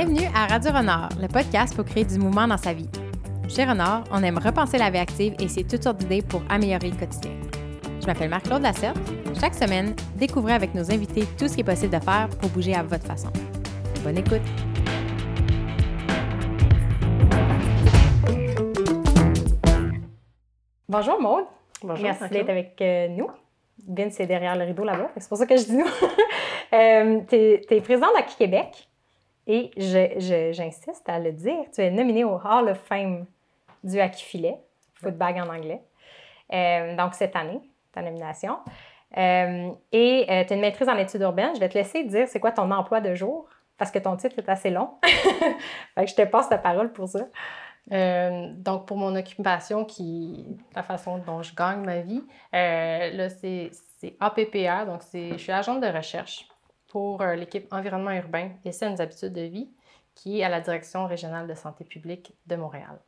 Bienvenue à Radio Renard, le podcast pour créer du mouvement dans sa vie. Chez Renard, on aime repenser la vie active et c'est toutes sortes d'idées pour améliorer le quotidien. Je m'appelle Marc-Claude Lasserte. Chaque semaine, découvrez avec nos invités tout ce qui est possible de faire pour bouger à votre façon. Bonne écoute! Bonjour Maude. Bonjour. Merci d'être avec euh, nous. Vince est derrière le rideau là-bas, c'est pour ça que je dis nous. euh, tu es, présidente d'Aki Québec et j'insiste à le dire, tu es nominée au Hall of Fame du Hockey Filet, footbag en anglais. Euh, donc cette année, ta nomination. Euh, et tu as une maîtrise en études urbaines. Je vais te laisser dire c'est quoi ton emploi de jour parce que ton titre est assez long. fait que je te passe la parole pour ça. Euh, donc, pour mon occupation, qui la façon dont je gagne ma vie, euh, là, c'est APPR, donc je suis agente de recherche pour euh, l'équipe environnement urbain et saines habitudes de vie, qui est à la direction régionale de santé publique de Montréal.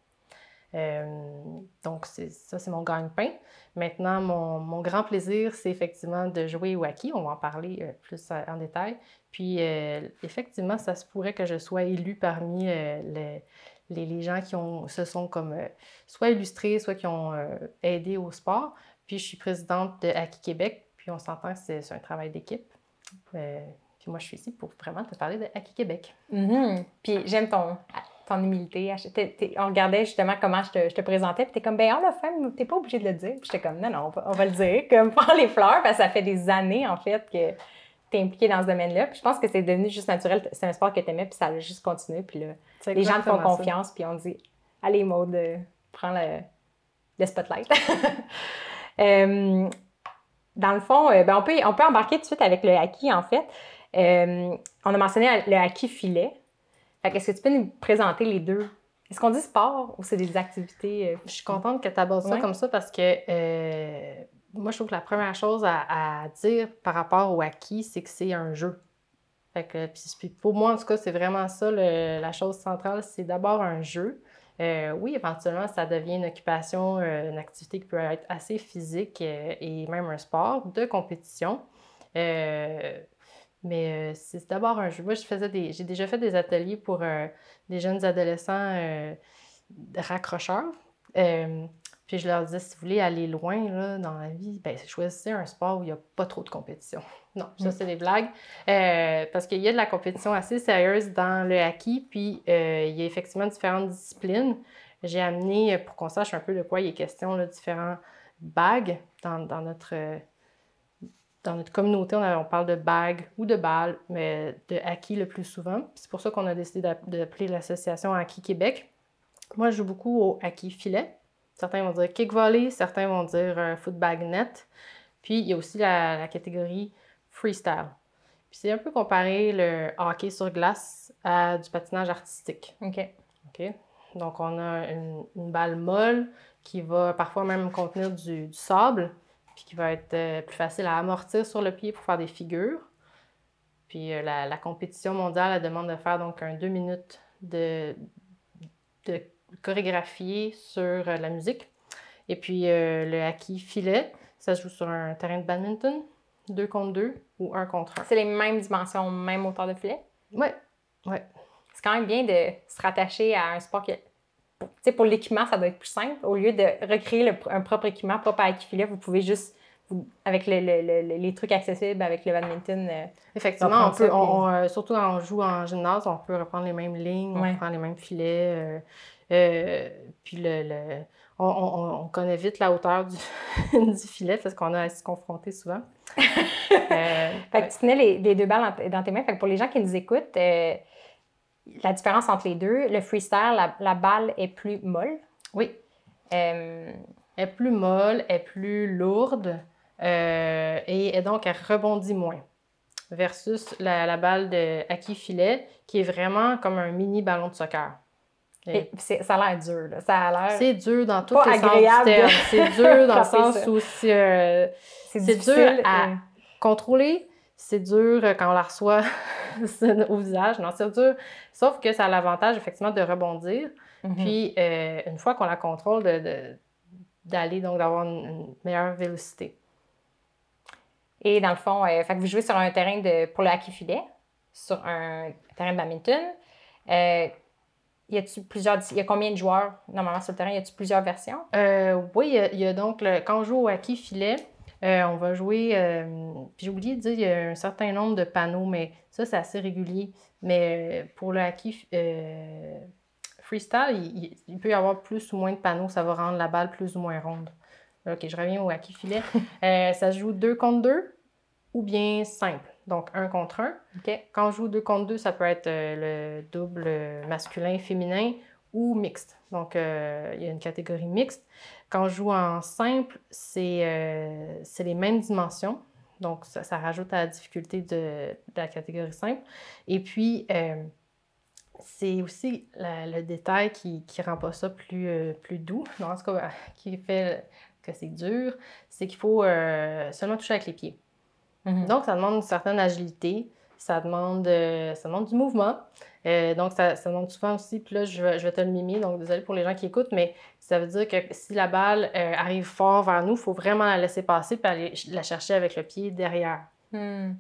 donc, ça, c'est mon gagne-pain. Maintenant, mon, mon, grand plaisir, c'est effectivement de jouer au hockey. On va en parler plus en détail. Puis, effectivement, ça se pourrait que je sois élue parmi les les, gens qui ont, se sont comme euh, soit illustrés, soit qui ont euh, aidé au sport. Puis je suis présidente de Hockey Québec, puis on s'entend que c'est un travail d'équipe. Euh, puis moi, je suis ici pour vraiment te parler de Hockey Québec. Mm-hmm. Puis j'aime ton, ton humilité. on regardait justement comment je te, je te présentais, puis t'es comme, ben, on l'a fait, mais t'es pas obligé de le dire. Puis j'étais comme, non, non, on va, le dire, comme prends les fleurs, parce que ça fait des années, en fait, que tu es impliqué dans ce domaine-là. Puis je pense que c'est devenu juste naturel. C'est un sport que tu aimais, puis ça a juste continué. Puis là, les gens te font confiance, puis on dit Allez, Maude, prends le, le spotlight. Euh, dans le fond, euh, ben, on, peut, on peut embarquer tout de suite avec le haki, en fait. on a mentionné le haki filet. Est-ce que tu peux nous présenter les deux? Est-ce qu'on dit sport ou c'est des activités? Je suis contente que tu abordes ça comme ça parce que moi, je trouve que la première chose à, dire par rapport au acquis, c'est que c'est un jeu. Fait que, puis, pour moi, en tout cas, c'est vraiment ça la chose centrale, c'est d'abord un jeu. Euh, oui, éventuellement, ça devient une occupation, euh, une activité qui peut être assez physique euh, et même un sport de compétition. mais c'est d'abord un jeu. Moi, je faisais des, j'ai déjà fait des ateliers pour des jeunes adolescents raccrocheurs. Puis je leur disais, si vous voulez aller loin dans la vie, ben, choisissez un sport où il n'y a pas trop de compétition. Non, ça, mm. c'est des blagues. Euh, parce qu'il y a de la compétition assez sérieuse dans le hockey, puis euh, il y a effectivement différentes disciplines. J'ai amené, pour qu'on sache un peu de quoi il est question, là, différents bagues dans, notre, dans notre communauté. On, parle de bagues ou de balles, mais de hockey le plus souvent. C'est pour ça qu'on a décidé d'appeler l'association Hockey Québec. Moi, je joue beaucoup au hockey filet. Certains vont dire kick volley, certains vont dire euh, footbag net. Puis il y a aussi la, catégorie freestyle. Puis c'est un peu comparé le hockey sur glace à du patinage artistique. OK. OK? Donc on a une, balle molle qui va parfois même contenir du, sable, puis qui va être euh, plus facile à amortir sur le pied pour faire des figures. Puis euh, la, compétition mondiale elle demande de faire donc un deux minutes de, de chorégraphié sur euh, la musique. Et puis le hockey filet, ça se joue sur un terrain de badminton, deux contre deux ou un contre un. C'est les mêmes dimensions, même hauteur de filet? Oui, oui. C'est quand même bien de se rattacher à un sport qui. Tu sais, pour l'équipement, ça doit être plus simple. Au lieu de recréer un propre équipement propre à filet, vous pouvez juste avec les trucs accessibles avec le badminton. Euh, Effectivement, on peut, surtout quand on joue en gymnase, on peut reprendre les mêmes lignes, on prend les mêmes filets. Euh, puis le, on, connaît vite la hauteur du, filet parce qu'on a à se confronter souvent. Euh, fait que tu tenais les, deux balles dans, tes mains. Fait que pour les gens qui nous écoutent, euh, la différence entre les deux, le freestyle, la, balle est plus molle. Oui. elle est plus molle, est plus lourde et, donc elle rebondit moins. Versus la, la balle de acquis filet qui est vraiment comme un mini ballon de soccer ça a l'air dur, là. Ça a l'air. C'est dur dans tous les agréable sens C'est dur dans le sens où euh, c'est dur à contrôler. C'est dur quand on la reçoit au visage. Non, c'est dur. Sauf que ça a l'avantage, effectivement, de rebondir. Mm-hmm. Puis, euh, une fois qu'on la contrôle, d'aller, donc, d'avoir une, meilleure vélocité. Et dans le fond, euh, fait que vous jouez sur un terrain de, pour le hockey filet, sur un terrain de badminton. Euh, y a-tu plusieurs. Il y a combien de joueurs normalement sur le terrain? Y a-tu plusieurs versions? Euh, oui, il y, a, il y a donc, le, quand on joue au hockey filet, euh, on va jouer. euh, puis j'ai oublié de dire, il y a un certain nombre de panneaux, mais ça, c'est assez régulier. Mais pour le hockey freestyle, il, peut y avoir plus ou moins de panneaux. Ça va rendre la balle plus ou moins ronde. Ok, je reviens au hockey filet. Ça se joue deux contre deux ou bien simple? Donc un contre un. Quand on joue deux contre deux, ça peut être euh, le double masculin, féminin ou mixte. Donc, euh, il y a une catégorie mixte. Quand on joue en simple, c'est euh, c'est les mêmes dimensions. Donc, ça, ça rajoute à la difficulté de, de la catégorie simple. Et puis, euh, c'est aussi la- le détail qui ne rend pas ça plus, plus doux, en tout cas, qui fait que c'est dur, c'est qu'il faut seulement toucher avec les pieds. Mhm. Donc, ça demande une certaine agilité, ça demande, euh, ça demande du mouvement. Euh, donc, ça, ça demande souvent aussi, puis là, je vais, je vais te le mimer, donc désolé pour les gens qui écoutent, mais ça veut dire que si la balle euh, arrive fort vers nous, il faut vraiment la laisser passer puis aller la chercher avec le pied derrière.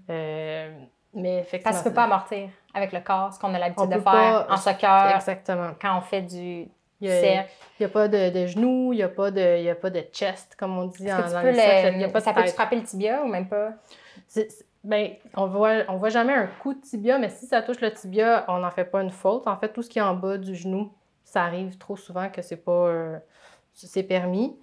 Euh, mais effectivement. Que tu peux pas amortir avec le corps, ce qu'on a l'habitude de peut faire pas- en soccer Exactement. quand on fait du Il y a, cercle. il y a pas de, de genoux, il n'y a, pas de- il y a pas de chest, comme on dit en, que tu dans peux les cercles. Il y a le... pas de Ça peut te tête. frapper le tibia ou même pas? Ben, on voit, on voit jamais un coup de tibia, mais si ça touche le tibia, on n'en fait pas une faute. En fait, tout ce qui est en bas du genou, ça arrive trop souvent que c'est pas euh, c'est permis.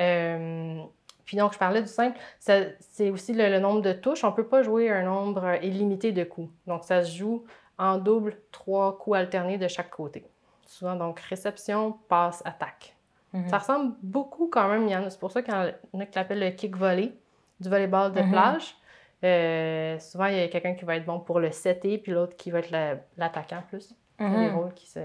Euh, puis donc, je parlais du simple. C'est aussi le, le nombre de touches. On peut pas jouer un nombre illimité de coups. Donc, ça se joue en double, trois coups alternés de chaque côté. Souvent, donc, réception, passe, attaque. Mhm. Ça ressemble beaucoup quand même. C'est pour ça qu'il y en a qui l'appellent le kick volley, du volleyball de Mhm. plage. Euh, souvent, il y a quelqu'un qui va être bon pour le setter, puis l'autre qui va être la- l'attaquant plus. Il y a des Mhm. rôles qui se...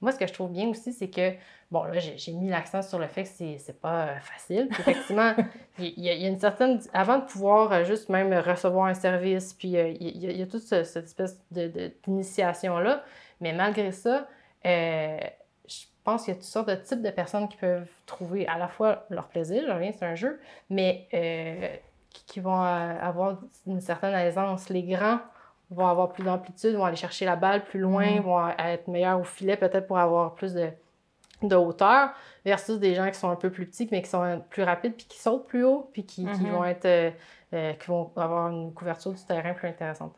Moi, ce que je trouve bien aussi, c'est que, bon, là, j'ai mis l'accent sur le fait que c'est pas euh, facile. Puis, effectivement, il y, a- il y a une certaine... Avant de pouvoir euh, juste même recevoir un service, puis il y, a- il y a toute ce- cette espèce de- de- d'initiation-là, mais malgré ça, euh, je pense qu'il y a toutes sortes de types de personnes qui peuvent trouver à la fois leur plaisir, je reviens, c'est un jeu, mais euh, qui, vont euh, avoir une certaine aisance. Les grands vont avoir plus d'amplitude, vont aller chercher la balle plus loin, Mhm. vont être meilleurs au filet peut-être pour avoir plus de, de hauteur, versus des gens qui sont un peu plus petits, mais qui sont plus rapides, puis qui sautent plus haut, puis qui, qui Mhm. vont être... euh, euh, qui vont avoir une couverture du terrain plus intéressante.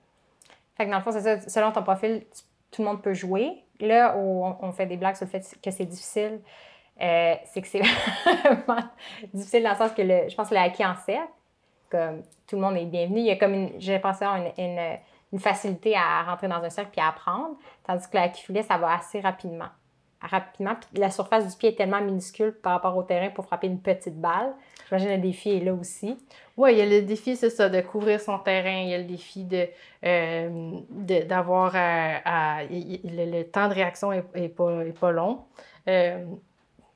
Fait que dans le fond, c'est ça. Selon ton profil, tu- tout le monde peut jouer. Là où on, on fait des blagues sur le fait que c'est difficile, euh, c'est que c'est vraiment difficile dans le sens que le, je pense que le hockey en cercle, comme tout le monde est bienvenu. Il y a comme une, j'ai pensé une, facilité à rentrer dans un cercle puis à apprendre. Tandis que hockey filet, ça va assez rapidement. Rapidement. Puis la surface du pied est tellement minuscule par rapport au terrain pour frapper une petite balle. J'imagine le défi est là aussi. Oui, il y a le défi, c'est ça, de couvrir son terrain. Il y a le défi de, euh, d'avoir il- le, temps de réaction est, est pas, est pas long. Euh,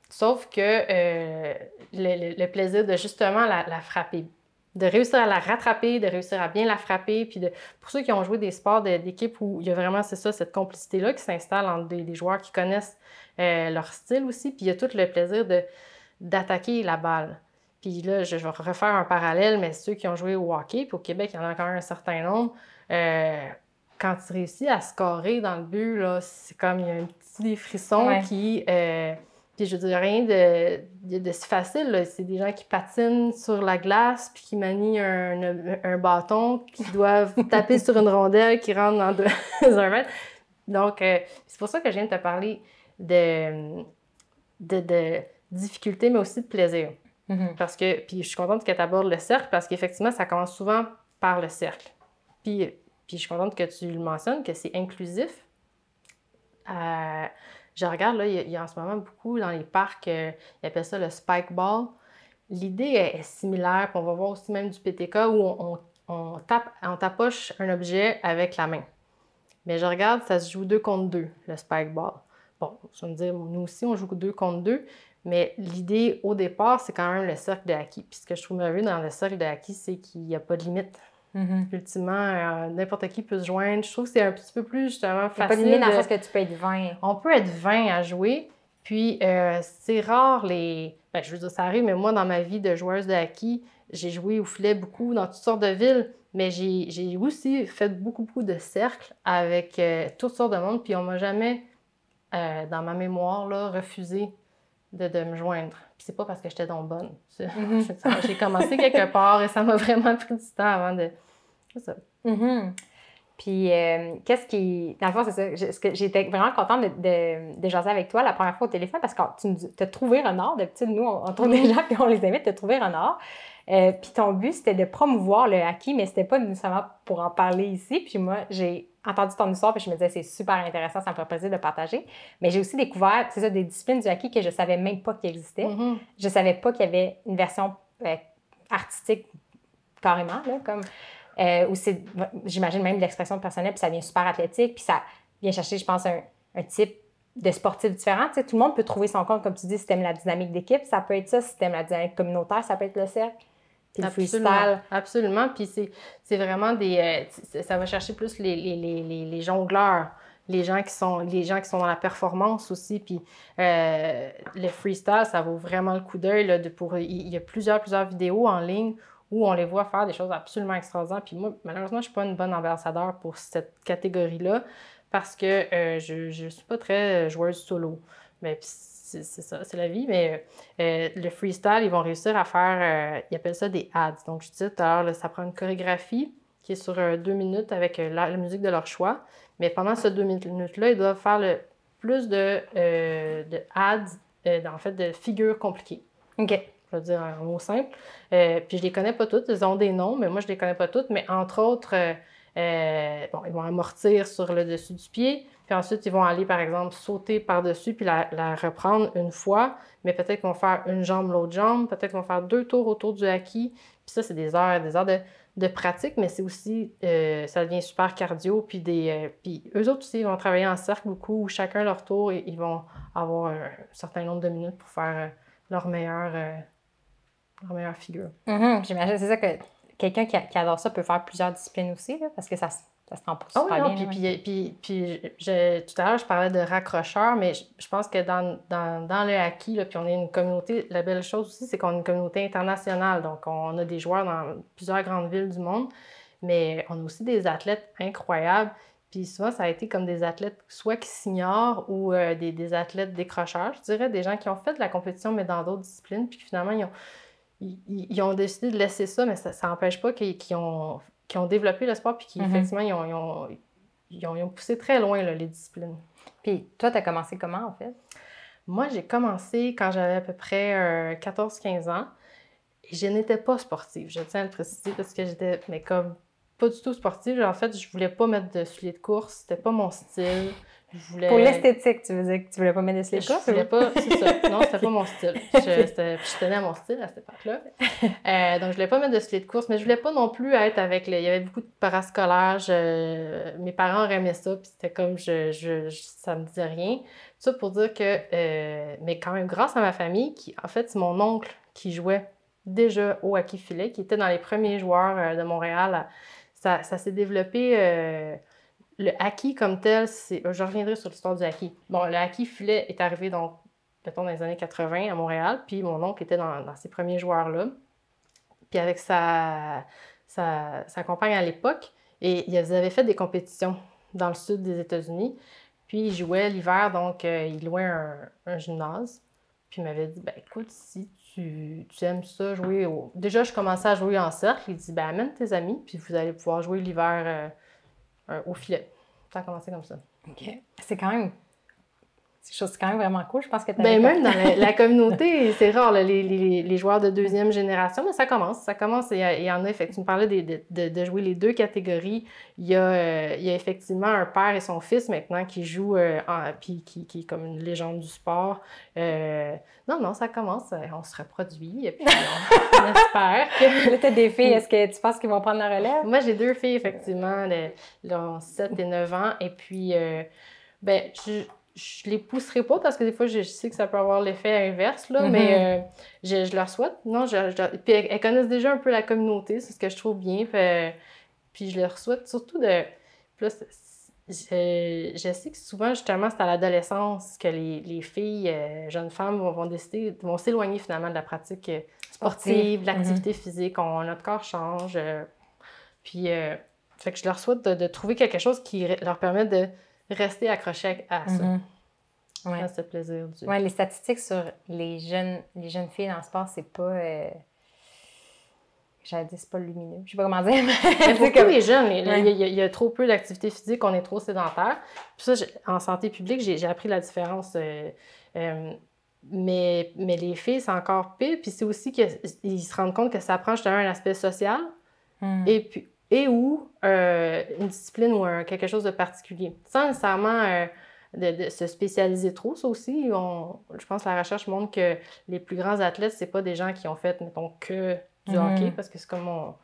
sauf que euh, le, plaisir de justement la, la frapper, de réussir à la rattraper, de réussir à bien la frapper, puis de, pour ceux qui ont joué des sports d'équipe où il y a vraiment, c'est ça, cette complicité-là qui s'installe entre des, des joueurs qui connaissent euh, leur style aussi, puis il y a tout le plaisir d'attaquer la balle. Puis là, je vais refaire un parallèle, mais ceux qui ont joué au hockey, puis au Québec, il y en a même un certain nombre. euh, quand tu réussis à scorer dans le but, c'est comme il y a un petit frisson Ouais. qui. euh, puis je veux dire, rien de, de, de si facile. C'est des gens qui patinent sur la glace, puis qui manient un, un- bâton, qui doivent taper sur une rondelle qui rentre dans, deux- dans un mètre. Donc, euh, c'est pour ça que je viens de te parler de, de, de difficulté, mais aussi de plaisir. Parce que, puis je suis contente que tu abordes le cercle parce qu'effectivement, ça commence souvent par le cercle. Puis, puis je suis contente que tu le mentionnes, que c'est inclusif. Euh, je regarde, là, il y, a, en ce moment beaucoup dans les parcs, euh, ils appellent ça le spike ball. L'idée est, similaire, puis on va voir aussi même du PTK où on, on, on tape, on tapoche un objet avec la main. Mais je regarde, ça se joue deux contre deux, le spike ball. Bon, je me dire, nous aussi, on joue deux contre deux, mais l'idée au départ, c'est quand même le cercle de hockey. Puis ce que je trouve merveilleux dans le cercle de hockey, c'est qu'il n'y a pas de limite. Mhm. Ultimement, euh, n'importe qui peut se joindre. Je trouve que c'est un petit peu plus justement facile. pas de limite dans le sens que tu peux être 20. On peut être 20 à jouer. Puis euh, c'est rare les. Ben, je veux dire, ça arrive, mais moi, dans ma vie de joueuse de hockey, j'ai joué au filet beaucoup dans toutes sortes de villes, mais j'ai aussi fait beaucoup, beaucoup de cercles avec euh, toutes sortes de monde, puis on m'a jamais, dans ma mémoire, là, refusé de, de me joindre. Puis c'est pas parce que j'étais donc bonne. Mm-hmm. j'ai commencé quelque part et ça m'a vraiment pris du temps avant de... C'est ça. Mm-hmm. Puis, euh, qu'est-ce qui. Dans le fond, c'est ça. J'étais vraiment contente de, de, de, jaser avec toi la première fois au téléphone parce que tu as trouvé Renard. D'habitude, nous, on, on des gens puis on les invite, de trouver Renard. Euh, puis ton but, c'était de promouvoir le hockey, mais c'était pas nécessairement pour en parler ici. Puis moi, j'ai entendu ton histoire, puis je me disais, c'est super intéressant, ça me ferait plaisir de partager. Mais j'ai aussi découvert, c'est ça, des disciplines du hockey que je savais même pas qu'il existait. Mm-hmm. Je savais pas qu'il y avait une version euh, artistique carrément, là, comme euh, c'est, j'imagine, même de l'expression personnelle, puis ça devient super athlétique, puis ça vient chercher, je pense, un, un type de sportif différent. Tu sais, tout le monde peut trouver son compte, comme tu dis, si tu la dynamique d'équipe, ça peut être ça. Si tu la dynamique communautaire, ça peut être le cercle. Puis absolument, le freestyle. Absolument. Puis c'est vraiment des. Euh, ça va chercher plus les, les, les, les, jongleurs, les gens, qui sont, les gens qui sont dans la performance aussi. Puis euh, le freestyle, ça vaut vraiment le coup d'œil. Il y a plusieurs, plusieurs vidéos en ligne où on les voit faire des choses absolument extraordinaires. Puis moi, malheureusement, je ne suis pas une bonne ambassadeur pour cette catégorie-là parce que euh, je ne suis pas très joueuse solo. Mais c'est ça, c'est la vie. Mais euh, le freestyle, ils vont réussir à faire, euh, ils appellent ça des ads. Donc, je disais tout à l'heure, ça prend une chorégraphie qui est sur deux minutes avec la, musique de leur choix. Mais pendant ces deux minutes-là, ils doivent faire le plus de, de ads, en fait, de figures compliquées. OK je vais dire un mot simple. Euh, puis je les connais pas toutes, ils ont des noms, mais moi je les connais pas toutes. Mais entre autres, euh, euh, bon, ils vont amortir sur le dessus du pied, puis ensuite ils vont aller par exemple sauter par-dessus puis la, reprendre une fois, mais peut-être qu'ils vont faire une jambe, l'autre jambe, peut-être qu'ils vont faire deux tours autour du acquis. Puis ça, c'est des heures, des heures de, pratique, mais c'est aussi, ça devient super cardio. Puis, des, puis eux autres aussi, ils vont travailler en cercle beaucoup, où chacun leur tour, et ils vont avoir un certain nombre de minutes pour faire leur meilleur leur meilleure figure. Mm-hmm. J'imagine, c'est ça que quelqu'un qui, adore ça peut faire plusieurs disciplines aussi, là, parce que ça, ça se oh, bien. Puis, puis, puis, puis tout à l'heure, je parlais de raccrocheurs, mais je, pense que dans, dans, dans le hockey, là, puis on est une communauté, la belle chose aussi, c'est qu'on est une communauté internationale. Donc, on a des joueurs dans plusieurs grandes villes du monde, mais on a aussi des athlètes incroyables. Puis souvent, ça a été comme des athlètes soit qui s'ignorent ou euh, des, des, athlètes décrocheurs, je dirais, des gens qui ont fait de la compétition, mais dans d'autres disciplines, puis finalement, ils ont, ils, ont décidé de laisser ça, mais ça n'empêche pas qu'ils ont, ont, développé le sport puis qu'effectivement, mm-hmm. ils, ont, ils, ont, poussé très loin les disciplines. Puis toi, tu as commencé comment en fait? Moi, j'ai commencé quand j'avais à peu près 14-15 euh, ans. Et je n'étais pas sportive. Je tiens à le préciser parce que j'étais, mais comme pas du tout sportive. En fait, je voulais pas mettre de souliers de course. C'était pas mon style. Pour l'esthétique, tu veux dire que tu voulais pas mettre des Je voulais pas, c'est ça. Non, c'était pas mon style. Je, je, tenais à mon style à cette époque-là. Euh, donc, je voulais pas mettre de souliers de course, mais je voulais pas non plus être avec les... Il y avait beaucoup de parascolaires. Mes parents aimaient ça, puis c'était comme, je, je, ça me disait rien. Tout ça pour dire que, euh, mais quand même, grâce à ma famille, qui, en fait, c'est mon oncle qui jouait déjà au hockey filet, qui était dans les premiers joueurs euh, de Montréal. Ça, ça s'est développé le hockey comme tel, c'est. Je reviendrai sur l'histoire du hockey. Bon, le hockey filet est arrivé donc, mettons, dans les années 80 à Montréal, puis mon oncle était dans, dans ces premiers joueurs-là. Puis avec sa, sa, compagne à l'époque, et ils avaient fait des compétitions dans le sud des États-Unis. Puis il jouait l'hiver, donc euh, il louait un, un, gymnase. Puis il m'avait dit ben écoute, si tu, tu, aimes ça, jouer au. Déjà, je commençais à jouer en cercle. Il dit ben amène tes amis, puis vous allez pouvoir jouer l'hiver. Euh, au filet. Ça a commencé comme ça. OK. C'est quand même c'est quand même vraiment cool. Je pense que ben, même dans la, communauté, c'est rare, les, les, les, joueurs de deuxième génération, mais ça commence. Ça commence. Il y, en a, tu me parlais de, de, de, jouer les deux catégories. Il y, a, euh, il y a effectivement un père et son fils maintenant qui jouent, euh, puis qui, qui est comme une légende du sport. Euh, non, non, ça commence. On se reproduit, et puis on, espère que... Là, des filles. Est-ce que tu penses qu'ils vont prendre la relève? Moi, j'ai deux filles, effectivement. Ont 7 et 9 ans. Et puis, ben, je je les pousserai pas parce que des fois, je, sais que ça peut avoir l'effet inverse, là, mais mm-hmm. euh, je, je, leur souhaite. Non, je, puis elles, connaissent déjà un peu la communauté, c'est ce que je trouve bien. Puis, je leur souhaite surtout de. Plus, je, je, sais que souvent, justement, c'est à l'adolescence que les, les filles, euh, jeunes femmes, vont, vont décider, vont s'éloigner finalement de la pratique euh, sportive, l'activité physique, on, notre corps change. euh, puis, euh, fait que je leur souhaite de, de trouver quelque chose qui leur permet de rester accrochés à, ça. Ouais. à ce plaisir du. Ouais, les statistiques sur les jeunes, les jeunes filles dans le sport, c'est pas. Euh... J'allais dire, c'est pas lumineux. Je sais pas comment dire. mais tous comme- les jeunes, il y a- Ouais. il y, a- il y a trop peu d'activité physique, on est trop sédentaire. Puis ça, en santé publique, j'ai appris la différence. euh, euh, mais, mais les filles, c'est encore pire. Puis c'est aussi qu'ils se rendent compte que ça prend justement un aspect social Mhm. et, puis, et ou euh, une discipline ou un- quelque chose de particulier. Sans nécessairement euh, de, de se spécialiser trop, ça aussi. On, je pense que la recherche montre que les plus grands athlètes, c'est pas des gens qui ont fait, mettons, que du Mhm. hockey, parce que c'est comme mon,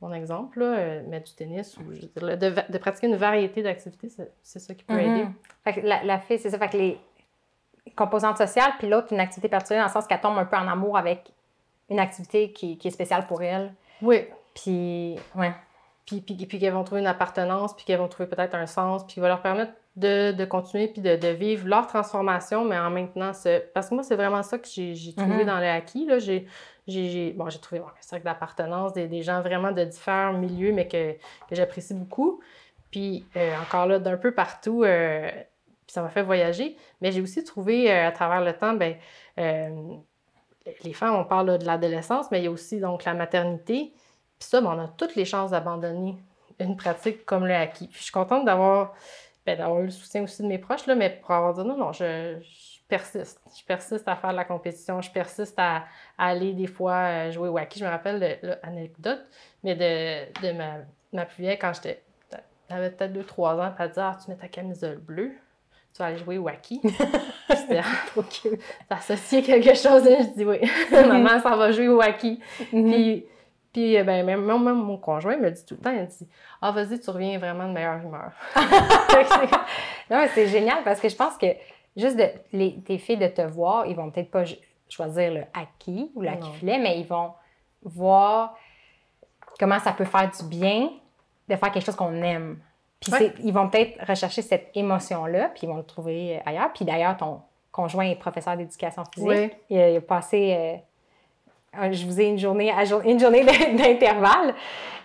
mon exemple, là, euh, mais du tennis, ou de, pratiquer une variété d'activités, c'est ça qui peut aider. Mhm. Fait que la, la fille, c'est ça. Fait que les composantes sociales, puis l'autre, une activité particulière, dans le sens qu'elle tombe un peu en amour avec une activité qui, qui est spéciale pour elle. Oui. Puis, ouais. Puis, puis, puis qu'elles vont trouver une appartenance, puis qu'elles vont trouver peut-être un sens, puis qui va leur permettre de, de continuer, puis de, de vivre leur transformation, mais en maintenant ce... Parce que moi, c'est vraiment ça que j'ai j'ai trouvé Mhm. dans le acquis, là. J'ai, j'ai, bon, j'ai trouvé bon, un cercle d'appartenance, des, des gens vraiment de différents milieux, mais que, que j'apprécie beaucoup. Puis euh, encore là, d'un peu partout, euh, puis ça m'a fait voyager. Mais j'ai aussi trouvé, euh, à travers le temps, ben, les femmes, on parle là, de l'adolescence, mais il y a aussi donc la maternité. Puis ça, ben, on a toutes les chances d'abandonner une pratique comme le acquis. Puis je suis contente d'avoir ben, d'avoir eu le soutien aussi de mes proches, là, mais pour avoir dit non, non, je, je persiste. Je persiste à faire de la compétition, je persiste à, à aller des fois euh, jouer au hockey. Je me rappelle, de, là, anecdote, mais de, de ma, ma plus vieille, quand j'étais, avait peut-être 2-3 ans, elle disait Ah, tu mets ta camisole bleue, tu vas aller jouer au hockey. C'était Trop cute. associé quelque chose. hein. Je dis oui, maman s'en va jouer au hockey. Mhm. Puis, puis euh, ben, même, même mon conjoint me dit tout le temps, il dit Ah, vas-y, tu reviens vraiment de meilleure humeur. Non, mais c'est génial parce que je pense que juste de, les, tes filles de te voir, ils vont peut-être pas choisir le acquis ou Non. l'acquis mais ils vont voir comment ça peut faire du bien de faire quelque chose qu'on aime. Puis Ouais. ils vont peut-être rechercher cette émotion-là, puis ils vont le trouver ailleurs. Puis d'ailleurs, ton conjoint est professeur d'éducation physique. Oui. Il, a, il a passé, euh, je vous ai une journée, à jour- une journée d'in- d'intervalle.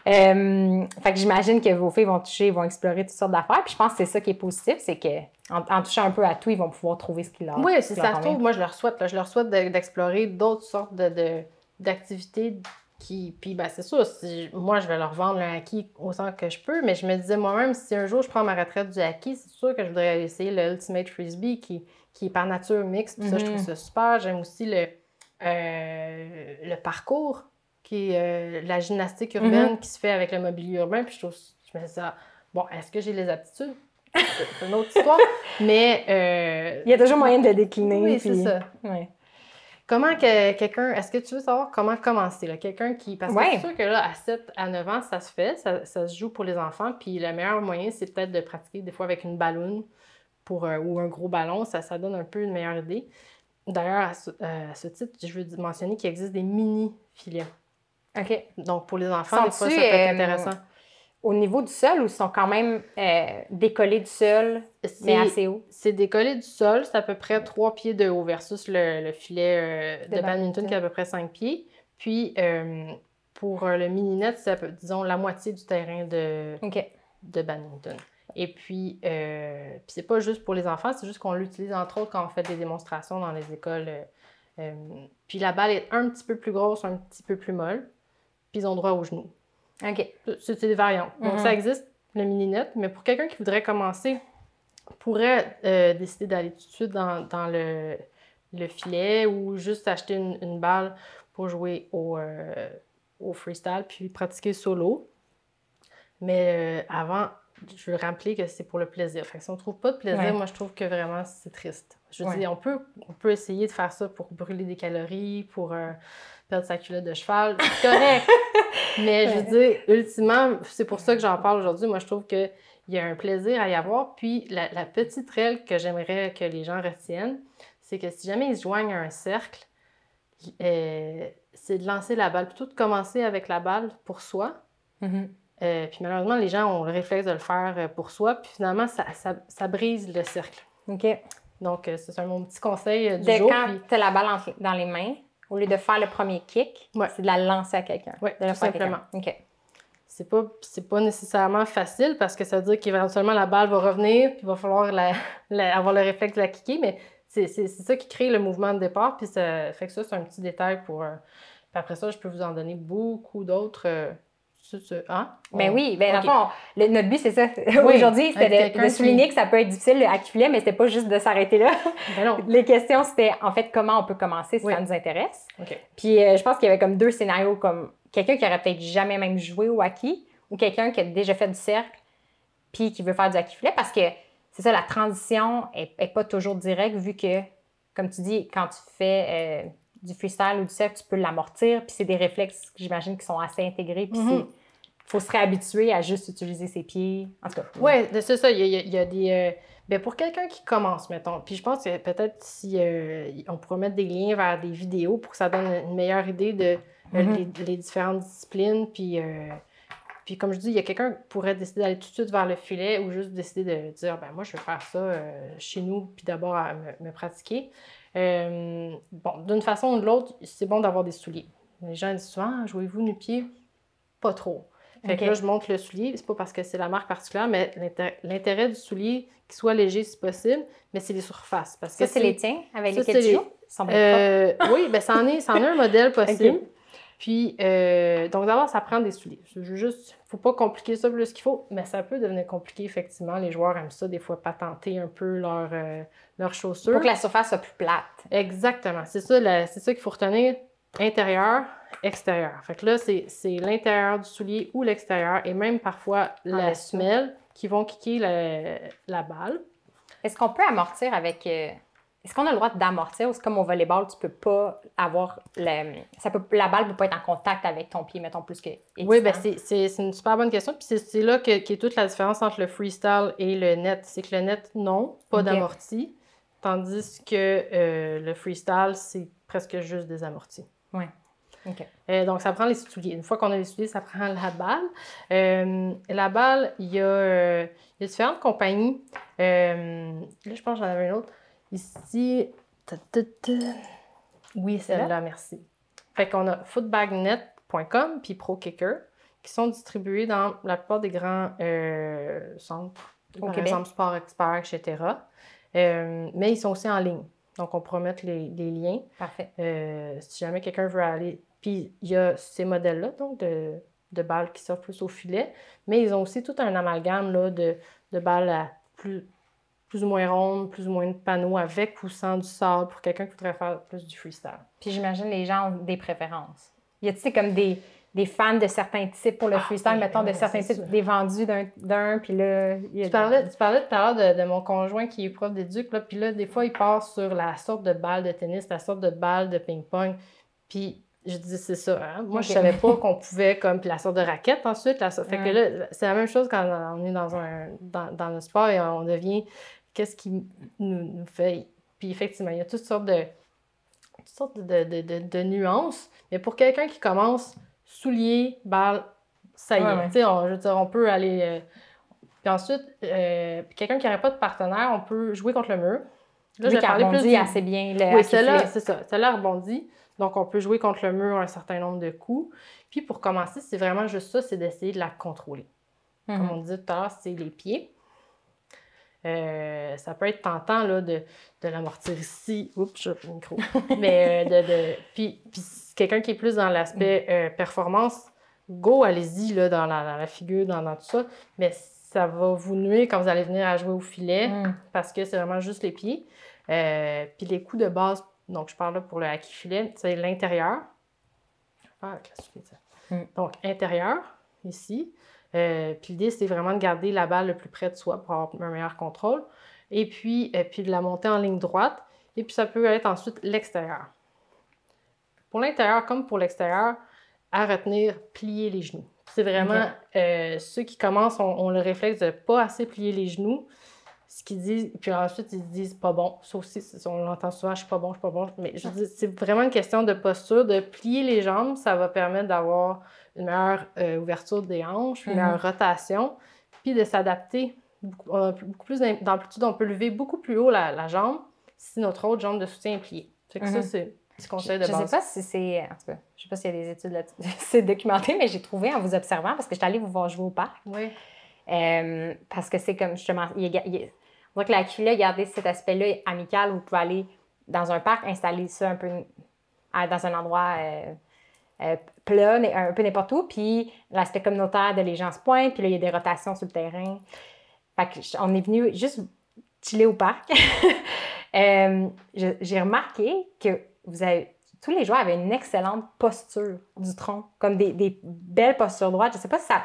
Euh, fait que j'imagine que vos filles vont toucher, vont explorer toutes sortes d'affaires. Puis je pense que c'est ça qui est positif, c'est que en, en touchant un peu à tout, ils vont pouvoir trouver ce qui leur Oui, si ça se trouve, moi, je leur souhaite. là, je leur souhaite de- d'explorer d'autres sortes de, de- d'activités qui. Puis, ben, c'est sûr, si, moi, je vais leur vendre le hockey autant que je peux, mais je me disais moi-même, si un jour je prends ma retraite du hockey, c'est sûr que je voudrais essayer le Ultimate Frisbee qui, qui est par nature mixte. Puis ça, je Mhm. trouve ça super. J'aime aussi le, euh, le parcours, qui est euh, la gymnastique urbaine qui se fait avec le mobilier urbain. Puis je trouve, je me dis, ah, bon, est-ce que j'ai les aptitudes? C'est une autre histoire. Mais. euh, Il y a toujours moyen de décliner. oui, c'est puis- ça. Ouais. Comment que quelqu'un. Est-ce que tu veux savoir comment commencer? Quelqu'un qui. Parce que Ouais. c'est sûr que là, à 7 à 9 ans, ça se fait, ça, ça se joue pour les enfants. Puis le meilleur moyen, c'est peut-être de pratiquer des fois avec une ballon pour, euh, ou un gros ballon. Ça, ça donne un peu une meilleure idée. D'ailleurs, à, ce- euh, à ce titre, je veux mentionner qu'il existe des mini-filets. OK. Donc pour les enfants, des fois, ça peut être euh, intéressant. Au niveau du sol, ou ils sont quand même euh, décollés du sol, mais C'est- assez haut? C'est décollé du sol, c'est à peu près 3 pieds de haut versus le, le filet euh, de, De badminton qui est à peu près 5 pieds. Puis euh, pour le mini-net, c'est disons la moitié du terrain de, de badminton. Et puis, euh, puis c'est pas juste pour les enfants, c'est juste qu'on l'utilise entre autres quand on fait des démonstrations dans les écoles. euh, euh, puis la balle est un petit peu plus grosse, un petit peu plus molle, puis ils ont droit aux genoux. OK. C'est des variantes. Donc, Mhm. ça existe, le mini-net, mais pour quelqu'un qui voudrait commencer, pourrait euh, décider d'aller tout de suite dans, dans le, le filet ou juste acheter une, une balle pour jouer au, au freestyle puis pratiquer solo. Mais euh, avant, je veux rappeler que c'est pour le plaisir. Fait que si on ne trouve pas de plaisir, Ouais. moi, je trouve que vraiment, c'est triste. Je veux Ouais. dire, on peut, on peut essayer de faire ça pour brûler des calories, pour euh, perdre sa culotte de cheval. C'est correct. Mais je veux dire, ultimement, c'est pour ça que j'en parle aujourd'hui. Moi, je trouve qu'il y a un plaisir à y avoir. Puis, la, la petite règle que j'aimerais que les gens retiennent, c'est que si jamais ils se joignent à un cercle, euh, c'est de lancer la balle. Plutôt de commencer avec la balle pour soi. Mhm. Euh, puis malheureusement, les gens ont le réflexe de le faire euh, pour soi. Puis finalement, ça, ça, ça brise le cercle. OK. Donc, euh, c'est mon petit conseil du De jour. quand Puis tu as la balle dans les mains au lieu de faire le premier kick, Ouais. c'est de la lancer à quelqu'un. La tout simplement. OK. C'est pas, pas nécessairement facile parce que ça veut dire qu'éventuellement la balle va revenir, puis il va falloir la- la- avoir le réflexe de la kicker, mais c'est, ça qui crée le mouvement de départ, puis ça fait que ça, c'est un petit détail pour. euh, puis après ça, je peux vous en donner beaucoup d'autres. euh, hein? Ben On- oui, ben dans le fond, notre but, c'est ça. Aujourd'hui, c'était de, souligner qui- que ça peut être difficile le hack filet, mais c'était pas juste de s'arrêter là. Ben non. Les questions, c'était en fait comment on peut commencer si Oui. ça nous intéresse. Puis euh, je pense qu'il y avait comme deux scénarios, comme quelqu'un qui aurait peut-être jamais même joué au hockey ou quelqu'un qui a déjà fait du cercle puis qui veut faire du hockey filet parce que c'est ça, la transition est, est pas toujours directe vu que, comme tu dis, quand tu fais euh, du freestyle ou du cercle, tu peux l'amortir puis c'est des réflexes, j'imagine, qui sont assez intégrés puis c'est faut se réhabituer à juste utiliser ses pieds. En tout cas. Oui, c'est ça. Il y a, il y des. euh, ben pour quelqu'un qui commence, mettons, puis je pense que peut-être si euh, on pourrait mettre des liens vers des vidéos pour que ça donne une meilleure idée de euh, Mhm. les, les différentes disciplines. Puis, puis comme je dis, il y a quelqu'un qui pourrait décider d'aller tout de suite vers le filet ou juste décider de dire ben moi, je vais faire ça euh, chez nous, puis d'abord me pratiquer. Euh, bon, d'une façon ou de l'autre, c'est bon d'avoir des souliers. Les gens disent souvent Ah, jouez-vous nu-pied Pas trop. Fait que là, je montre le soulier. C'est pas parce que c'est la marque particulière, mais l'inté- l'intérêt du soulier, qu'il soit léger si possible, mais c'est les surfaces. Parce que Ça, c'est les tiens avec ça, les- bien propres. euh, oui, ben ça en est, ça en est un modèle possible. Puis, euh, donc d'abord, ça prend des souliers. Juste, faut pas compliquer ça plus qu'il faut, mais ça peut devenir compliqué, effectivement. Les joueurs aiment ça, des fois, patenter un peu leur, euh, leurs chaussures. Pour que la surface soit plus plate. Exactement. C'est ça, la- c'est ça qu'il faut retenir. Intérieur, extérieur. Fait que là, c'est l'intérieur du soulier ou l'extérieur et même parfois la dessous. semelle qui vont kicker la, la balle. Est-ce qu'on peut amortir avec. euh, Est-ce qu'on a le droit d'amortir ou c'est comme au volleyball, tu peux pas avoir. Le... Ça peut... La balle peut pas être en contact avec ton pied, mettons, plus que. Oui, ben c'est- une super bonne question. Puis c'est- là que, qu'est toute la différence entre le freestyle et le net. C'est que le net, non, pas Ok. d'amorti. Tandis que euh, le freestyle, c'est presque juste des amortis. Ouais. OK. Euh, donc, ça prend les souliers. Une fois qu'on a les souliers, ça prend la balle. Euh, la balle, il y, a, euh, y a différentes compagnies. Là, je pense que j'en avais une autre. Ici. Oui, celle-là, merci. Fait qu'on a footbagnet.com puis ProKicker qui sont distribués dans la plupart des grands euh, centres, Au par Québec. exemple Sport Expert, etc. Euh, mais ils sont aussi en ligne. Donc, on pourra mettre les, les liens. Parfait. Euh, si jamais quelqu'un veut aller. Puis il y a ces modèles-là, donc de, de balles qui sortent plus au filet, mais ils ont aussi tout un amalgame là, de, de balles à plus, plus ou moins rondes, plus ou moins de panneaux avec ou sans du sable pour quelqu'un qui voudrait faire plus du freestyle. Puis j'imagine les gens ont des préférences. Y a-t-il comme des, des fans de certains types pour le Ah, freestyle, mettons, de certains types, sûr. des vendus d'un- puis là. il y a- Tu parlais, tu parlais tout à l'heure de, de mon conjoint qui est prof d'éduc, là, puis là, des fois, il part sur la sorte de balle de tennis, la sorte de balle de ping-pong, puis je dis, c'est ça, hein? Moi, je Ok. savais pas qu'on pouvait, comme, puis la sorte de raquette ensuite, la sorte... fait que là, c'est la même chose quand on est dans un, dans, dans le sport et on devient, qu'est-ce qui nous, nous fait... Puis effectivement, il y a toutes sortes de, toutes sortes de, de, de, de nuances, mais pour quelqu'un qui commence, souliers, balle, ça y est, Ouais, ouais. on, je veux dire, on peut aller... euh, puis ensuite, euh, quelqu'un qui n'aurait pas de partenaire, on peut jouer contre le mur. Là, Lui qui parler rebondit du- assez bien. Le Oui, celle-là, c'est ça. Celle-là rebondit. Donc, on peut jouer contre le mur un certain nombre de coups. Puis, pour commencer, c'est vraiment juste ça, c'est d'essayer de la contrôler. Mhm. Comme on disait tout à l'heure, c'est les pieds. Euh, ça peut être tentant là, de, de l'amortir ici. Oups, j'ai le micro. Mais euh, de, de- Puis, puis quelqu'un qui est plus dans l'aspect euh, performance, go, allez-y là, dans, la, dans la figure, dans, dans tout ça. Mais ça va vous nuire quand vous allez venir à jouer au filet Mhm. parce que c'est vraiment juste les pieds. Puis les coups de base, donc je parle là pour le hockey filet, c'est l'intérieur. Je ça. Mm. Donc intérieur, ici. Euh, puis l'idée, c'est vraiment de garder la balle le plus près de soi pour avoir un meilleur contrôle. Et puis, euh, puis de la monter en ligne droite. Et puis ça peut être ensuite l'extérieur. Pour l'intérieur comme pour l'extérieur, à retenir, plier les genoux. C'est vraiment euh, ceux qui commencent ont, ont le réflexe de pas assez plier les genoux. Ce qu'ils disent, puis ensuite ils se disent pas bon. Ça aussi, on l'entend souvent, je suis pas bon, je suis pas bon. Mais je dis, c'est vraiment une question de posture, de plier les jambes. Ça va permettre d'avoir une meilleure euh, ouverture des hanches, une meilleure rotation, puis de s'adapter beaucoup, on a beaucoup plus d'am- d'amplitude. On peut lever beaucoup plus haut la, la jambe si notre autre jambe de soutien est pliée. Fait que ça, Mhm. c'est petit conseil de je base. sais pas si c'est. En tout cas, je sais pas s'il y a des études là-dessus. c'est documenté, mais j'ai trouvé en vous observant parce que j'étais allée vous voir jouer au parc. Oui. Euh, parce que c'est comme justement. Il, il que la QLA a gardé cet aspect-là amical vous pouvez aller dans un parc, installer ça un peu dans un endroit euh, euh, plat, un peu n'importe où. Puis l'aspect communautaire de les gens se pointent, puis là, il y a des rotations sur le terrain. Fait que on est venu juste chiller au parc. Euh, J'ai remarqué que vous avez, tous les joueurs avaient une excellente posture du tronc, comme des, des belles postures droites. Je sais pas si ça.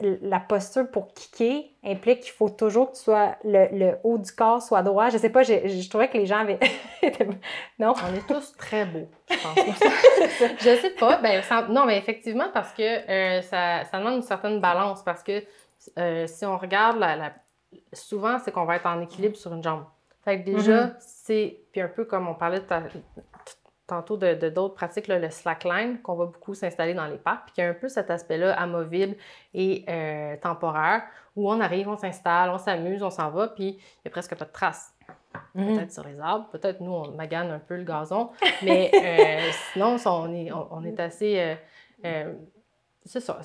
La posture pour kicker implique qu'il faut toujours que tu sois, le, le haut du corps soit droit. Je sais pas, je trouvais que les gens avaient. non? On est tous très beaux, je pense. je sais pas. Ben, non, mais effectivement, parce que euh, ça, ça demande une certaine balance. Parce que euh, si on regarde, la, la- souvent, c'est qu'on va être en équilibre sur une jambe. Fait que déjà, Mhm. c'est. Puis un peu comme on parlait ta- tantôt de de d'autres pratiques, là, le slackline, qu'on va beaucoup s'installer dans les parcs. Puis il y a un peu cet aspect-là amovible et euh, temporaire où on arrive, on s'installe, on s'amuse, on s'en va, puis il n'y a presque pas de traces Mhm. peut-être sur les arbres, peut-être nous, on magane un peu le gazon, mais euh, sinon, on est, on, on est assez... euh, c'est ça,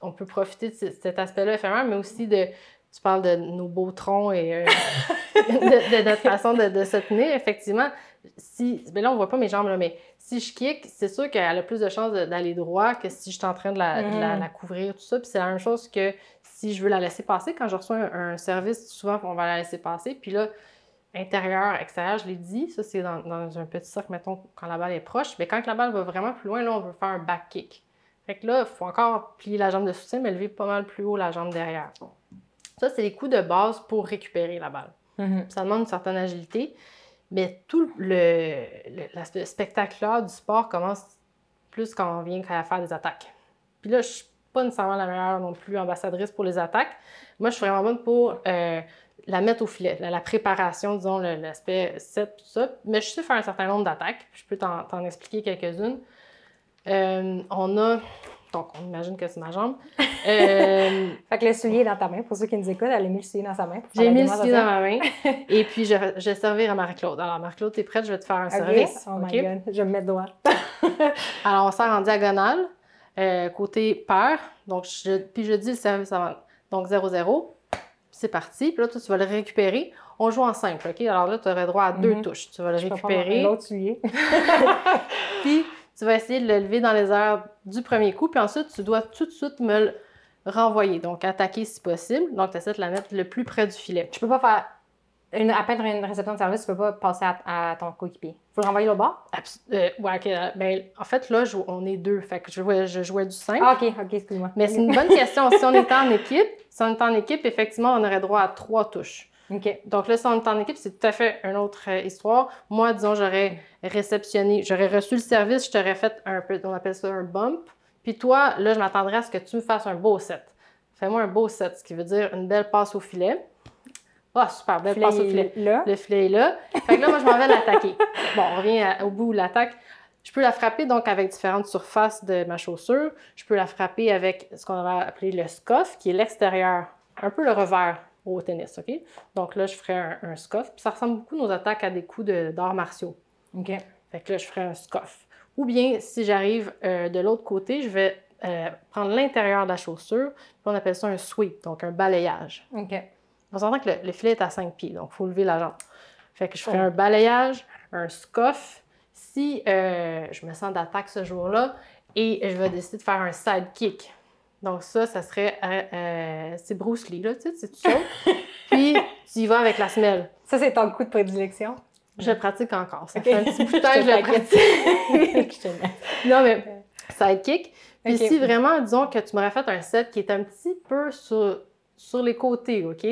on peut profiter de ce- cet aspect-là éphémère, mais aussi de... Tu parles de nos beaux troncs et de, de notre façon de, de se tenir. Effectivement, si... Là, on voit pas mes jambes, là, mais si je kick, c'est sûr qu'elle a plus de chances d'aller droit que si je suis en train de la, de la- la couvrir, tout ça. Puis c'est la même chose que si je veux la laisser passer. Quand je reçois un, un service, souvent, on va la laisser passer. Puis là, intérieur, extérieur, je l'ai dit, ça c'est dans, dans un petit cercle, mettons, quand la balle est proche. Mais quand la balle va vraiment plus loin, là, on veut faire un back kick. Fait que là, il faut encore plier la jambe de soutien, mais lever pas mal plus haut la jambe derrière. Ça, c'est les coups de base pour récupérer la balle. Mhm. Ça demande une certaine agilité, mais tout le, le- l'aspect spectaculaire du sport commence plus quand on vient à faire des attaques. Puis là, je suis pas nécessairement la meilleure non plus ambassadrice pour les attaques. Moi, je suis vraiment bonne pour euh, la mettre au filet, la, préparation, disons, le- l'aspect set, tout ça. Mais je sais faire un certain nombre d'attaques. Je peux t'en, t'en expliquer quelques-unes. Euh, on a... Donc, on imagine que c'est ma jambe. Euh, Fait que le soulier est dans ta main. Pour ceux qui nous écoutent, elle a mis le soulier dans sa main. J'ai mis le soulier dans ma main. Et puis, je, je vais servir à Marie-Claude. Alors, Marie-Claude, t'es prête? Je vais te faire un service. Oh my god, je vais me mettre droit. Alors, on sert en diagonale, euh, côté pair. Donc, je, puis je dis le service avant. Donc, 0-0. C'est parti. Puis là, toi, tu vas le récupérer. On joue en simple, OK? Alors là, tu aurais droit à deux Mhm. touches. Tu vas le Je récupérer. L'autre soulier. Puis, tu vas essayer de le lever dans les airs du premier coup. Puis ensuite, tu dois tout de suite me le renvoyer. Donc, attaquer si possible. Donc, tu essaies de la mettre le plus près du filet. Tu peux pas faire. Une, à peine une réception de service, tu peux pas passer à, à ton coéquipier. Faut le renvoyer au bord? Abs- euh, ouais, ok. euh, Ben, en fait, là, je- on est deux. Fait que je jouais, je jouais du 5. Ah, ok, ok, excuse-moi. Mais c'est une bonne question. si on était en équipe, si on était en équipe, effectivement, on aurait droit à trois touches. Ok. Donc là, si on est en équipe, c'est tout à fait une autre euh, histoire. Moi, disons, j'aurais réceptionné, j'aurais reçu le service, je t'aurais fait un peu, on appelle ça un bump. Puis toi, là, je m'attendrais à ce que tu me fasses un beau set. Fais-moi un beau set, ce qui veut dire une belle passe au filet. Ah, super, belle passe au filet. Là. Le filet est là. Fait que là, moi, je m'en vais l'attaquer. Bon, on revient à- au bout de l'attaque. Je peux la frapper donc avec différentes surfaces de ma chaussure. Je peux la frapper avec ce qu'on va appeler le scuff, qui est l'extérieur, un peu le revers au tennis, OK? Donc là, je ferai un. Puis ça ressemble beaucoup nos attaques à des coups de- d'arts martiaux. Ok. Fait que là, je ferai un scuff. Ou bien, si j'arrive euh, de l'autre côté, je vais euh, prendre l'intérieur de la chaussure, puis on appelle ça un sweep, donc un balayage. Ok. On s'entend que le, le filet est à 5 pieds, donc il faut lever la jambe. Fait que je ferai Oh. un balayage, un scuff. Si euh, je me sens d'attaque ce jour-là et je vais décider de faire un side kick. Donc ça, ça serait... euh, euh, c'est Bruce Lee, là, tu sais, c'est tout ça. Puis tu y vas avec la semelle. Ça, c'est ton coup de prédilection? Je le pratique encore. Ça Ok. fait un petit bout de temps que je le pratique. Non, mais side kick. Puis si vraiment, disons que tu m'aurais fait un set qui est un petit peu sur, sur les côtés, OK?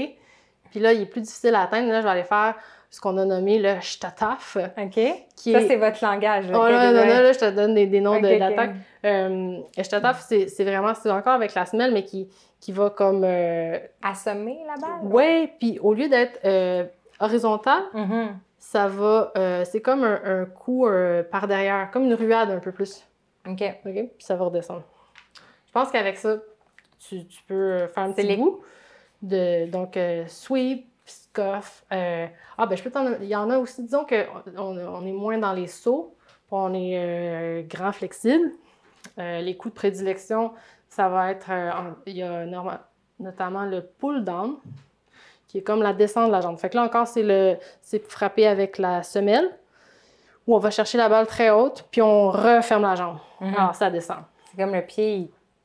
Puis là, il est plus difficile à atteindre. Là, je vais aller faire ce qu'on a nommé le shtataf, OK. qui Ça, est... c'est votre langage. Oh ok, là, là, déjà. là, là, je te donne des, des noms Ok, de- ok. d'attaques. Euh, shtataf, c'est vraiment... C'est encore avec la semelle, mais qui, qui va comme... Euh, Assommer la balle? ouais, puis au lieu d'être euh, horizontal, Mhm. ça va... c'est comme un, un coup par derrière, comme une ruade un peu plus. OK. OK? Puis ça va redescendre. Je pense qu'avec ça, tu, tu peux faire un petit bout. De, donc, sweep, euh, ah, ben, je peux t'en. Il y en a aussi, disons qu'on on est moins dans les sauts. on est euh, grand flexible. Euh, les coups de prédilection, ça va être, en- il y a notamment le pull down, qui est comme la descente de la jambe. Fait que là encore, c'est le, c'est frapper avec la semelle, où on va chercher la balle très haute, puis on referme la jambe. Mhm. Alors ça descend. C'est comme le pied,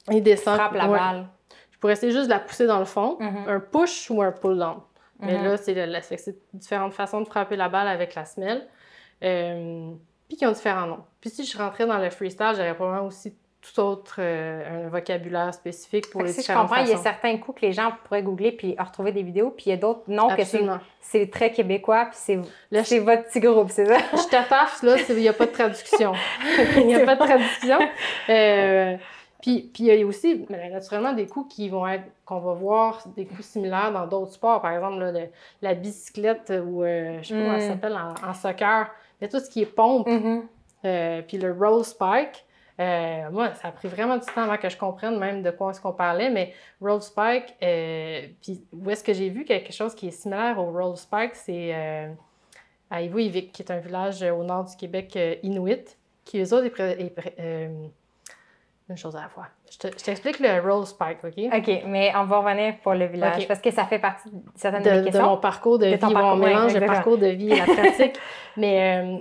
il Il descend. frappe la ouais. balle. Je pourrais essayer juste de la pousser dans le fond, Mhm. un push ou un pull down? Mais Mhm. là, c'est différentes façons de frapper la balle avec la semelle. Euh, puis qui ont différents noms. Puis si je rentrais dans le freestyle, j'aurais probablement aussi tout autre, euh, un vocabulaire spécifique pour Fait les si je comprends, il y a certains coups que les gens pourraient googler puis retrouver des vidéos, puis il y a d'autres noms que c'est très québécois, puis c'est votre petit groupe, c'est ça? Je t'attaffe, là, il n'y a pas de traduction. Il n'y a pas de traduction. Euh, puis, puis il y a aussi, mais naturellement, des coups qui vont être, qu'on va voir, des coups similaires dans d'autres sports. Par exemple, là, le- la bicyclette ou, euh, je sais pas comment ça Mm. s'appelle en, en soccer. Mais tout ce qui est pompe, Mhm. euh, puis le roll spike. euh, moi, ça a pris vraiment du temps avant que je comprenne même de quoi est-ce qu'on parlait, mais roll spike, euh, puis où est-ce que j'ai vu quelque chose qui est similaire au roll spike, c'est à Ivouyvik, qui est un village au nord du Québec inuit, qui eux autres, est pré- est pré- euh, une chose à la fois. Je te- je t'explique le roll spike, OK? OK, mais on va revenir pour le village, parce que ça fait partie de certaines de, mes de questions. mon parcours de, De vie. parcours, on mélange le parcours de vie et la pratique. mais euh,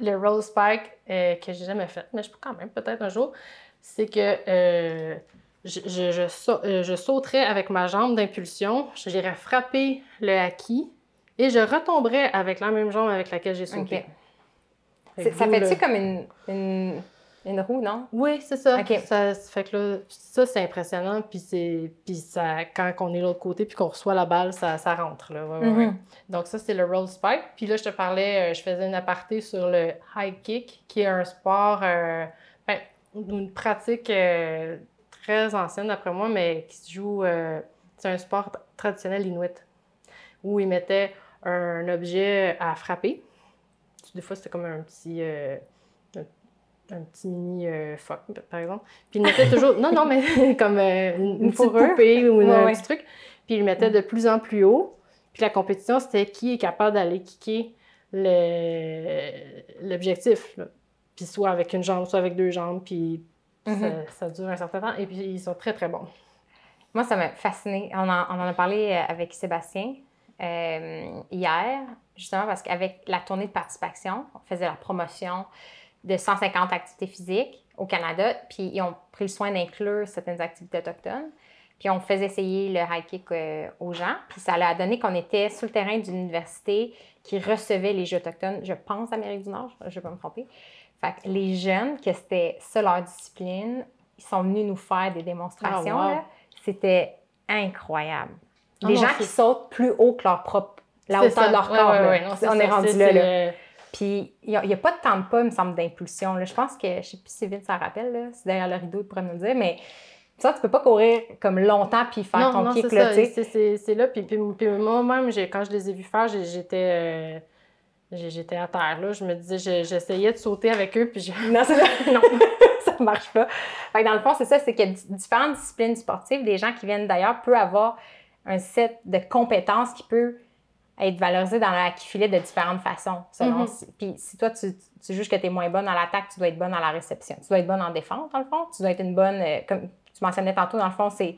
le roll spike euh, que j'ai jamais fait, mais je peux quand même peut-être un jour, c'est que euh, je, je, je, euh, je sauterais avec ma jambe d'impulsion, j'irais frapper le acquis et je retomberais avec la même jambe avec laquelle j'ai sauté. OK. Fait C'est- que Ça fait-tu le- comme une, une, une roue, non? Oui, c'est ça. Ça. fait que là, ça, c'est impressionnant. Puis, c'est, puis ça, quand on est de l'autre côté puis qu'on reçoit la balle, ça, ça rentre. Là. Ouais, ouais, ouais. Mhm. Donc, ça, c'est le roll spike. Puis là, je te parlais, euh, je faisais une aparté sur le high kick, qui est un sport, euh, ben, une pratique euh, très ancienne, d'après moi, mais qui se joue. euh, c'est un sport traditionnel inuit, où ils mettaient un objet à frapper. Des fois, c'était comme un petit. Un, petit mini euh, phoque, par exemple. Puis ils mettaient toujours. non, non, mais comme euh, une, une petite poupée ou une- Ouais, un ouais. petit truc. Puis ils le mettaient de plus en plus haut. Puis la compétition, c'était qui est capable d'aller kicker l'objectif. Puis soit avec une jambe, soit avec deux jambes. Puis ça, Mhm. ça dure un certain temps. Et puis ils sont très, très bons. Moi, ça m'a fasciné. On en, on en a parlé euh, avec Sébastien euh, hier, justement parce qu'avec la tournée de participation, on faisait la promotion de 150 activités physiques au Canada, puis ils ont pris le soin d'inclure certaines activités autochtones. Puis on faisait essayer le high kick euh, aux gens. Puis ça a donné qu'on était sur le terrain d'une université qui recevait les Jeux autochtones, je pense, Amérique du Nord, je ne vais pas me tromper. Fait que les jeunes, que c'était ça leur discipline, ils sont venus nous faire des démonstrations. Ah, wow. C'était incroyable. Ah Des gens qui sautent plus haut que leur propre, la hauteur ça. de leur corps. ouais, là. ouais. Non, c'est on ça. est rendu là. là. Puis il n'y a, il y a pas de temps de pas, il me semble, d'impulsion. Je pense que, je ne sais plus si Vin s'en rappelle, là, c'est derrière le rideau, il pourrait nous le dire, mais ça, tu peux pas courir comme longtemps puis faire non, ton non, ça. tu sais. C'est- là. Puis, puis, puis moi-même, quand je les ai vus faire, j'étais euh, j'étais à terre. Là. Je me disais, je- j'essayais de sauter avec eux. Puis je... Non, ça. Non, ça marche pas. Fait que dans le fond, c'est ça, c'est qu'il y a di- différentes disciplines sportives. Des gens qui viennent d'ailleurs peuvent avoir un set de compétences qui peut être valorisé dans la filet de différentes façons. Selon Mhm. si- Puis si toi, tu, tu juges que tu es moins bonne à l'attaque, tu dois être bonne à la réception. Tu dois être bonne en défense, dans le fond. Tu dois être une bonne, euh, comme tu mentionnais tantôt, dans le fond, c'est...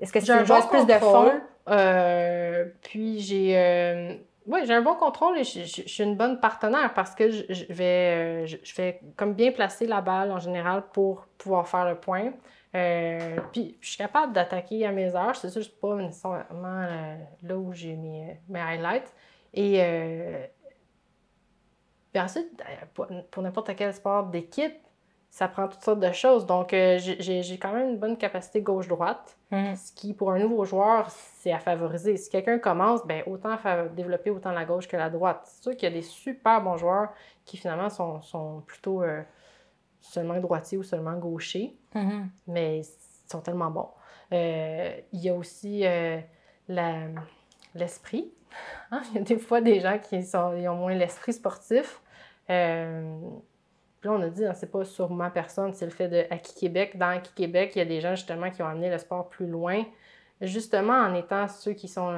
Est-ce que c'est J'ai une un joueuse bon plus de fond? euh, puis j'ai. euh, oui, j'ai un bon contrôle et je, je- je suis une bonne partenaire parce que je, je vais, je, je vais comme bien placer la balle en général pour pouvoir faire le point. Euh, puis je suis capable d'attaquer à mes heures. C'est sûr, je suis pas nécessairement euh, là où j'ai mes, mes highlights. Et euh, puis ensuite, pour, pour n'importe quel sport d'équipe, ça prend toutes sortes de choses. Donc, j'ai- quand même une bonne capacité gauche-droite. Mhm. Ce qui, pour un nouveau joueur, c'est à favoriser. Si quelqu'un commence, ben, autant développer autant la gauche que la droite. C'est sûr qu'il y a des super bons joueurs qui, finalement, sont, sont plutôt seulement droitiers ou seulement gauchers, Mhm. mais ils sont tellement bons. Euh, il y a aussi euh, l'esprit. Hein, Il y a des fois des gens qui sont, ils ont moins l'esprit sportif. Euh, puis là, on a dit, hein, c'est pas ma personne, c'est le fait de Hockey Québec. Dans Hockey Québec, il y a des gens justement qui ont amené le sport plus loin, justement en étant ceux qui sont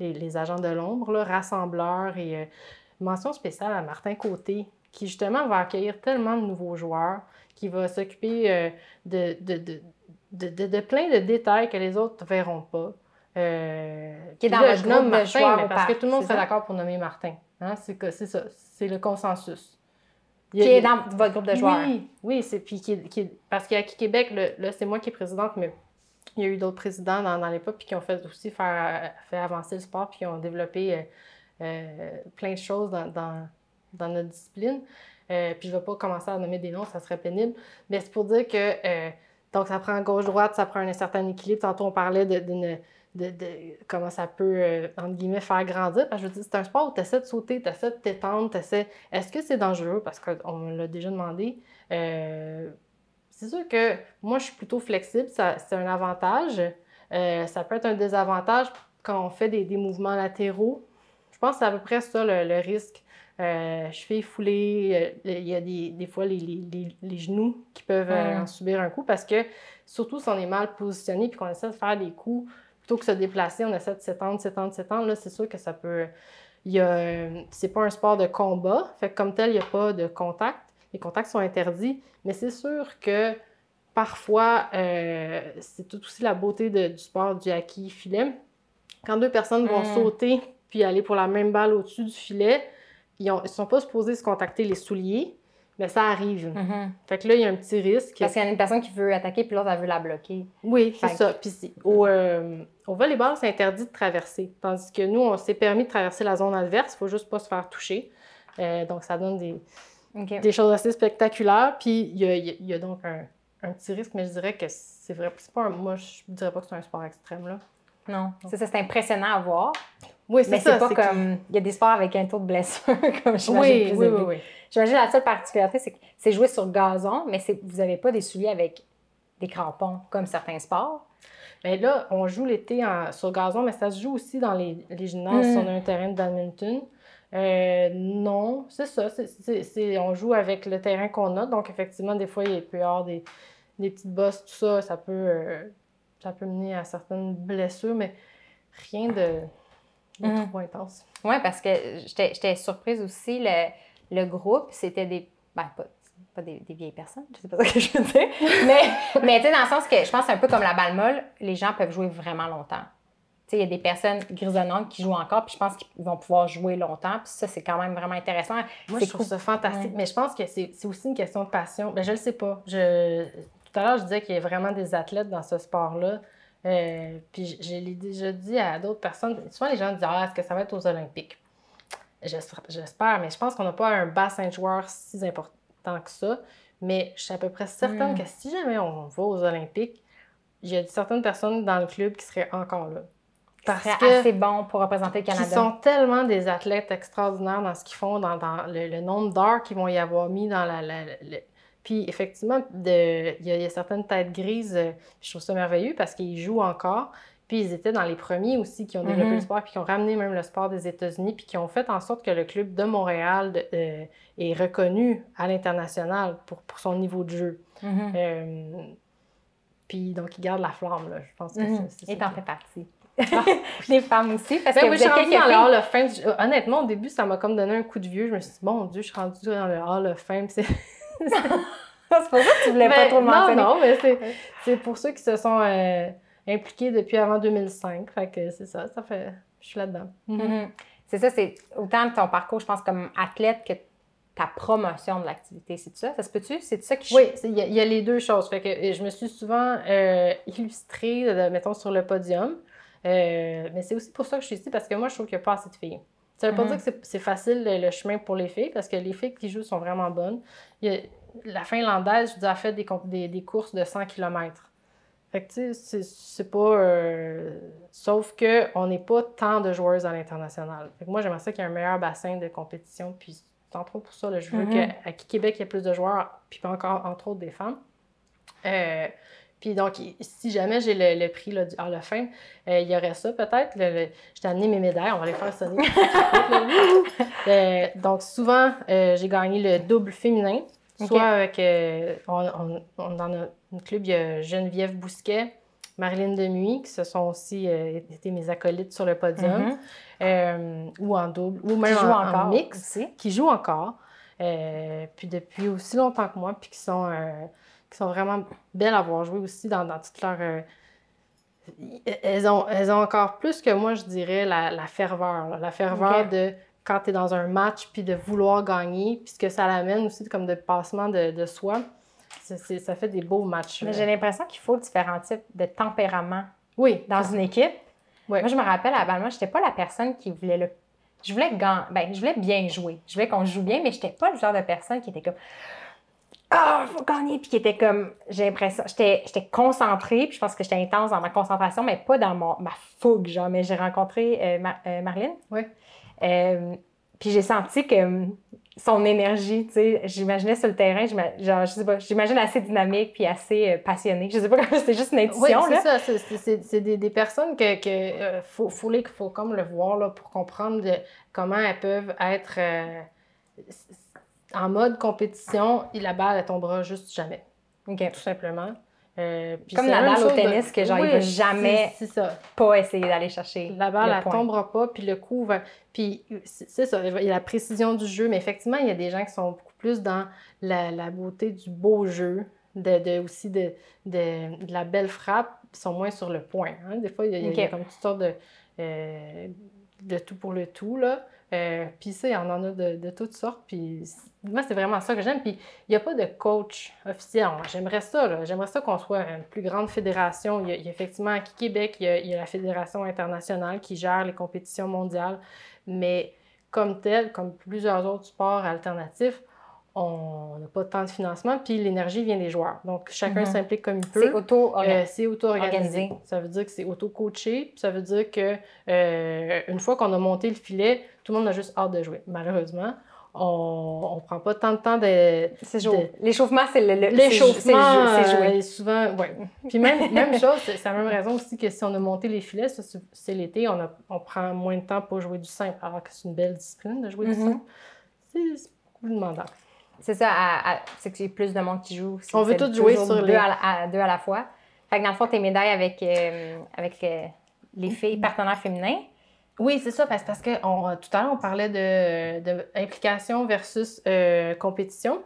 les, les agents de l'ombre, rassembleurs et mention spéciale à Martin Côté, qui justement va accueillir tellement de nouveaux joueurs, qui va s'occuper euh, de, de, de, de, plein de détails que les autres ne verront pas. Euh, qui est dans le groupe de joueurs parce que tout le monde serait d'accord pour nommer Martin. Hein? C'est ça, c'est le consensus. qui est dans votre groupe de joueurs. Oui, oui c'est puis qui, qui, parce qu'à Québec, là, c'est moi qui est présidente, mais il y a eu d'autres présidents dans, dans l'époque puis qui ont fait aussi faire, faire avancer le sport puis qui ont développé euh, euh, plein de choses dans, dans, dans notre discipline. Euh, puis je ne vais pas commencer à nommer des noms, ça serait pénible. Mais c'est pour dire que donc ça prend gauche-droite, ça prend un certain équilibre. Tantôt on parlait d'une de, de, comment ça peut, entre guillemets, faire grandir. Parce que je veux dire, c'est un sport où tu essaies de sauter, tu essaies de t'étendre, tu essaies... Est-ce que c'est dangereux? Parce qu'on me l'a déjà demandé. Euh, c'est sûr que moi, je suis plutôt flexible, c'est un avantage. Euh, ça peut être un désavantage quand on fait des, des, mouvements latéraux. Je pense que c'est à peu près ça le, risque. Euh, je fais fouler, euh, il y a des, des fois les, les, les, genoux qui peuvent en subir un coup parce que, surtout si on est mal positionné puis qu'on essaie de faire des coups, plutôt que de se déplacer, on essaie de s'étendre, s'étendre, s'étendre, là, c'est sûr que ça peut. Il y a... C'est pas un sport de combat, fait que comme tel, il n'y a pas de contact les contacts sont interdits, mais c'est sûr que parfois, euh, c'est tout aussi la beauté du sport du hockey filet. Quand deux personnes vont mm. sauter puis aller pour la même balle au-dessus du filet, ils ne sont pas supposés se contacter les souliers, mais ça arrive. Mm-hmm. Fait que là, il y a un petit risque. Parce qu'il y a une personne qui veut attaquer, puis l'autre, elle veut la bloquer. Oui, c'est ça. Puis au, euh, au volleyball, c'est interdit de traverser. Tandis que nous, on s'est permis de traverser la zone adverse. Il faut juste pas se faire toucher. Euh, donc, ça donne des, des choses assez spectaculaires. Puis il y a, donc un, petit risque, mais je dirais que c'est vrai. C'est pas moi, je dirais pas que c'est un sport extrême. là. Non, c'est ça, c'est impressionnant à voir. Oui, c'est ça. Mais c'est pas comme. Il y a des sports avec un taux de blessure, comme j'imagine. Oui, oui, oui, oui. J'imagine la seule particularité, c'est que c'est joué sur gazon, mais vous n'avez pas des souliers avec des crampons, comme certains sports. Mais là, on joue l'été sur gazon, mais ça se joue aussi dans les, les gymnases si on a un terrain de badminton. Euh, non, c'est ça. on joue avec le terrain qu'on a. Donc, effectivement, des fois, il peut y avoir des, petites bosses, tout ça. Ça peut, euh, ça peut mener à certaines blessures, mais rien de, trop intense. Oui, parce que j'étais surprise aussi. Le, le groupe, c'était des. Ben, pas, des, vieilles personnes, je sais pas ce que je veux dire. mais, mais tu sais, dans le sens que je pense que c'est un peu comme la balle molle, les gens peuvent jouer vraiment longtemps il y a des personnes grisonnantes qui jouent encore, puis je pense qu'ils vont pouvoir jouer longtemps. Puis ça, c'est quand même vraiment intéressant. Moi, je trouve ça fantastique. Mais je pense que c'est aussi une question de passion. Ben, je le sais pas. Je... Tout à l'heure, je disais qu'il y a vraiment des athlètes dans ce sport-là. Euh, puis je, l'ai déjà dit à d'autres personnes. Souvent, les gens disent Ah, est-ce que ça va être aux Olympiques? J'espère, mais je pense qu'on n'a pas un bassin de joueurs si important que ça. Mais je suis à peu près certaine mm. que si jamais on va aux Olympiques, il y a certaines personnes dans le club qui seraient encore là. Parce que assez bon pour représenter le Canada. Ils sont tellement des athlètes extraordinaires dans ce qu'ils font, dans, le, nombre d'heures qu'ils vont y avoir mis dans la. Puis effectivement, il y, a certaines têtes grises, euh, je trouve ça merveilleux parce qu'ils jouent encore. Puis ils étaient dans les premiers aussi qui ont développé mm-hmm. le sport, puis qui ont ramené même le sport des États-Unis, puis qui ont fait en sorte que le club de Montréal est reconnu à l'international pour, pour, son niveau de jeu. Mm-hmm. Euh, puis donc, ils gardent la flamme, là. Je pense que c'est Et t'en fais partie. les femmes aussi. Parce ben que oui, je suis dans le Hall of Fame. Honnêtement, au début, ça m'a comme donné un coup de vieux. Je me suis dit, bon Dieu, je suis rendue dans le Hall of Fame. C'est pour ça que tu voulais pas trop mentionner. Non, non, mais c'est pour ceux qui se sont euh, impliqués depuis avant 2005. Fait que c'est ça, ça fait... Je suis là-dedans. Mm-hmm. C'est ça, c'est autant ton parcours, je pense, comme athlète que ta promotion de l'activité, c'est ça? Ça se peut-tu? C'est ça qui... Oui, il y, a les deux choses. Fait que je me suis souvent euh, illustrée, mettons, sur le podium. Euh, mais c'est aussi pour ça que je suis ici, parce que moi, je trouve qu'il n'y a pas assez de filles. Ça veut pas mhm. dire que c'est facile le, chemin pour les filles, parce que les filles qui jouent sont vraiment bonnes. la Finlandaise, je vous ai fait des, des, courses de 100 km. Fait que, tu sais, c'est pas. Euh, sauf qu'on n'est pas tant de joueuses à l'international. Fait que moi, j'aimerais ça qu'il y ait un meilleur bassin de compétition. Puis, entre autres pour ça, je veux mhm. qu'à Québec, il y ait plus de joueurs, puis pas encore, entre autres, des femmes. Euh, puis donc, si jamais j'ai le, prix là, du Hall of Fame, euh, il y aurait ça peut-être. je t'ai amené mes médailles, on va les faire sonner. Euh, donc, souvent, euh, j'ai gagné le double féminin. Soit avec, on, dans notre club, il y a Geneviève Bousquet, Marilyn Demuy, qui se sont aussi été mes acolytes sur le podium, mm-hmm. ou en double, ou même en, mix, qui jouent encore. puis depuis aussi longtemps que moi, puis qui sont, qui sont vraiment belles à voir jouer aussi dans, dans toute leur. euh, elles, ont, elles ont encore plus que moi, je dirais, la, la ferveur. là. La ferveur de quand tu es dans un match, puis de vouloir gagner, puis ce que ça l'amène aussi comme de passement de, de soi. Ça fait des beaux matchs. Mais j'ai l'impression qu'il faut différents types de tempéraments Oui, dans une équipe. Moi, je me rappelle, à Balma, je n'étais pas la personne qui voulait le. Je voulais, gan- ben, je voulais bien jouer. Je voulais qu'on joue bien, mais je n'étais pas le genre de personne qui était comme. Ah, faut gagner! Puis qui était comme. J'ai l'impression. J'étais j'étais concentrée, puis je pense que j'étais intense dans ma concentration, mais pas dans mon, ma fougue, genre. Mais j'ai rencontré euh, euh, Marlène. Ouais. Euh, puis j'ai senti que hum, son énergie, tu sais, j'imaginais sur le terrain, genre, je sais pas, j'imagine assez dynamique puis assez euh, passionnée. Je sais pas comment, c'était juste une Oui, intuition, c'est là. ça. C'est- c'est- C'est c'est des, des personnes que, que euh, faut, faut, les- faut comme le voir là, pour comprendre de- comment elles peuvent être euh, en mode compétition et la balle, elle tombera juste jamais, tout simplement. Euh, Comme la Nadal au de- tennis, que genre, il Oui, va jamais- C'est c'est ça. Pas essayer d'aller chercher. La balle, le elle point. tombera pas, puis le coup va. Puis c'est ça, il y a la précision du jeu, mais effectivement, il y a des gens qui sont beaucoup plus dans la, la beauté du beau jeu, de, de- aussi de, de, la belle frappe, ils sont moins sur le point. hein. Des fois, il y a, il y a- il y a Ok. comme toutes sortes de, euh, de tout pour le tout, là. Euh, puis ça, il y en a de, de toutes sortes. Puis moi, c'est vraiment ça que j'aime. Puis il n'y a pas de coach officiel. J'aimerais ça, là. J'aimerais ça qu'on soit une plus grande fédération. Il y a, il y a effectivement, à Québec, il y, a, il y a la Fédération internationale qui gère les compétitions mondiales. Mais comme tel, comme plusieurs autres sports alternatifs, on n'a pas tant de financement. Puis l'énergie vient des joueurs. Donc chacun Mhm. s'implique comme il C'est peut. Euh, c'est auto-organisé. Organisé. Ça veut dire que c'est auto-coaché. Ça veut dire que euh, une fois qu'on a monté le filet, tout le monde a juste hâte de jouer. Malheureusement, on ne prend pas tant de temps de. C'est joué. L'échauffement, c'est le, L'échauffement, c'est euh, joué. est souvent, ouais. Puis même, même chose, c'est la même raison aussi que si on a monté les filets, ça, c'est- l'été, on, a- on prend moins de temps pour jouer du simple, alors que c'est une belle discipline de jouer du Mhm. simple. C'est c'est beaucoup demandant. C'est ça, c'est y a plus de monde qui joue. On veut tous jouer sur deux, les- à, la- à- deux à la fois. Fait que dans le fond, tes médailles avec, euh, avec euh, les filles partenaires féminins. Oui, c'est ça, parce, parce que on- tout à l'heure, on parlait de, de implication versus euh, compétition.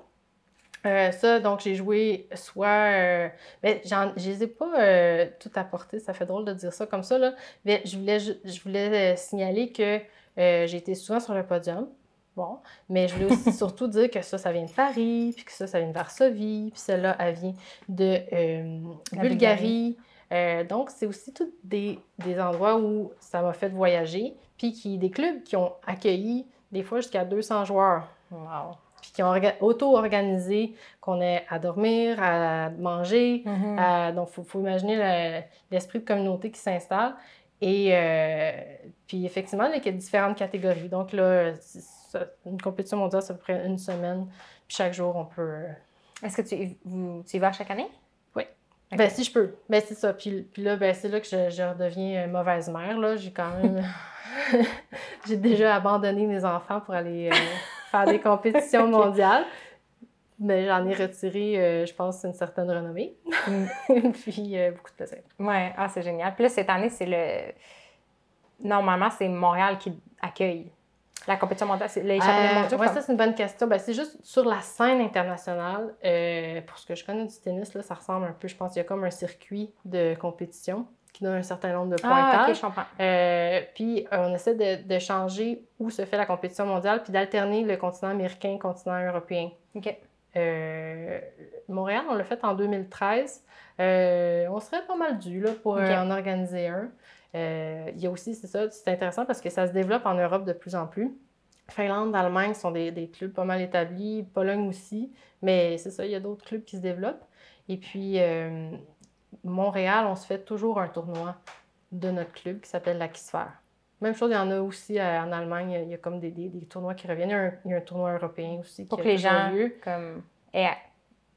Euh, ça, donc, j'ai joué soit. euh, mais je les ai pas euh, tout apporté, ça fait drôle de dire ça comme ça, là. Mais je voulais, je voulais signaler que j'ai été souvent sur le podium. Bon, mais je voulais aussi surtout dire que ça, ça vient de Paris, puis que ça, ça vient de Varsovie, puis celle-là, elle vient de euh, Bulgarie. Euh, donc, c'est aussi tous des, des endroits où ça m'a fait voyager, puis qui, des clubs qui ont accueilli des fois jusqu'à 200 joueurs Wow. puis qui ont orga- auto-organisé qu'on ait à dormir, à manger. Mhm. à- donc, il faut, faut imaginer le- l'esprit de communauté qui s'installe. Et euh, puis, effectivement, il y a différentes catégories. Donc, là, une compétition mondiale, ça prend une semaine. Puis, chaque jour, on peut. Est-ce que tu, vous, tu y vas chaque année? Ok. Ben, si je peux. Ben, c'est ça. Puis, puis là, ben, c'est là que je, je redeviens euh, mauvaise mère. Là. J'ai quand même. J'ai déjà abandonné mes enfants pour aller euh, faire des compétitions mondiales. Mais j'en ai retiré, euh, je pense, une certaine renommée. puis euh, beaucoup de plaisir. Ouais, ah, c'est génial. Puis là, cette année, c'est le. Normalement, c'est Montréal qui accueille la compétition mondiale. C'est les championnats Euh, mondiaux. comme- ça, c'est une bonne question. Ben, c'est juste sur la scène internationale. euh, pour ce que je connais du tennis, là, ça ressemble un peu, je pense, il y a comme un circuit de compétition qui donne un certain nombre de Ah, pointages. ok, je comprends. Euh, puis on essaie de, de changer où se fait la compétition mondiale, puis d'alterner le continent américain, le continent européen. OK. Euh, Montréal, on l'a fait en 2013. Euh, on serait pas mal dû là, pour en organiser un. Euh, il y a aussi, c'est ça, c'est intéressant parce que ça se développe en Europe de plus en plus. Finlande, Allemagne sont des, des clubs pas mal établis, Pologne aussi, mais c'est ça, il y a d'autres clubs qui se développent. Et puis, euh, Montréal, on se fait toujours un tournoi de notre club qui s'appelle l'Aquisphère. Même chose, il y en a aussi euh, en Allemagne, il y a- comme des, des- des tournois qui reviennent. Il y a un, il y a un tournoi européen aussi Pour qui que a les toujours gens lieu. comme, aient,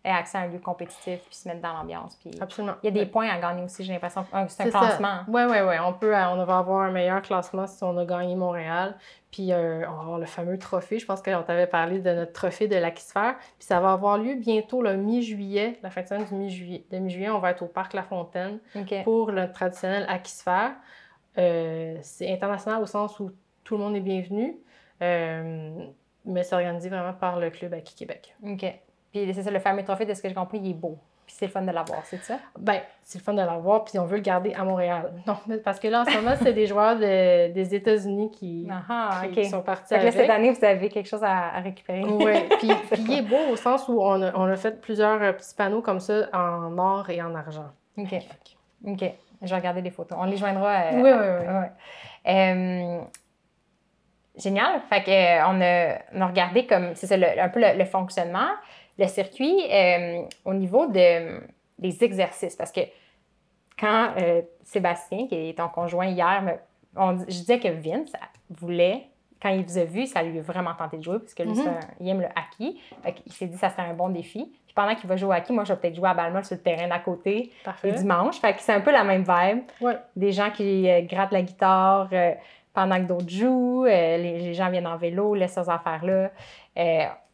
aient accès à un lieu compétitif puis se mettent dans l'ambiance. Puis... Absolument. Il y a des points à gagner aussi, j'ai l'impression. C'est un classement. Oui, oui, oui. On, peut, euh, on va avoir un meilleur classement si on a gagné Montréal. Puis euh, on va avoir le fameux trophée. Je pense qu'on t'avait parlé de notre trophée de l'Aquisphère. Puis ça va avoir lieu bientôt le mi-juillet, la fin de semaine du mi-juillet. De mi-juillet, on va être au Parc La Fontaine pour le traditionnel Aquisphère. Euh, c'est international au sens où tout le monde est bienvenu. Euh, mais c'est organisé vraiment par le club Aki Québec. OK. Puis c'est ça, le fameux trophée, de ce que j'ai compris, il est beau. Puis c'est le fun de l'avoir, c'est ça? Ben, c'est le fun de l'avoir, puis on veut le garder à Montréal. Non, parce que là, en ce moment, c'est des joueurs de- des États-Unis qui, Ah, qui OK. sont partis là, avec. cette année, vous avez quelque chose à, à récupérer. Oui, puis, puis il est beau au sens où on a, on a fait plusieurs euh, petits panneaux comme ça en or et en argent. OK. OK. Je vais regarder les photos. On les joindra. euh, Oui, oui, oui. ouais. Euh, génial. Fait que, on, a, on a regardé comme, c'est ça, le- un peu le, le fonctionnement, le circuit euh, au niveau de, des exercices. Parce que quand euh, Sébastien, qui est ton conjoint hier, on, je disais que Vince voulait, quand il vous a vu, ça lui a vraiment tenté de jouer, parce que lui, Mhm. un- il aime le hockey. Qu'il s'est dit que ça serait un bon défi. Puis pendant qu'il va jouer au hockey, moi, je vais peut-être jouer à balle sur le terrain d'à côté Parfait. le dimanche. Fait que c'est un peu la même vibe. Ouais. Des gens qui euh, grattent la guitare pendant que d'autres jouent. les, les gens viennent en vélo, laissent ces affaires-là.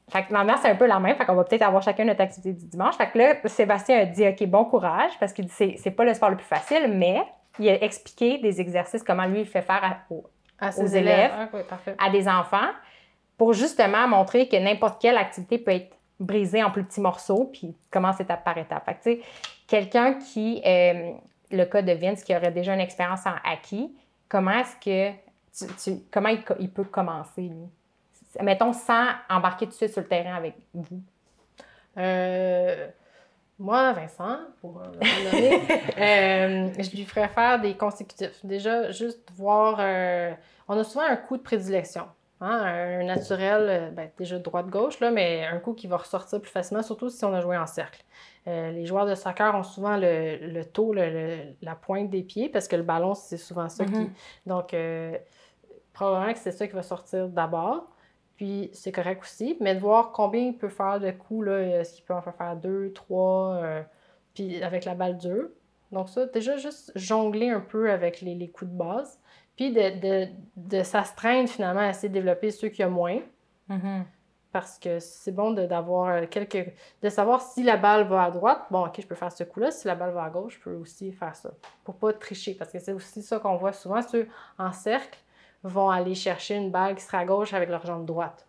Fait que l'ambiance, c'est un peu la même. Fait qu'on va peut-être avoir chacun notre activité du dimanche. Fait que là, Sébastien a dit, OK, bon courage, parce qu'il dit, c'est, c'est pas le sport le plus facile, mais il a expliqué des exercices, comment lui, il fait faire à- aux- À ses aux élèves. élèves. Ah, oui, à des enfants pour justement montrer que n'importe quelle activité peut être brisée en plus petits morceaux, puis commence étape par étape. Fait que, tu sais, quelqu'un qui, euh, le cas de Vince, qui aurait déjà une expérience en acquis, comment est-ce que, tu, tu- comment il, il peut commencer, lui? Mettons, sans embarquer tout de suite sur le terrain avec vous? Euh, moi, Vincent, pour euh, le nommer, euh, je lui ferais faire des consécutifs. Déjà, juste voir. euh, on a souvent un coup de prédilection. hein, un naturel, ben, déjà droite-gauche, là, mais un coup qui va ressortir plus facilement, surtout si on a joué en cercle. Euh, les joueurs de soccer ont souvent le, le taux, le- le- la pointe des pieds, parce que le ballon, c'est souvent ça qui. Mhm. Donc, probablement que c'est ça qui va sortir d'abord. Puis c'est correct aussi, mais de voir combien il peut faire de coups, là, est-ce qu'il peut en faire deux, trois, euh, puis avec la balle dure. Donc ça, déjà juste jongler un peu avec les, les coups de base, puis de, de, de s'astreindre finalement à essayer de développer ceux qui ont moins, parce que c'est bon de- d'avoir euh, quelques... de savoir si la balle va à droite, bon ok, je peux faire ce coup-là, si la balle va à gauche, je peux aussi faire ça, pour pas tricher, parce que c'est aussi ça qu'on voit souvent, ceux en cercle vont aller chercher une balle qui sera à gauche avec leur jambe droite.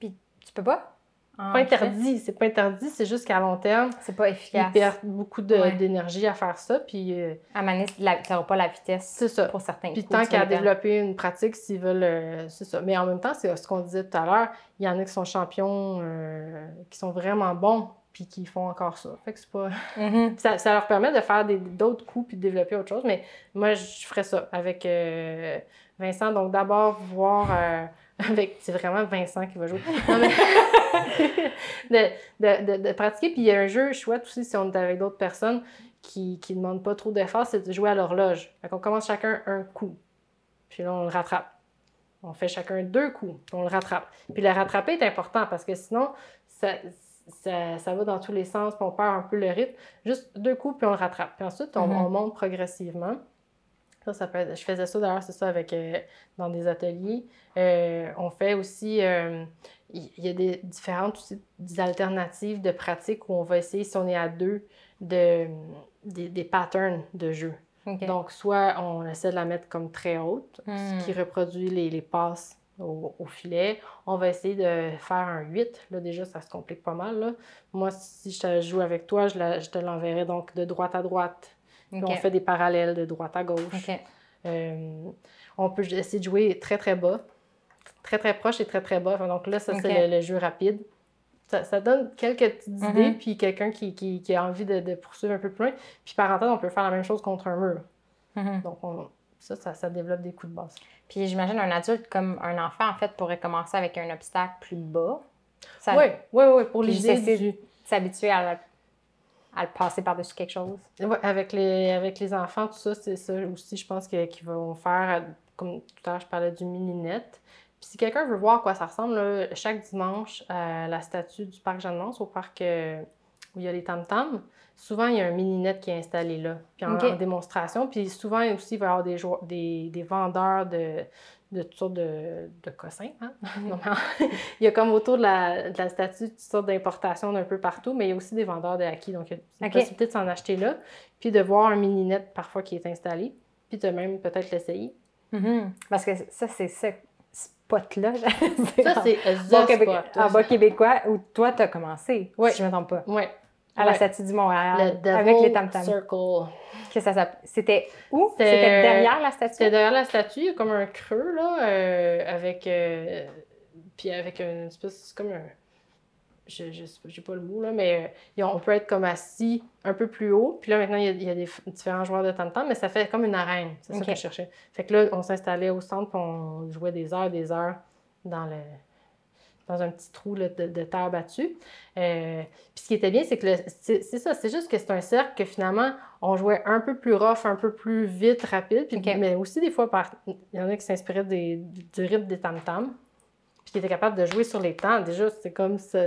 Tu peux pas? En Pas interdit, c'est pas interdit, c'est juste qu'à long terme, C'est pas ils efficace. perdent beaucoup Ouais. d'énergie à faire ça, puis euh, À Manis, tu n'auras pas la vitesse c'est ça. pour certains Puis coups, tant qu'à développer une pratique, s'ils veulent, euh, c'est ça. Mais en même temps, c'est ce qu'on disait tout à l'heure, il y en a qui sont champions, euh, qui sont vraiment bons, puis qui font encore ça. Fait que c'est pas... Mhm. ça, ça leur permet de faire d'autres coups puis de développer autre chose. Mais moi, je ferais ça avec Vincent. Donc, d'abord, voir euh, avec. C'est vraiment Vincent qui va jouer. Non, mais- de, de, de, de pratiquer. Puis, il y a un jeu chouette aussi si on est avec d'autres personnes qui ne demandent pas trop d'efforts, c'est de jouer à l'horloge. Fait qu'on commence chacun un coup. Puis là, on le rattrape. On fait chacun deux coups, puis on le rattrape. Puis le rattraper est important parce que sinon, ça, ça, ça va dans tous les sens, puis on perd un peu le rythme. Juste deux coups, puis on le rattrape. Puis ensuite, on, Mhm. on monte progressivement. Ça, ça peut je faisais ça d'ailleurs, c'est ça, avec, euh, dans des ateliers. Euh, on fait aussi, euh, il y a des différentes aussi, des alternatives de pratique où on va essayer, si on est à deux, de, des, des patterns de jeu. Donc, soit on essaie de la mettre comme très haute, Hmm. ce qui reproduit les, les passes au, au filet. On va essayer de faire un 8. Là, déjà, ça se complique pas mal. là. Moi, si je joue avec toi, je, la- je te l'enverrai donc de droite à droite. Puis OK. on fait des parallèles de droite à gauche. Euh, on peut essayer de jouer très, très bas. Très, très proche et très, très bas. Donc là, ça, c'est le, le jeu rapide. Ça, ça donne quelques petites Mhm. idées, puis quelqu'un qui, qui- qui a envie de, de poursuivre un peu plus loin. Puis parenthèse, on peut faire la même chose contre un mur. Mhm. Donc, on- ça, ça, ça développe des coups de base. Puis j'imagine un adulte comme un enfant, en fait, pourrait commencer avec un obstacle plus bas. Ça- Oui, oui, oui, pour l'idée du... S'habituer à, le- à le passer par-dessus quelque chose. Ouais, avec, les, avec les enfants, tout ça, c'est ça aussi, je pense, que- qu'ils vont faire, comme tout à l'heure, je parlais du mini-net. Puis si quelqu'un veut voir à quoi ça ressemble, là, chaque dimanche, à la statue du parc Jeanne-Mance, au parc euh, où il y a les tam-tams, souvent, il y a un mini-net qui est installé là, puis en, démonstration. Puis souvent, aussi, il va y avoir des, des, des vendeurs de, de toutes sortes de, de cossins. hein? Il y a comme autour de la, de la statue toutes sortes d'importations d'un peu partout, mais il y a aussi des vendeurs de acquis. Donc, il y a une Ok. possibilité de s'en acheter là, puis de voir un mini-net parfois qui est installé, puis de même peut-être l'essayer. Mhm. Parce que ça, c'est ça. spot là. Ça, c'est the bon en bas québécois où toi, tu as commencé, Ouais. si je ne me trompe pas. Ouais. À la statue du Montréal, Le avec les tam-tams. Circle. Que ça C'était où? C'était- C'était derrière la statue? C'était derrière la statue, il y a comme un creux, là, euh, avec... euh, puis avec une espèce... C'est comme un... Je, je sais pas, j'ai pas le mot, là, mais euh, on peut être comme assis un peu plus haut. Puis là, maintenant, il y a, il y a des différents joueurs de tam-tam, mais ça fait comme une arène. C'est ça que je cherchais. Fait que là, on s'installait au centre, puis on jouait des heures, des heures dans le dans un petit trou là, de, de terre battue. Euh, puis ce qui était bien, c'est que c'est ça, c'est juste que c'est un cercle que finalement, on jouait un peu plus rough, un peu plus vite, rapide, puis- mais aussi des fois, par, il y en a qui s'inspiraient des, du rythme des tam-tams, puis qui étaient capables de jouer sur les temps. Déjà, c'est comme ça,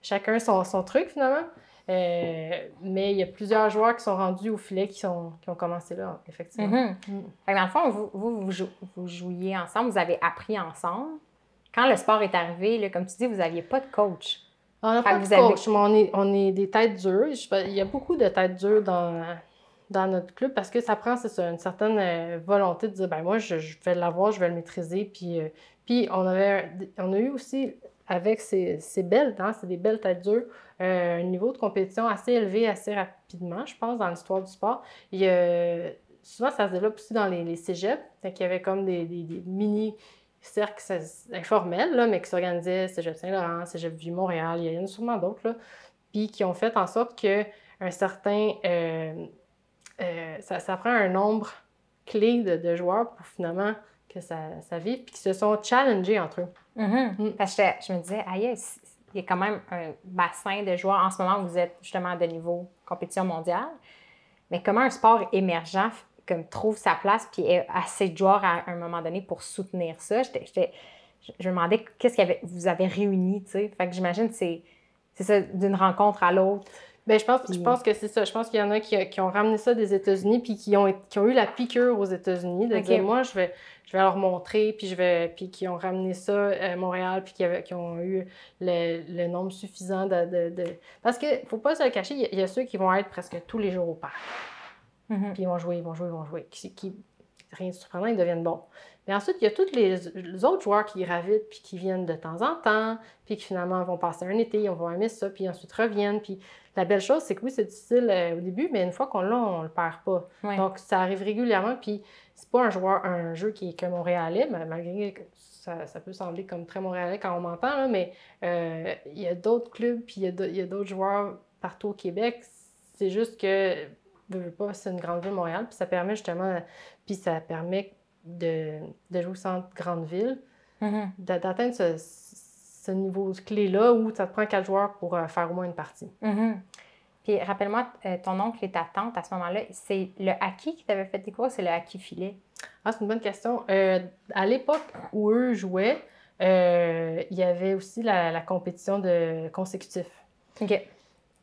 chacun son, son truc finalement. Euh, mais il y a plusieurs joueurs qui sont rendus au filet qui, sont, qui ont commencé là, effectivement. Mhm. Mm. Fait que dans le fond, vous, vous, vous jouiez ensemble, vous avez appris ensemble. Quand le sport est arrivé, là, comme tu dis, vous n'aviez pas de coach. On n'a pas de avez- coach, mais on est, on est des têtes dures. Il y a beaucoup de têtes dures dans, dans notre club parce que ça prend ça, une certaine euh, volonté de dire ben moi, je, je vais l'avoir, je vais le maîtriser. Puis, euh, puis on, avait, on a eu aussi, avec ces, ces belles, hein, c'est des belles têtes dures, euh, un niveau de compétition assez élevé assez rapidement, je pense, dans l'histoire du sport. Souvent, ça se développe aussi dans les, les cégeps. Fait qu'il y avait comme des, des- des mini cercles informels, là, mais qui s'organisaient, Cégep Saint-Laurent, Cégep Vie-Montréal, il y en a sûrement d'autres, puis qui ont fait en sorte que un certain... euh, euh, ça, ça prend un nombre clé de, de joueurs pour finalement que ça, ça vive, puis qui se sont challengés entre eux. Mm. Parce que je me disais, aïe, c- il y a quand même un bassin de joueurs en ce moment où vous êtes justement de niveau compétition mondiale. Mais comment un sport émergent comme trouve sa place puis ait assez de joueurs à un moment donné pour soutenir ça? Je je me demandais qu'est-ce que vous avez réuni, tu sais. Fait que j'imagine que c'est c'est ça, d'une rencontre à l'autre. Ben, je pense, je pense que c'est ça. Je pense qu'il y en a qui, qui ont ramené ça des États-Unis puis qui ont, qui ont eu la piqûre aux États-Unis de dire moi je vais, je vais leur montrer puis je vais puis qui ont ramené ça à Montréal puis qui, avaient- qui ont eu le, le nombre suffisant de, de- de- parce que faut pas se le cacher il y a- il y, a ceux qui vont être presque tous les jours au parc Mhm. puis ils vont jouer ils vont jouer ils vont jouer qui, qui rien de surprenant ils deviennent bons mais ensuite il y a tous les, les autres joueurs qui gravitent puis qui viennent de temps en temps puis qui finalement vont passer un été ils vont aimer ça puis ensuite reviennent puis la belle chose, c'est que oui, c'est difficile euh, au début, mais une fois qu'on l'a, on le perd pas. Donc, ça arrive régulièrement, puis c'est pas un joueur, un jeu qui est que montréalais, mais malgré que ça, ça peut sembler comme très montréalais quand on m'entend, mais euh, il y a d'autres clubs, puis il y a d'autres joueurs partout au Québec. C'est juste que, veux, veux pas, c'est une grande ville, Montréal, puis ça permet justement, puis ça permet de, de jouer au centre grande ville, Mhm. d'a- d'atteindre ce, ce niveau clé-là où ça te prend quatre joueurs pour euh, faire au moins une partie. Mhm. Puis rappelle-moi, euh, ton oncle et ta tante à ce moment-là, c'est le hockey qui t'avait fait découvrir, c'est le hockey filet? Ah, c'est une bonne question. Euh, à l'époque où eux jouaient, euh, il y avait aussi la, la compétition de consécutif. OK.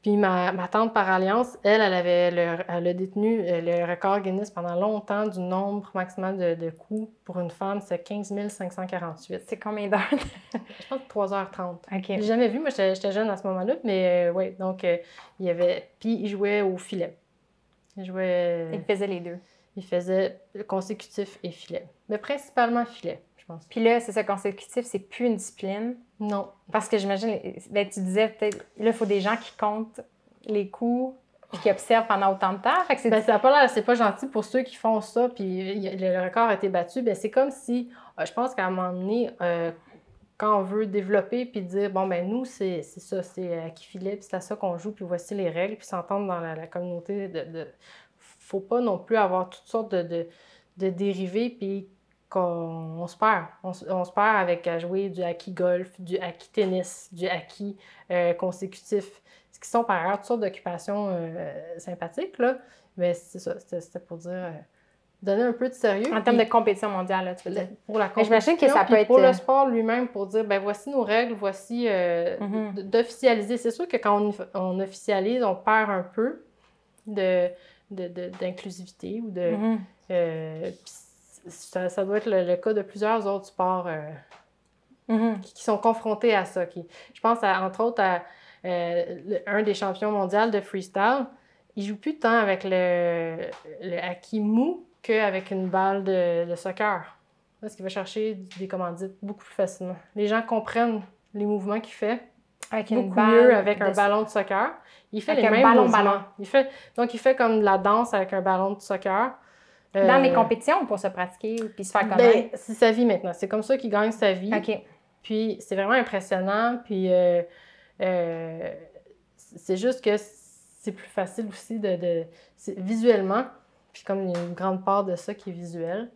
Puis ma, ma tante par alliance, elle, elle avait le, elle a détenu euh, le record Guinness pendant longtemps du nombre maximal de, de coups pour une femme, c'est 15 548. C'est combien d'heures? Je pense 3h30. OK. J'ai jamais vu, moi j'étais jeune à ce moment-là, mais oui, donc euh, il y avait. Puis il jouait au filet. Il jouait. Il faisait les deux. Il faisait consécutif et filet. Mais principalement filet, je pense. Puis là, c'est ça, consécutif, c'est plus une discipline. Non. Parce que j'imagine, ben, tu disais peut-être, là, il faut des gens qui comptent les coups puis qui observent pendant autant de temps. Fait que c'est Ben, ça a pas l'air, c'est pas gentil pour ceux qui font ça, puis le record a été battu. Ben, c'est comme si, euh, je pense qu'à un moment donné, euh, quand on veut développer puis dire, bon, ben nous, c'est c'est ça, c'est à qui filet, puis c'est à ça qu'on joue, puis voici les règles, puis s'entendre dans la, la communauté. De, de- Faut pas non plus avoir toutes sortes de, de, de dérivés, puis qu'on on se perd. On, se- on se perd avec à jouer du hockey golf, du hockey tennis, du hockey euh, consécutif, ce qui sont par ailleurs toutes sortes d'occupations euh, sympathiques, là. Mais c'est ça, c'était pour dire, euh, donner un peu de sérieux. en termes de compétition mondiale, là, tu veux dire? pour la Mais j'imagine que compétition, ça peut être, pour le sport lui-même, pour dire, ben voici nos règles, voici d- d'officialiser. C'est sûr que quand on, on officialise, on perd un peu de de- de- d'inclusivité ou de... Mhm. Ça, ça doit être le, le cas de plusieurs autres sports euh, Mhm. qui, qui sont confrontés à ça. Qui, je pense à, entre autres à euh, le- un des champions mondiaux de freestyle. Il joue plus temps avec le, le mou qu'avec une balle de, de soccer. parce qu'il va chercher des commandites beaucoup plus facilement. Les gens comprennent les mouvements qu'il fait Avec une beaucoup balle mieux avec un de- ballon de soccer. Il fait Avec les un mêmes ballon, mouvements. ballon. Il fait, donc, il fait comme de la danse avec un ballon de soccer. Dans les Euh, compétitions pour se pratiquer puis se faire ben, connaître. c'est sa vie maintenant. C'est comme ça qu'il gagne sa vie. OK. Puis c'est vraiment impressionnant. Puis euh, euh, c'est juste que c'est plus facile aussi de, visuellement. Puis comme il y a une grande part de ça qui est visuel,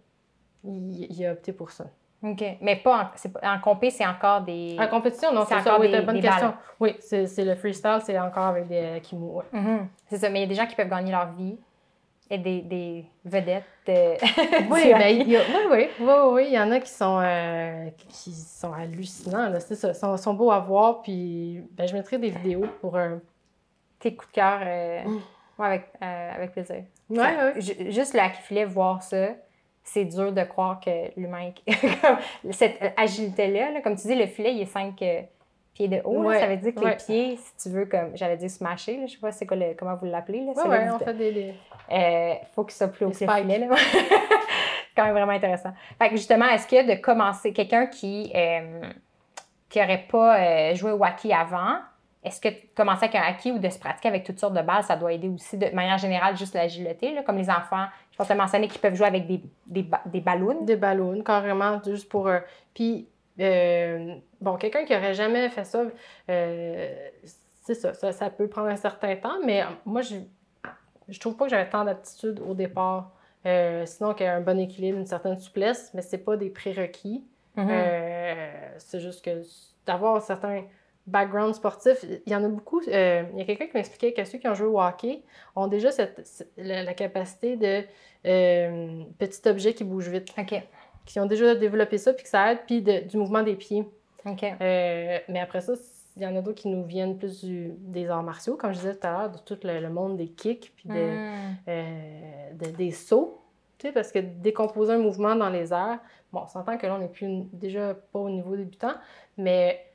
il, il a opté pour ça. OK. Mais pas en, en compé, c'est encore des. En compétition, non, C'est ça. Oui, des- bonne des question. balles. Oui, c'est le freestyle, c'est encore avec des kimos. ouais. Mhm. C'est ça. Mais il y a des gens qui peuvent gagner leur vie. Et des, des vedettes. euh, Oui, ben, il y a- oui, oui, oui, oui, il y en a qui sont, euh, qui sont hallucinants, là, c'est ça, sont, sont beaux à voir, puis ben, je mettrai des vidéos pour... euh, Tes coups de cœur. Mm. ouais, avec, avec plaisir. Ouais, Ça- ouais. ju- Juste le hockey filet, voir ça, c'est dur de croire que l'humain. cette agilité-là, là, comme tu dis, le filet, il est 5 pieds de haut. là. Ça veut dire que ouais. les pieds, si tu veux, comme j'allais dire smasher, je sais pas c'est quoi le- comment vous l'appelez. là, Ouais, ouais, on fait des... des- Euh, faut plus que spikes. filet. là. c'est quand même vraiment intéressant. Fait que justement, est-ce que de commencer, quelqu'un qui euh, qui n'aurait pas euh, joué au hockey avant, est-ce que commencer avec un hockey ou de se pratiquer avec toutes sortes de balles, ça doit aider aussi de manière générale juste l'agilité, comme les enfants, je pense que mentionné qu'ils peuvent jouer avec des, des, des ballons. Des ballons, carrément, juste pour... euh, Puis, euh, bon, quelqu'un qui aurait jamais fait ça, euh, c'est ça, ça, ça peut prendre un certain temps, mais moi, je, je trouve pas que j'avais tant d'aptitude au départ. Euh, sinon, qu'il y a un bon équilibre, une certaine souplesse, mais c'est pas des prérequis. Mhm. Euh, c'est juste que d'avoir un certain background sportif, il y en a beaucoup. il y a quelqu'un qui m'expliquait que ceux qui ont joué au hockey ont déjà cette, cette- la, la capacité de petit objet qui bouge vite, OK. Qui ont déjà développé ça, puis que ça aide, puis de- du mouvement des pieds. OK. Euh, mais après ça, il y en a d'autres qui nous viennent plus du- des arts martiaux, comme je disais tout à l'heure, de tout le, le monde des kicks, puis de, Mm. euh, de- des sauts. Tu sais, parce que décomposer un mouvement dans les airs, bon, on s'entend que là, on n'est plus déjà pas au niveau débutant, mais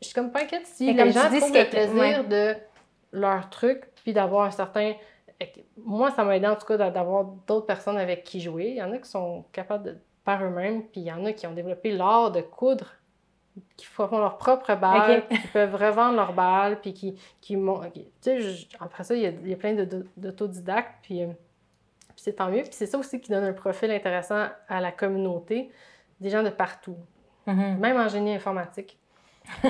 je suis comme pas inquiète si Mais les gens dis, trouvent le plaisir de leur truc, puis d'avoir un certain... Moi, ça m'a aidé en tout cas d'a- d'avoir d'autres personnes avec qui jouer. Il y en a qui sont capables de par eux-mêmes, puis il y en a qui ont développé l'art de coudre, qui font leur propre balle, qui peuvent revendre leurs balles, puis qui, qui Tu sais, après ça, il y a, il y a plein d'autodidactes, puis, euh, puis c'est tant mieux. Puis c'est ça aussi qui donne un profil intéressant à la communauté, des gens de partout, Mhm. même en génie informatique.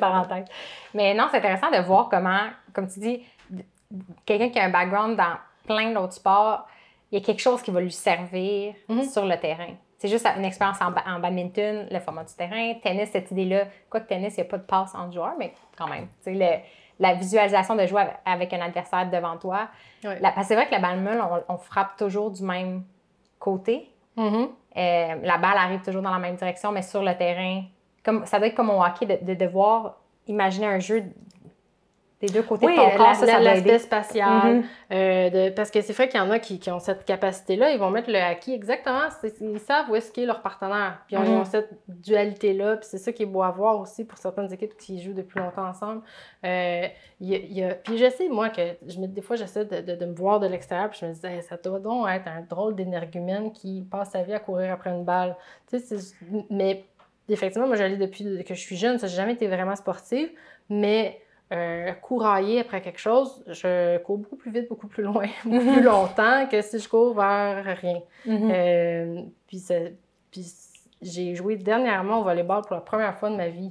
Parenthèse. Mais non, c'est intéressant de voir comment, comme tu dis, quelqu'un qui a un background dans plein d'autres sports, il y a quelque chose qui va lui servir Mhm. sur le terrain. C'est juste une expérience en, ba- en badminton, le format du terrain. Tennis, cette idée-là, quoi que tennis, il n'y a pas de passe entre joueurs, mais quand même. Tu sais, le- la visualisation de jouer avec, un adversaire devant toi. Ouais. La- parce que c'est vrai que la balle meule, on, on frappe toujours du même côté. Mhm. Euh, la balle arrive toujours dans la même direction, mais sur le terrain, comme, ça doit être comme au hockey, de, de devoir imaginer un jeu des deux côtés Oui, de ton corps, ça, ça l'aspect spatial. Mhm. euh, de- parce que c'est vrai qu'il y en a qui, qui ont cette capacité-là, ils vont mettre le hockey exactement, ils savent où est-ce qu'est leur partenaire. Puis ils ont cette dualité-là, puis c'est ça qui est beau à voir aussi pour certaines équipes qui jouent depuis longtemps ensemble. Euh, il y a- il y a- Puis je sais, moi, que je me- des fois, j'essaie de, de- de me voir de l'extérieur, puis je me dis, Hey, ça doit donc être un drôle d'énergumène qui passe sa vie à courir après une balle. Tu sais, mais effectivement, moi, j'allais depuis que je suis jeune, ça, j'ai jamais été vraiment sportive, mais euh, courailler après quelque chose, je cours beaucoup plus vite, beaucoup plus loin, beaucoup plus longtemps que si je cours vers rien. Mhm. Euh, puis j'ai joué dernièrement au volleyball pour la première fois de ma vie.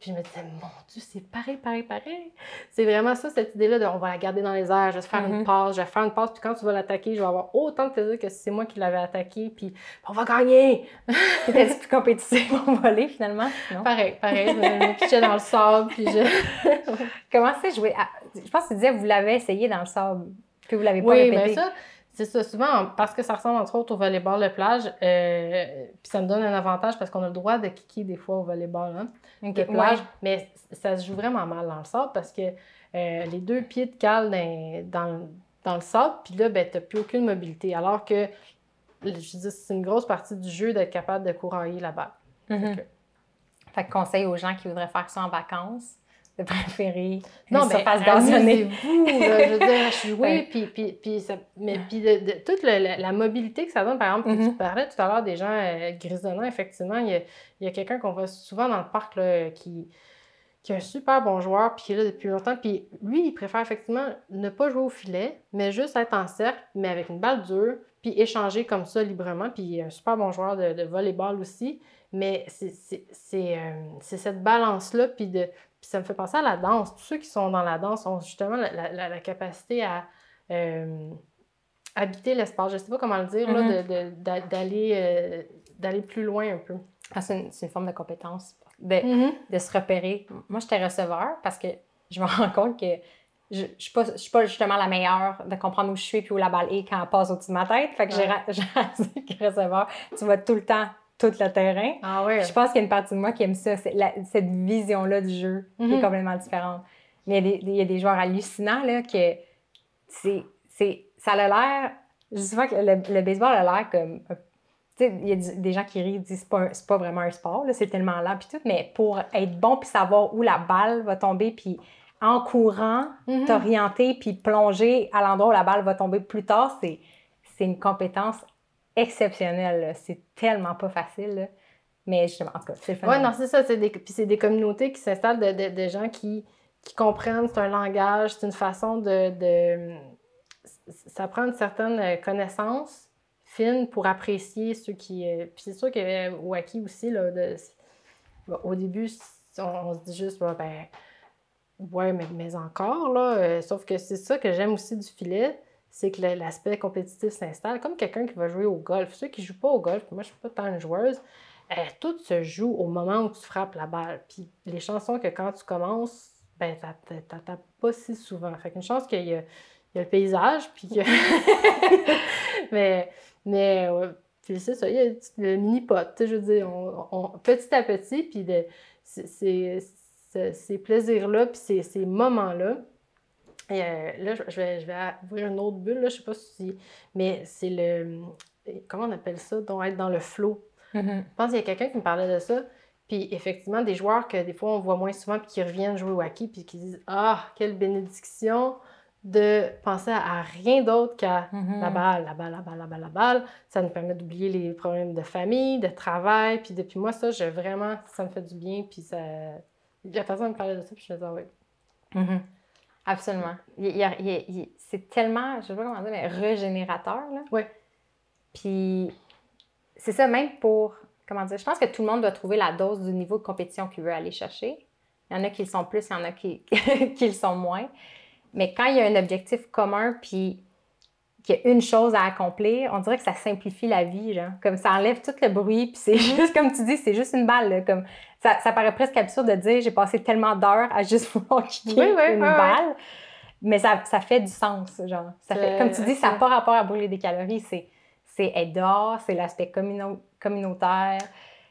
Puis je me disais, mon Dieu, c'est pareil, pareil, pareil. C'est vraiment ça, cette idée-là de on va la garder dans les airs, je vais faire Mhm. une passe, je vais faire une passe, puis quand tu vas l'attaquer, je vais avoir autant de plaisir que si c'est moi qui l'avais attaqué, puis on va gagner! T'étais plus compétitif au voler finalement? Non. Pareil, pareil, je me, pitchais dans le sable, puis je. Comment c'est jouer? à- Je pense que tu disais vous l'avez essayé dans le sable, puis vous l'avez pas Oui, répété. mais ça, c'est ça. Souvent, parce que ça ressemble entre autres au volleyball de plage, euh, puis ça me donne un avantage parce qu'on a le droit de kicker des fois au volleyball hein, de ouais. plage, mais ça se joue vraiment mal dans le sable parce que euh, les deux pieds te calent dans, dans, dans le sable, puis là, ben, tu n'as plus aucune mobilité. Alors que, je dis, c'est une grosse partie du jeu d'être capable de courailler la balle. Mhm. Fait Fait que conseil aux gens qui voudraient faire ça en vacances, de préférer non, mais surface gazonnée. vous je veux dire, je jouer, Ouais. puis, puis, puis, ça, mais, puis de, de- toute le- la, la mobilité que ça donne, par exemple, tu Mhm. parlais tout à l'heure des gens euh, grisonnants, effectivement, il y a, il y a quelqu'un qu'on voit souvent dans le parc là, qui, qui est un super bon joueur, puis qui est là depuis longtemps, puis lui, il préfère effectivement ne pas jouer au filet, mais juste être en cercle, mais avec une balle dure, puis échanger comme ça librement, puis il est un super bon joueur de, de volleyball aussi, mais c'est euh, c'est cette balance-là, puis de puis ça me fait penser à la danse. Tous ceux qui sont dans la danse ont justement la, la- la- la capacité à euh, habiter l'espace. Je sais pas comment le dire, Mhm. d'aller euh, d'aller plus loin un peu. Ah, c'est une, forme de compétence, de, de se repérer. Moi, j'étais receveur parce que je me rends compte que je ne suis, pas- je suis pas justement la meilleure de comprendre où je suis puis où la balle est quand elle passe au-dessus de ma tête. Fait que j'ai Ouais. j'ai que receveur, tu vois tout le temps tout le terrain. Ah ouais. Je pense qu'il y a une partie de moi qui aime ça, la- cette vision-là du jeu qui est Mhm. complètement différente. Mais il y a des, il y a des joueurs hallucinants là, que c'est, ça a l'air. Je dis que le, le baseball a l'air comme. sais, il y a du- des gens qui rient, disent c'est pas, un- c'est pas vraiment un sport, c'est tellement lent, puis tout, mais pour être bon, puis savoir où la balle va tomber, puis en courant, Mhm. t'orienter, puis plonger à l'endroit où la balle va tomber plus tard, c'est, c'est une compétence exceptionnelle. là. C'est tellement pas facile. Mais justement, en tout cas, c'est le. Ouais, non, c'est ça. C'est des, puis c'est des communautés qui s'installent de, gens qui, comprennent, c'est un langage, c'est une façon de, de- Ça prend une certaine euh, connaissance fine pour apprécier ceux qui. euh, puis c'est sûr que euh, Wacky aussi, là, au début, on, se dit juste, ben, ouais, mais, encore, là. sauf que c'est ça que j'aime aussi du filet, c'est que l'aspect compétitif s'installe. Comme quelqu'un qui va jouer au golf. Ceux qui jouent pas au golf, moi, je suis pas tant une joueuse. Euh, tout se joue au moment où tu frappes la balle. Puis les chansons que quand tu commences, ben, t'a- t'a- t'attends pas si souvent. Fait qu'une chance qu'il y y a le paysage, puis que... mais, mais ouais, c'est ça, il y a le mini-pot, je veux dire, on, petit à petit, puis de- ces plaisirs-là, puis ces moments-là, et euh, là, je je vais, je vais ouvrir une autre bulle, là, je sais pas si... Mais c'est le... Comment on appelle ça? Donc, être dans le flow. Mhm. Je pense qu'il y a quelqu'un qui me parlait de ça. Puis effectivement, des joueurs que des fois on voit moins souvent puis qui reviennent jouer au hockey puis qui disent Ah, quelle bénédiction de penser à rien d'autre qu'à Mhm. la balle, la balle, la balle, la balle, la balle. Ça nous permet d'oublier les problèmes de famille, de travail. Puis depuis moi, ça, j'ai vraiment, ça me fait du bien. Puis ça. La personne me parlait de ça, puis je me disais, ah oui. Mhm. Absolument. C'est tellement, je sais pas comment dire, mais régénérateur. Là. Ouais. Puis c'est ça, même pour, comment dire, je pense que tout le monde doit trouver la dose du niveau de compétition qu'il veut aller chercher. Il y en a qui le sont plus, il y en a qui, qui le sont moins. Mais quand il y a un objectif commun, puis qu'il y a une chose à accomplir, on dirait que ça simplifie la vie, genre. Comme ça enlève tout le bruit, puis c'est juste, comme tu dis, c'est juste une balle, là, Comme ça, ça paraît presque absurde de dire j'ai passé tellement d'heures à juste vouloir kicker Oui, oui, une oui, balle. Mais ça, ça fait du sens, genre. Ça fait, Euh, comme tu dis, ça n'a pas rapport à brûler des calories. C'est, c'est être dehors, c'est l'aspect communo- communautaire.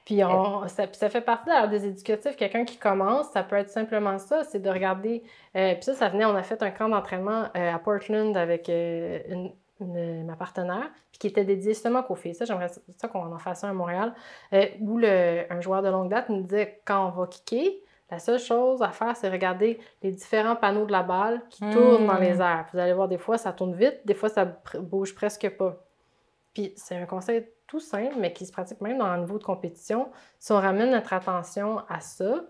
Puis on, ça, puis ça fait partie d'ailleurs des éducatifs. Quelqu'un qui commence, ça peut être simplement ça, c'est de regarder. euh, puis ça, ça venait, on a fait un camp d'entraînement euh, à Portland avec euh, une, une- ma partenaire, puis qui était dédié justement qu'aux filles. Ça, j'aimerais ça, qu'on en fasse un à Montréal, euh, où le, un joueur de longue date nous disait quand on va kicker, la seule chose à faire, c'est regarder les différents panneaux de la balle qui Mm. tournent dans les airs. Vous allez voir, des fois, ça tourne vite, des fois, ça bouge presque pas. Puis c'est un conseil tout simple, mais qui se pratique même dans un niveau de compétition. Si on ramène notre attention à ça,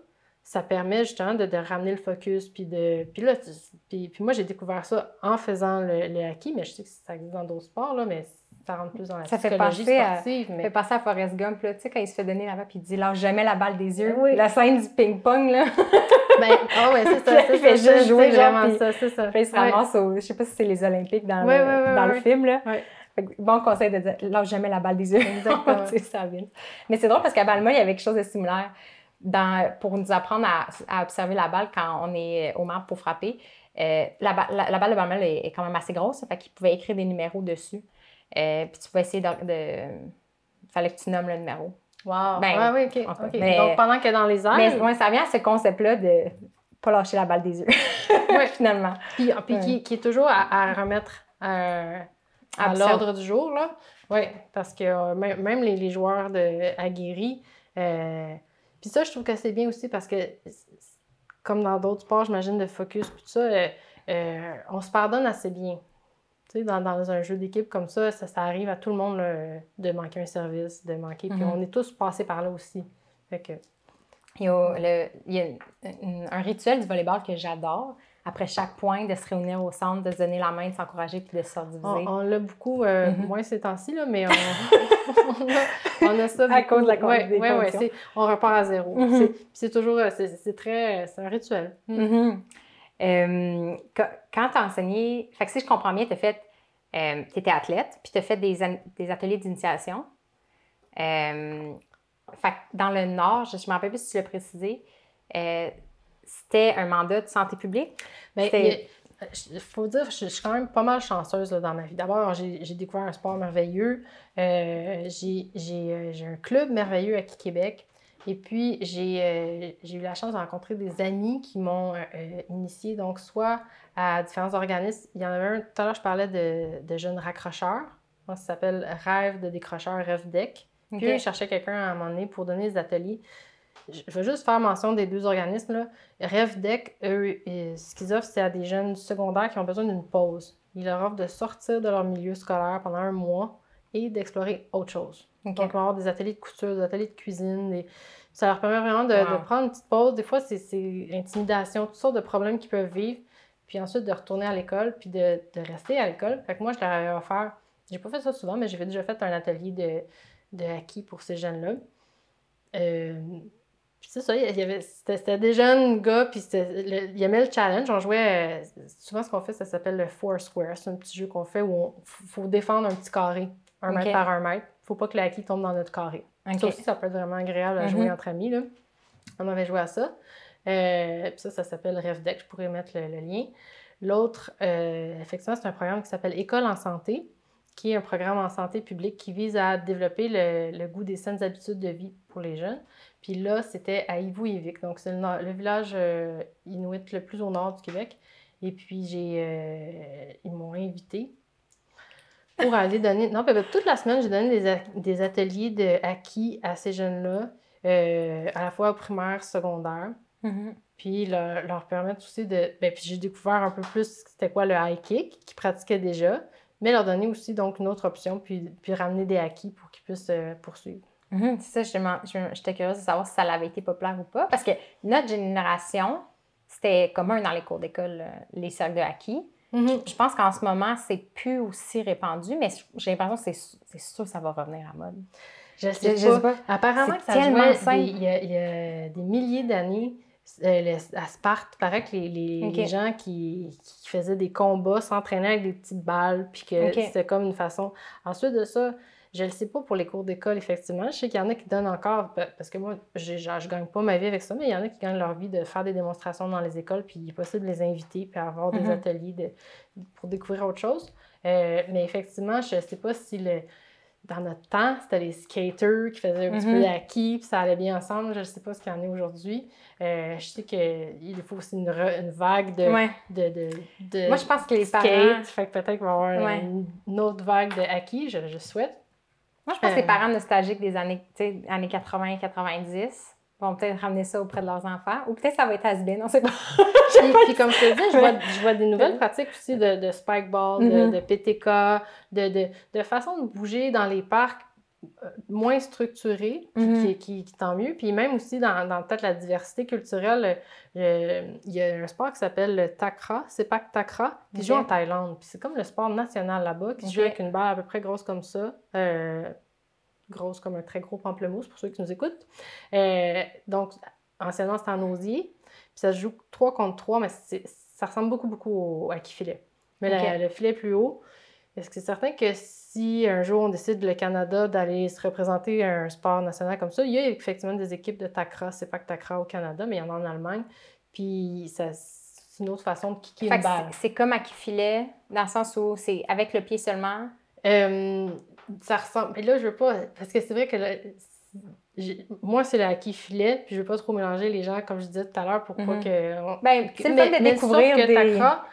ça permet justement de, de ramener le focus. Puis, de, puis là, tu- puis, puis moi, j'ai découvert ça en faisant le, le hockey, mais je sais que ça existe dans d'autres sports, là, mais ça rentre plus dans la Ça fait psychologie penser à- sportive. Ça mais... fait passer à Forrest Gump, là, tu sais, quand il se fait donner la balle, puis il dit lâche jamais la balle des yeux. Oui. La scène du ping-pong, là. Ben, ah ouais, c'est ça. Il c'est fait ça, juste jouer, vraiment puis- ça, c'est ça. Puis il se Ouais. ramasse au. Je sais pas si c'est les Olympiques dans, Ouais, le, ouais, ouais, dans ouais. le film, là. Ouais. Fait que bon conseil de dire lâche jamais la balle des yeux. Exactement. Ça. Mais c'est drôle parce qu'à Balma, il y avait quelque chose de similaire dans, pour nous apprendre à, à observer la balle quand on est au marbre pour frapper. Euh, la, ba- la- la balle de Balma est, est quand même assez grosse, fait qu'il pouvait écrire des numéros dessus. Euh, puis tu pouvais essayer de. de... fallait que tu nommes le numéro. Wow. Ben, ouais, oui, OK. mais- Donc, pendant que dans les airs, Mais ouais, ça vient à ce concept-là de pas lâcher la balle des yeux, Ouais. finalement. Puis, puis Ouais. qui, qui est toujours à, à remettre euh, à Absolument. l'ordre du jour, là. Oui, parce que même, même les, les joueurs de, aguerris, euh, puis ça, je trouve que c'est bien aussi parce que comme dans d'autres sports, j'imagine, de focus, tout ça, euh, euh, on se pardonne assez bien. Tu sais, dans, dans un jeu d'équipe comme ça, ça, ça arrive à tout le monde là, de manquer un service, de manquer. Puis Mhm. on est tous passés par là aussi. Fait que, Il y a, le- il y a un rituel du volleyball que j'adore. Après chaque point, de se réunir au centre, de se donner la main, de s'encourager puis de se on, on l'a beaucoup, euh, Mhm. moins ces temps-ci, mais on, on, a, on a ça À beaucoup. cause de la ouais, des ouais, ouais, on repart à zéro. Mhm. C'est- toujours, euh, c'est très, c'est un rituel. Mhm. Euh, quand tu as enseigné, fait que si je comprends bien, tu fait, tu étais athlète, puis tu as fait des, ateliers d'initiation. Fait que dans le Nord, je ne me rappelle plus si tu l'as précisé, c'était un mandat de santé publique? Mais il faut dire, je, je suis quand même pas mal chanceuse là, dans ma vie. D'abord, j'ai découvert un sport merveilleux. Euh, j'ai euh, un club merveilleux à Québec. Et puis, j'ai euh, eu la chance de rencontrer des amis qui m'ont euh, euh, initié, donc soit à différents organismes. Il y en avait un, tout à l'heure, je parlais de, de jeunes raccrocheurs. Ça s'appelle Rêve de décrocheur, Rêve Deck. Puis, ils cherchaient quelqu'un à un moment donné pour donner des ateliers. Je veux juste faire mention des deux organismes. Là. RevDec, eux, euh, ce qu'ils offrent, c'est à des jeunes secondaires qui ont besoin d'une pause. Ils leur offrent de sortir de leur milieu scolaire pendant un mois et d'explorer autre chose. Donc, ils vont avoir des ateliers de couture, des ateliers de cuisine. des- Ça leur permet vraiment de, Wow. de prendre une petite pause. Des fois, c'est- intimidation, toutes sortes de problèmes qu'ils peuvent vivre. Puis ensuite, de retourner à l'école, puis de, de rester à l'école. Fait que moi, je leur ai offert, j'ai pas fait ça souvent, mais j'ai déjà fait un atelier de, de acquis pour ces jeunes-là. Euh, puis c'est ça, il y avait, c'était, c'était des jeunes gars, puis c'était, le- ils aimaient le challenge. On jouait, euh, souvent ce qu'on fait, ça s'appelle le Four Square. C'est un petit jeu qu'on fait où il faut défendre un petit carré, un mètre par un mètre. faut pas que acquis tombe dans notre carré. Ça aussi, ça peut être vraiment agréable à jouer Mhm. entre amis. Là. On avait joué à ça. Euh, puis ça, ça s'appelle RevDeck. Je pourrais mettre le, le lien. L'autre, euh, effectivement, c'est un programme qui s'appelle École en santé, qui est un programme en santé publique qui vise à développer le, le goût des saines habitudes de vie pour les jeunes. Puis là, c'était à Ivouyivik. Donc, c'est le, village euh, inuit le plus au nord du Québec. Et puis, j'ai, euh, ils m'ont invité pour aller donner. Non, puis, ben, toute la semaine, j'ai donné des, a- des ateliers de acquis à ces jeunes-là, euh, à la fois au primaire, secondaire. Mhm. Puis leur, leur permettre aussi de. Ben, puis j'ai découvert un peu plus c'était quoi le high kick qu'ils pratiquaient déjà, mais leur donner aussi donc une autre option, puis, puis ramener des acquis pour qu'ils puissent euh, poursuivre. Mhm, C'est ça, je- j'étais curieuse de savoir si ça avait été populaire ou pas. Parce que notre génération, c'était commun dans les cours d'école, euh, les cercles de acquis. Je pense qu'en ce moment, c'est plus aussi répandu, mais j'ai l'impression que c'est sûr que ça va revenir à mode. Je sais Je- je pas. sais pas. Apparemment, ça tellement jouait des- il, y a, il y a des milliers d'années. Euh, le- à Sparte, il paraît que les, les- les gens qui, qui faisaient des combats s'entraînaient avec des petites balles, puis que c'était comme une façon. Ensuite de ça, je ne sais pas pour les cours d'école, effectivement. Je sais qu'il y en a qui donnent encore, pa- parce que moi, je ne gagne pas ma vie avec ça, mais il y en a qui gagnent leur vie de faire des démonstrations dans les écoles, puis il est possible de les inviter, puis avoir des Mhm. ateliers de, pour découvrir autre chose. Euh, mais effectivement, je ne sais pas si le, dans notre temps, c'était les skaters qui faisaient un petit Mhm. peu d'acquis, puis ça allait bien ensemble. Je ne sais pas ce qu'il y en a aujourd'hui. Euh, je sais qu'il faut aussi une, re- une vague de, Ouais. de, de, de Moi, je pense que les skate. parents. Fait que peut-être qu'il va y avoir Ouais. une, une autre vague de acquis, je, je souhaite. Moi, je pense que les Euh. parents nostalgiques des années, années 80-90 vont peut-être ramener ça auprès de leurs enfants. Ou peut-être ça va être has-been, on sait pas. Puis, puis comme je te dis, je vois, je vois des nouvelles pratiques aussi de, de spikeball, de, Mhm. de PTK, de, de, de façon de bouger dans les parcs euh, moins structurés, Mhm. qui, qui, qui- tant mieux. Puis même aussi dans, dans peut-être la diversité culturelle, euh, il y a un sport qui s'appelle le takra, c'est pas takra, qui joue en Thaïlande. Puis c'est comme le sport national là-bas, qui joue avec une balle à peu près grosse comme ça. euh, grosse comme un très gros pamplemousse pour ceux qui nous écoutent. Euh, donc, anciennement, c'était en osier. Puis ça se joue 3 contre 3, mais ça ressemble beaucoup, beaucoup au, à qui filet. Mais la- Ok. le filet plus haut. Est-ce que c'est certain que si un jour on décide, le Canada, d'aller se représenter à un sport national comme ça, il y a effectivement des équipes de Takra, c'est pas que Takra au Canada, mais il y en a en Allemagne. Puis ça, c'est une autre façon de kicker Fait une balle. c'est- c'est comme à qui filet, dans le sens où c'est avec le pied seulement? Euh, ça ressemble. Et là, je veux pas. Parce que c'est vrai que là, moi, c'est la qui filet, puis je veux pas trop mélanger les gens, comme je disais tout à l'heure, pour pas Mhm. que. Ben, c'est le mais- fun de mais découvrir sauf que des... Takra,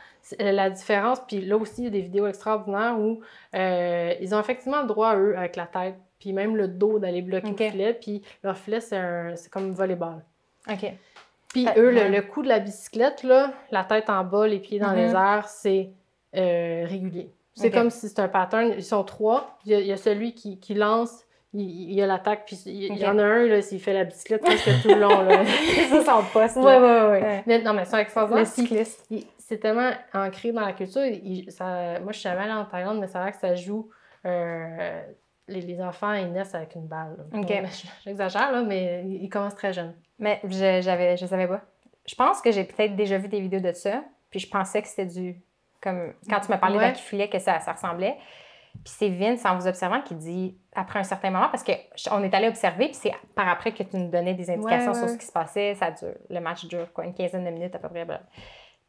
euh, la différence, puis là aussi, il y a des vidéos extraordinaires où euh, ils ont effectivement le droit, eux, avec la tête, puis même le dos, d'aller bloquer le filet, puis leur filet, c'est comme volleyball. OK. Puis Euh, eux, ouais. le coup de la bicyclette, là, la tête en bas, les pieds dans les Mhm. airs, c'est euh, régulier. C'est comme si c'est un pattern. Ils sont trois. Il y a, il y a celui qui, qui lance, il, y a l'attaque, puis il, y en a un, là, s'il fait la bicyclette presque tout le long. Là. ça son poste. ouais. Ouais. Mais, non, mais c'est extraordinaire. Le cycliste. C'est tellement ancré dans la culture. il- ça, moi, je suis jamais allée en Thaïlande, mais c'est vrai que ça joue. euh, les, les enfants, ils naissent avec une balle. là. Ok. Bon, mais J'exagère, là, mais ils, ils commencent très jeunes. Mais je, j'avais, je savais pas. Je pense que j'ai peut-être déjà vu des vidéos de ça, puis je pensais que c'était du. Comme quand tu m'as parlé Ouais. d'aquifilet, que ça, ça ressemblait. Puis c'est Vince, en vous observant, qui dit, après un certain moment, parce qu'on est allé observer, puis c'est par après que tu nous donnais des indications Ouais, sur ce qui se passait. Ça dure, le match dure quoi, une quinzaine de minutes à peu près. Puis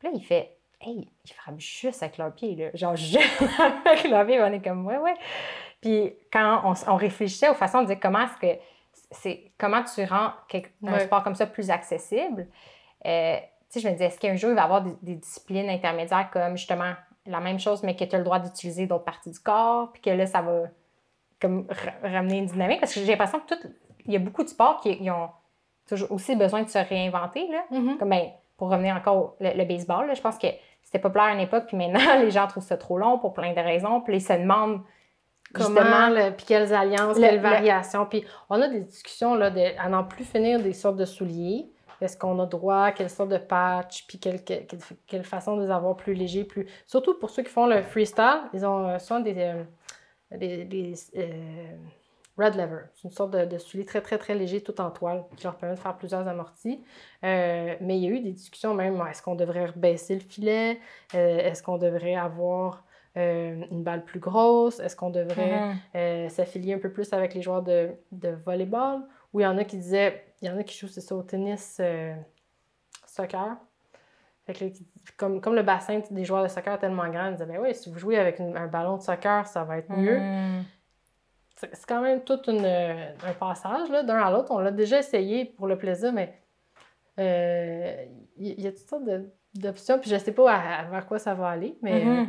là, il fait, hey, ils frappent juste avec leurs pieds, là. Genre, juste avec leurs pieds, on est comme, ouais, ouais. Puis quand on, réfléchissait aux façons de dire comment est-ce que c'est comment tu rends quelque- un Ouais. sport comme ça plus accessible. Euh, sais, je me disais, est-ce qu'un jour, il va y avoir des, des disciplines intermédiaires comme justement la même chose, mais que tu as le droit d'utiliser d'autres parties du corps, puis que là, ça va comme ra- ramener une dynamique? Parce que j'ai l'impression que tout, il y a beaucoup de sports qui ils ont toujours aussi besoin de se réinventer, là. Comme, ben, pour revenir encore au le, le baseball, là, je pense que c'était populaire à une époque, puis maintenant, les gens trouvent ça trop long pour plein de raisons, puis ils se demandent Comment, le- puis quelles alliances, le- quelles le- variations. Puis on a des discussions là, de, à n'en plus finir des sortes de souliers. Est-ce qu'on a droit, quelle sorte de patch, puis quelle, quelle, quelle- façon de les avoir plus légers, plus... Surtout pour ceux qui font le freestyle, ils ont euh, souvent des, euh, des, des, euh, red lever. C'est une sorte de, de soulier très, très, très léger, tout en toile, qui leur permet de faire plusieurs amortis. Euh, mais il y a eu des discussions même, est-ce qu'on devrait baisser le filet? Euh, est-ce qu'on devrait avoir euh, une balle plus grosse? Est-ce qu'on devrait Mhm. euh, s'affilier un peu plus avec les joueurs de, de volleyball? Ou il y en a qui disaient, il y en a qui jouent, c'est ça, au tennis euh, soccer. Fait que comme, comme le bassin des joueurs de soccer est tellement grand, ils disaient, ben oui, si vous jouez avec une- un ballon de soccer, ça va être mieux. Mhm. C'est quand même tout une, euh, un passage là, d'un à l'autre. On l'a déjà essayé pour le plaisir, mais euh, il y, y a toutes sortes d'options. Puis je sais pas à- à vers quoi ça va aller, mais, Mhm. euh,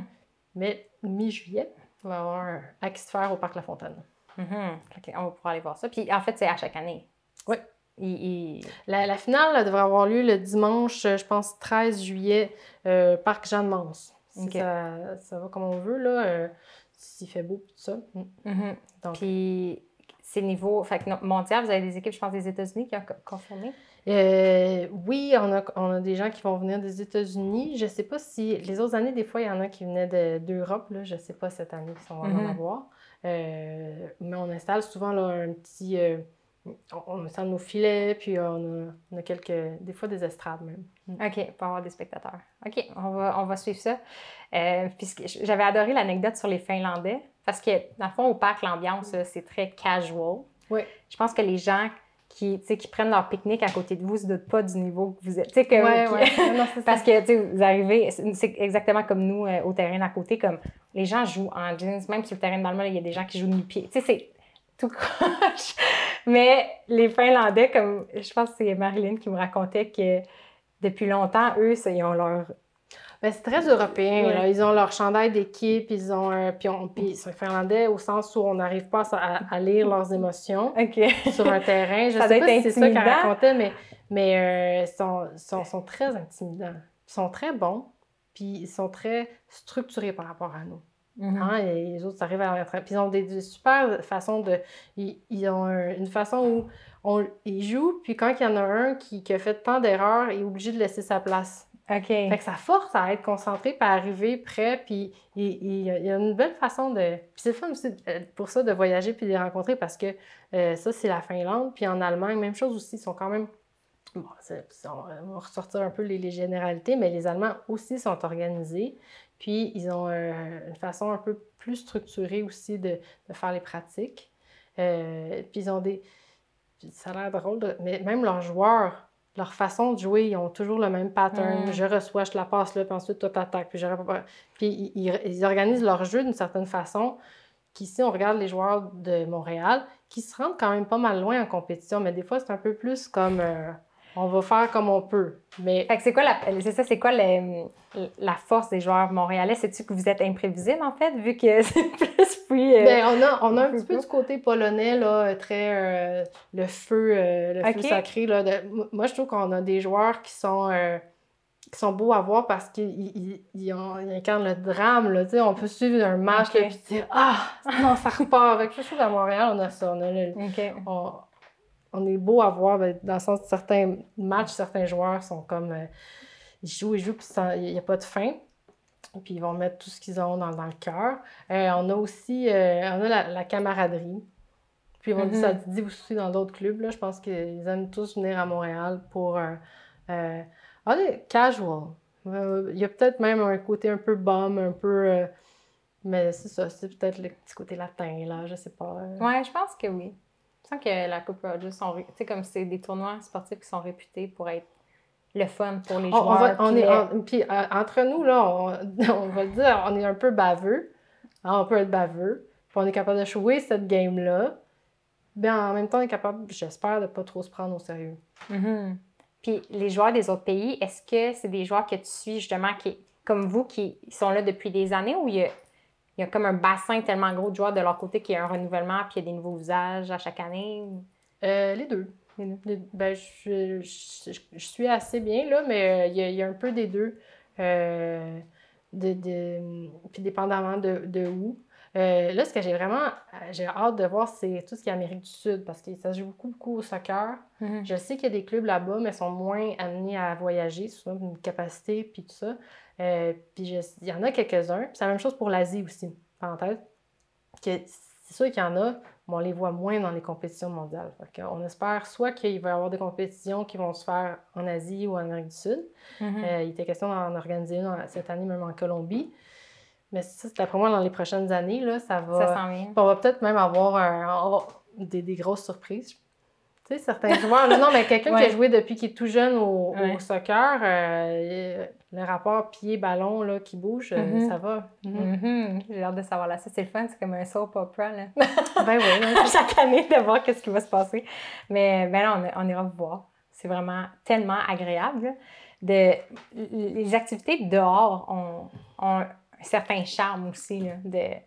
mais mi-juillet, on va avoir un Aquisphère au Parc La Fontaine. Mhm. Ok, on va pouvoir aller voir ça. Puis en fait, c'est à chaque année. Oui. Il, il- La, la finale elle devrait avoir lieu le dimanche, euh, je pense, 13 juillet, euh, Parc. Si Ok. ça, ça va comme on veut, là, euh, s'il fait beau, tout ça. Mm. Mhm. Donc, Puis c'est niveau. Fait que mondial, vous avez des équipes, je pense, des États-Unis qui ont co- confirmé? Euh, oui, on a, on a des gens qui vont venir des États-Unis. Je sais pas si. Les autres années, des fois, il y en a qui venaient de- d'Europe. là. Je sais pas cette année si on va Mhm. en avoir. Euh, mais on installe souvent là, un petit. euh, on, on installe nos filets, puis on a, on a quelques. Des fois des estrades même. OK, pour avoir des spectateurs. OK, on va, on va suivre ça. Euh, puisque j'avais adoré l'anecdote sur les Finlandais, parce que, dans le fond, au parc, l'ambiance, là, c'est très casual. Oui. Je pense que les gens qui, qui prennent leur pique-nique à côté de vous ne se doutent pas du niveau que vous êtes. Comme- Ouais, qui- ouais. Non, c'est ça. Parce que, vous arrivez, c'est exactement comme nous euh, au terrain d'à côté, comme les gens jouent en jeans, même sur le terrain de il y a des gens qui jouent nu-pieds. Tu sais, c'est tout croche. Mais les Finlandais, comme je pense que c'est Marilyn qui me racontait que depuis longtemps, eux, ça, ils ont leur. Ben, c'est très européen. Ouais. là. Ils ont leur chandail d'équipe, ils ont un. Puis, on- puis finlandais au sens où on n'arrive pas à, à lire leurs émotions sur un terrain. Je Ça sais pas si c'est ça qu'elle racontait, mais, mais euh, ils sont, sont, sont très intimidants. Ils sont très bons, puis ils sont très structurés par rapport à nous. Hein, et les autres arrivent à leur Puis ils ont des, des super façons de. Ils, ils ont un- une façon où on, ils jouent, puis quand il y en a un qui, qui a fait tant d'erreurs, il est obligé de laisser sa place. OK. Fait que ça force à être concentré, puis à arriver prêt, puis il, il- il y a une belle façon de... Puis c'est fun aussi euh, pour ça de voyager puis de les rencontrer parce que euh, ça, c'est la Finlande. Puis en Allemagne, même chose aussi, ils sont quand même... Bon, on on va ressortir un peu les, les généralités, mais les Allemands aussi sont organisés. Puis ils ont euh, une façon un peu plus structurée aussi de, de faire les pratiques. Euh, puis ils ont des... Ça a l'air drôle, de- mais même leurs joueurs leur façon de jouer, ils ont toujours le même pattern. Mm. Je reçois, je te la passe là, puis ensuite toi t'attaques. Puis, je... puis ils organisent leur jeu d'une certaine façon. Qu'ici, on regarde les joueurs de Montréal qui se rendent quand même pas mal loin en compétition, mais des fois, c'est un peu plus comme euh, on va faire comme on peut. Mais c'est quoi la, c'est ça, c'est quoi le- la force des joueurs montréalais? C'est-tu que vous êtes imprévisible, en fait, vu que c'est plus puis. euh, ben, on a, on a un petit peu du côté polonais, là, très euh, le feu, euh, le feu sacré. Là, de- moi, je trouve qu'on a des joueurs qui sont, euh, qui sont beaux à voir parce qu'ils incarnent le drame. Là, on peut suivre un match puis dire Ah, non, ça repart. Que je trouve qu'à Montréal, on a ça. On, a le- OK. on, on est beau à voir ben, dans le sens que certains matchs, certains joueurs sont comme. euh, ils jouent, ils jouent, puis il n'y a pas de fin. Puis ils vont mettre tout ce qu'ils ont dans, dans le cœur. Euh, on a aussi euh, on a la, la camaraderie. Puis on dit Mhm. ça se dit aussi dans d'autres clubs. Là, je pense qu'ils aiment tous venir à Montréal pour. est casual. Il y a peut-être même un côté un peu bum, un peu. mais c'est ça, c'est peut-être le petit côté latin, là, je sais pas. Ouais, je pense que oui. Je sens que la Coupe Rogers sont. Tu sais, comme c'est des tournois sportifs qui sont réputés pour être le fun pour les On, on joueurs. va- on puis est, euh, entre nous, là, on, on va le dire, on est un peu baveux. Hein, on peut être baveux. Puis on est capable de jouer cette game-là. Bien, en même temps, on est capable, j'espère, de pas trop se prendre au sérieux. Mhm. Puis les joueurs des autres pays, est-ce que c'est des joueurs que tu suis justement qui, comme vous, qui sont là depuis des années ou il y a, il y a comme un bassin tellement gros de joueurs de leur côté qu'il y a un renouvellement puis il y a des nouveaux usages à chaque année? Euh, les deux. Les deux. Les- ben, je, je- je- je suis assez bien, là, mais euh, il y, a- il y a un peu des deux. Euh, de, de- puis dépendamment de, de où. Euh, là, ce que j'ai vraiment euh, j'ai hâte de voir, c'est tout ce qui est Amérique du Sud, parce que ça se joue beaucoup, beaucoup au soccer. Mhm. Je sais qu'il y a des clubs là-bas, mais sont moins amenés à voyager, souvent une capacité, puis tout ça. Euh, puis il y en a quelques-uns. Puis c'est la même chose pour l'Asie aussi, parenthèse. Que c'est sûr qu'il y en a, mais on les voit moins dans les compétitions mondiales. On espère soit qu'il va y avoir des compétitions qui vont se faire en Asie ou en Amérique du Sud. Mhm. Euh, il était question d'en organiser une cette année, même en Colombie. Mais ça, c'est d'après moi, dans les prochaines années, là, ça va... Ça sent bien. On va peut-être même avoir un- des, des grosses surprises. Tu sais, certains joueurs, non, mais quelqu'un qui a joué depuis qu'il est tout jeune au, au soccer, euh, le rapport pied-ballon qui bouge, euh, Mhm. ça va. Mhm. Mhm. J'ai hâte de savoir là. Ça, c'est le fun. C'est comme un soap opera. Là. Ben oui, hein. chaque année de voir qu'est-ce qui va se passer. Mais ben là, on, on ira voir. C'est vraiment tellement agréable. De, les activités dehors ont, ont un certain charme aussi. de,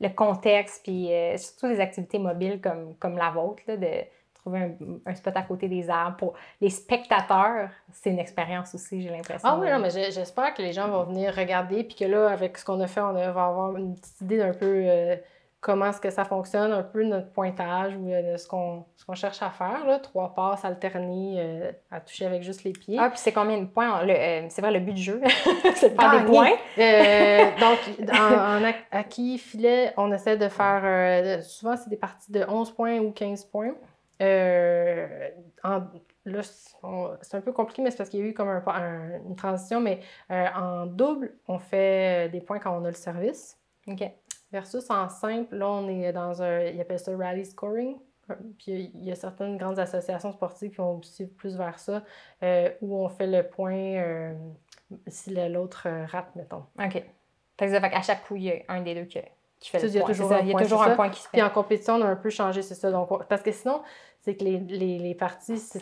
le contexte, puis euh, surtout des activités mobiles comme, la vôtre, de trouver un, spot à côté des arbres. Pour les spectateurs, c'est une expérience aussi, j'ai l'impression. Ah oui, non, mais j'espère que les gens vont venir regarder, puis que là, avec ce qu'on a fait, on va avoir une petite idée d'un peu euh, comment est-ce que ça fonctionne, un peu notre pointage ou euh, ce qu'on ce qu'on cherche à faire. Là. Trois passes alternées euh, à toucher avec juste les pieds. Ah, puis c'est combien de points? Euh, c'est vrai, le but du jeu, c'est de faire des points. Donc, en, en ac- acquis filet, on essaie de faire. souvent, c'est des parties de 11 points ou 15 points. En- là, c'est un peu compliqué, mais c'est parce qu'il y a eu comme un- un- une transition. Mais en double, on fait des points quand on a le service. OK. Versus en simple, là, on est dans un. Ils appellent ça rally scoring. Puis il y a certaines grandes associations sportives qui vont aussi plus vers ça, euh, où on fait le point euh, si l'autre euh, rate, mettons. OK. Fait que ça fait qu'à chaque coup, il y a un des deux qui, qui fait Ça, le il y a point. toujours un il y a point, toujours un point qui se Puis fait. en compétition, on a un peu changé, c'est ça. Donc, on- parce que sinon, c'est que les, les, les parties. Fait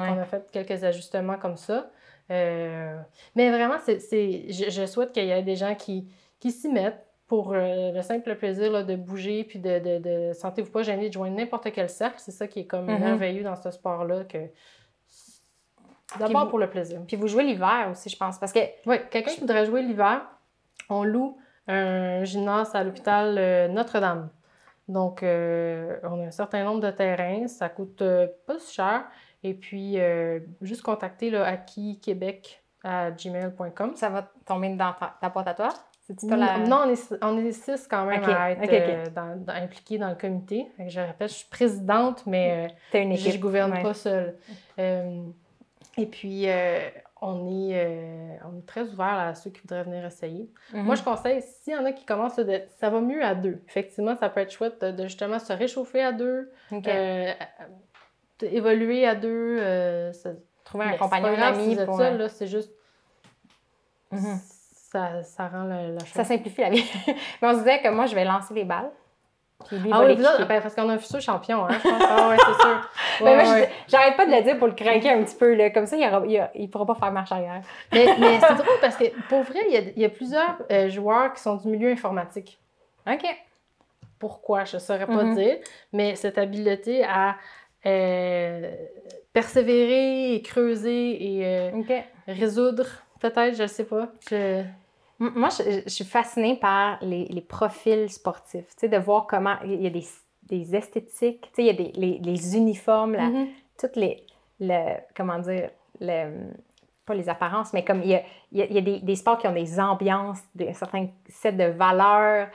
Ouais. qu'on a fait quelques ajustements comme ça. Euh, mais vraiment, c'est, c'est- je, je souhaite qu'il y ait des gens qui, qui s'y mettent pour euh, le simple plaisir là, de bouger puis de, de, de sentez-vous pas gêné de joindre n'importe quel cercle. C'est ça qui est comme Mhm. merveilleux dans ce sport-là. que D'abord vous- pour le plaisir. Puis vous jouez l'hiver aussi, je pense. Parce que. Oui, quelqu'un qui voudrait jouer l'hiver, on loue un gymnase à l'hôpital euh, Notre-Dame. Donc, euh, on a un certain nombre de terrains, ça coûte euh, pas si cher. Et puis, euh, juste contacter là, Québec à gmail.com. Ça va tomber dans ta, ta boîte à toi? C'est-tu pas la... Non, on est, on est six quand même à être euh, dans- dans- impliqués dans le comité. Je répète, je suis présidente, mais euh, T'as une je ne gouverne ouais. pas seule. Euh, et puis, euh, on, est, euh, on est très ouvert à ceux qui voudraient venir essayer. Mhm. Moi, je conseille, s'il y en a qui commencent, de- ça va mieux à deux. Effectivement, ça peut être chouette de, de justement se réchauffer à deux, euh, évoluer à deux. euh, Trouver un c'est compagnon, ami. êtes pour, euh, c'est juste. Mhm. Ça, ça rend le- la chose. Ça simplifie la vie. Mais on se disait que moi, je vais lancer les balles. Puis lui, Ah oui, ben, parce qu'on a un futur champion, hein, je pense. Ah ouais, c'est sûr. Ouais, moi, je ouais. dis- j'arrête pas de le dire pour le craquer un petit peu. Là. Comme ça, il, aura, il, a- il pourra pas faire marche arrière. Mais, mais c'est drôle parce que pour vrai, il y a, il y a plusieurs euh, joueurs qui sont du milieu informatique. OK. pourquoi, je ne saurais pas Mhm. dire, mais cette habileté à euh, persévérer et creuser et euh, résoudre, peut-être, je ne sais pas. Je... Moi, je, je suis fascinée par les, les profils sportifs, tu sais, de voir comment il y a des, des esthétiques, tu sais, il y a des, les, les uniformes, Mhm. toutes les, le, comment dire, le, pas les apparences, mais comme il y a, il y a- il y a des, des sports qui ont des ambiances, des, certains sets de valeurs.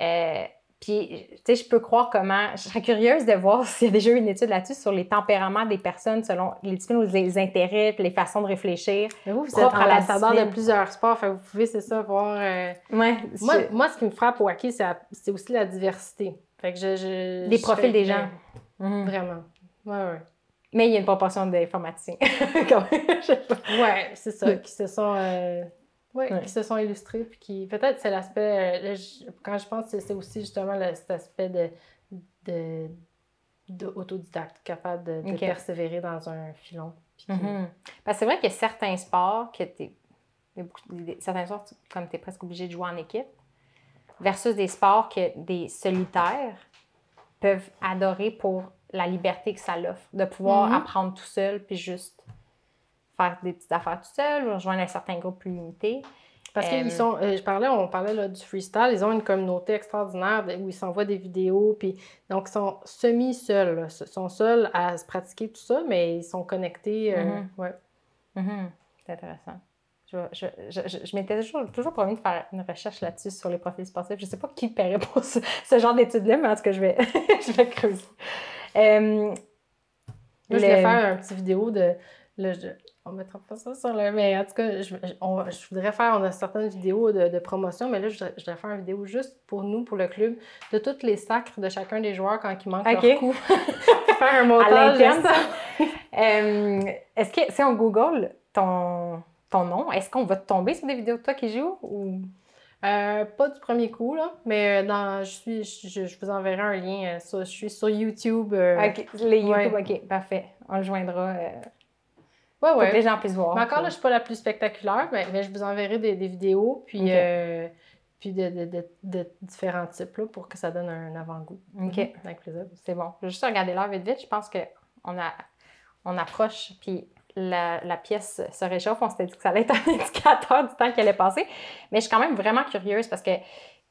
euh, puis, tu sais, je peux croire comment. Je serais curieuse de voir s'il y a déjà eu une étude là-dessus sur les tempéraments des personnes selon les disciplines ou les intérêts, puis les façons de réfléchir. Mais vous, vous êtes ambassadeur de plusieurs sports, fait vous pouvez, c'est ça, voir... euh, Ouais, Moi, je- moi, ce qui me frappe au hockey, c'est aussi la diversité. Fait que je... je- Les je profils des gens. Mhm. Vraiment. Ouais, ouais. Mais il y a une proportion d'informaticiens. Ouais, c'est ça, qui se sont, euh, ouais, Ouais. qui se sont illustrés, puis qui, peut-être c'est l'aspect, euh, quand je pense, c'est aussi justement cet aspect de, de, de autodidacte, capable de, persévérer dans un filon. puis Mhm. Parce que c'est vrai qu'il y a certains sports que des- certains sports, tu- comme tu es presque obligé de jouer en équipe, versus des sports que des solitaires peuvent adorer pour la liberté que ça l'offre, de pouvoir Mhm. apprendre tout seul, puis juste faire des petites affaires tout seul, ou rejoindre un certain groupe plus limité. Parce Euh, qu'ils sont, euh, je parlais, on parlait là, du freestyle, ils ont une communauté extraordinaire où ils s'envoient des vidéos, puis donc ils sont semi-seuls, ils sont seuls à se pratiquer tout ça, mais ils sont connectés, euh, Mhm. ouais. Mhm. C'est intéressant. Je, je, je, je- je m'étais toujours, toujours promis de faire une recherche là-dessus sur les profils sportifs. Je ne sais pas qui paierait pour ce, ce genre d'études-là, mais en tout cas, je vais, je vais creuser. Euh, Moi, je le- voulais faire un petit vidéo de. Là, je- on mettra pas ça sur le. Mais en tout cas, je, je- on- je voudrais faire. On a certaines vidéos de, de promotion, mais là, je, voudrais- je voudrais faire une vidéo juste pour nous, pour le club, de tous les sacres de chacun des joueurs quand ils manquent Ok. leur coup. Faire un montage. Euh, est-ce que si on Google ton, ton nom, est-ce qu'on va te tomber sur des vidéos de toi qui joues ou? Euh, pas du premier coup, là, mais euh, dans, je, suis, je, je vous enverrai un lien. euh, sur- je suis sur YouTube. euh, les YouTube, ouais. ok, parfait. On le joindra euh, ouais, pour ouais. que les gens puissent voir. Mais encore là, je suis pas la plus spectaculaire, mais, mais je vous enverrai des, des vidéos, puis, euh, puis de, de- de- de différents types là, pour que ça donne un avant-goût. Ok. Mhm, Avec plaisir. C'est bon. Je vais juste regarder l'heure vite vite. Je pense qu'on a, on approche, puis la, la pièce se réchauffe. On s'était dit que ça allait être un indicateur du temps qui allait passer. Mais je suis quand même vraiment curieuse parce que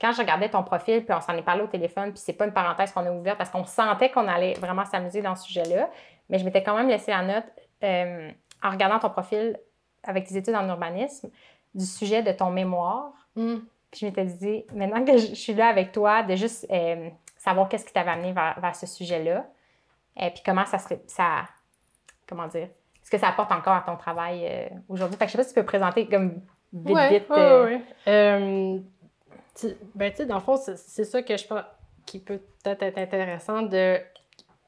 quand je regardais ton profil, puis on s'en est parlé au téléphone, puis c'est pas une parenthèse qu'on a ouverte parce qu'on sentait qu'on allait vraiment s'amuser dans ce sujet-là. Mais je m'étais quand même laissé la note euh, en regardant ton profil avec tes études en urbanisme du sujet de ton mémoire. Mm. Puis je m'étais dit, maintenant que je suis là avec toi, de juste euh, savoir qu'est-ce qui t'avait amené vers, vers ce sujet-là. Et puis comment ça serait. Ça, comment dire? Ce que ça apporte encore à ton travail euh, aujourd'hui. Fait que je sais pas si tu peux présenter comme vite, ouais, vite. ouais, euh, ouais. Euh, tu- ben, tu sais, dans le fond, c'est c'est ça que je pense qui peut peut-être être intéressant de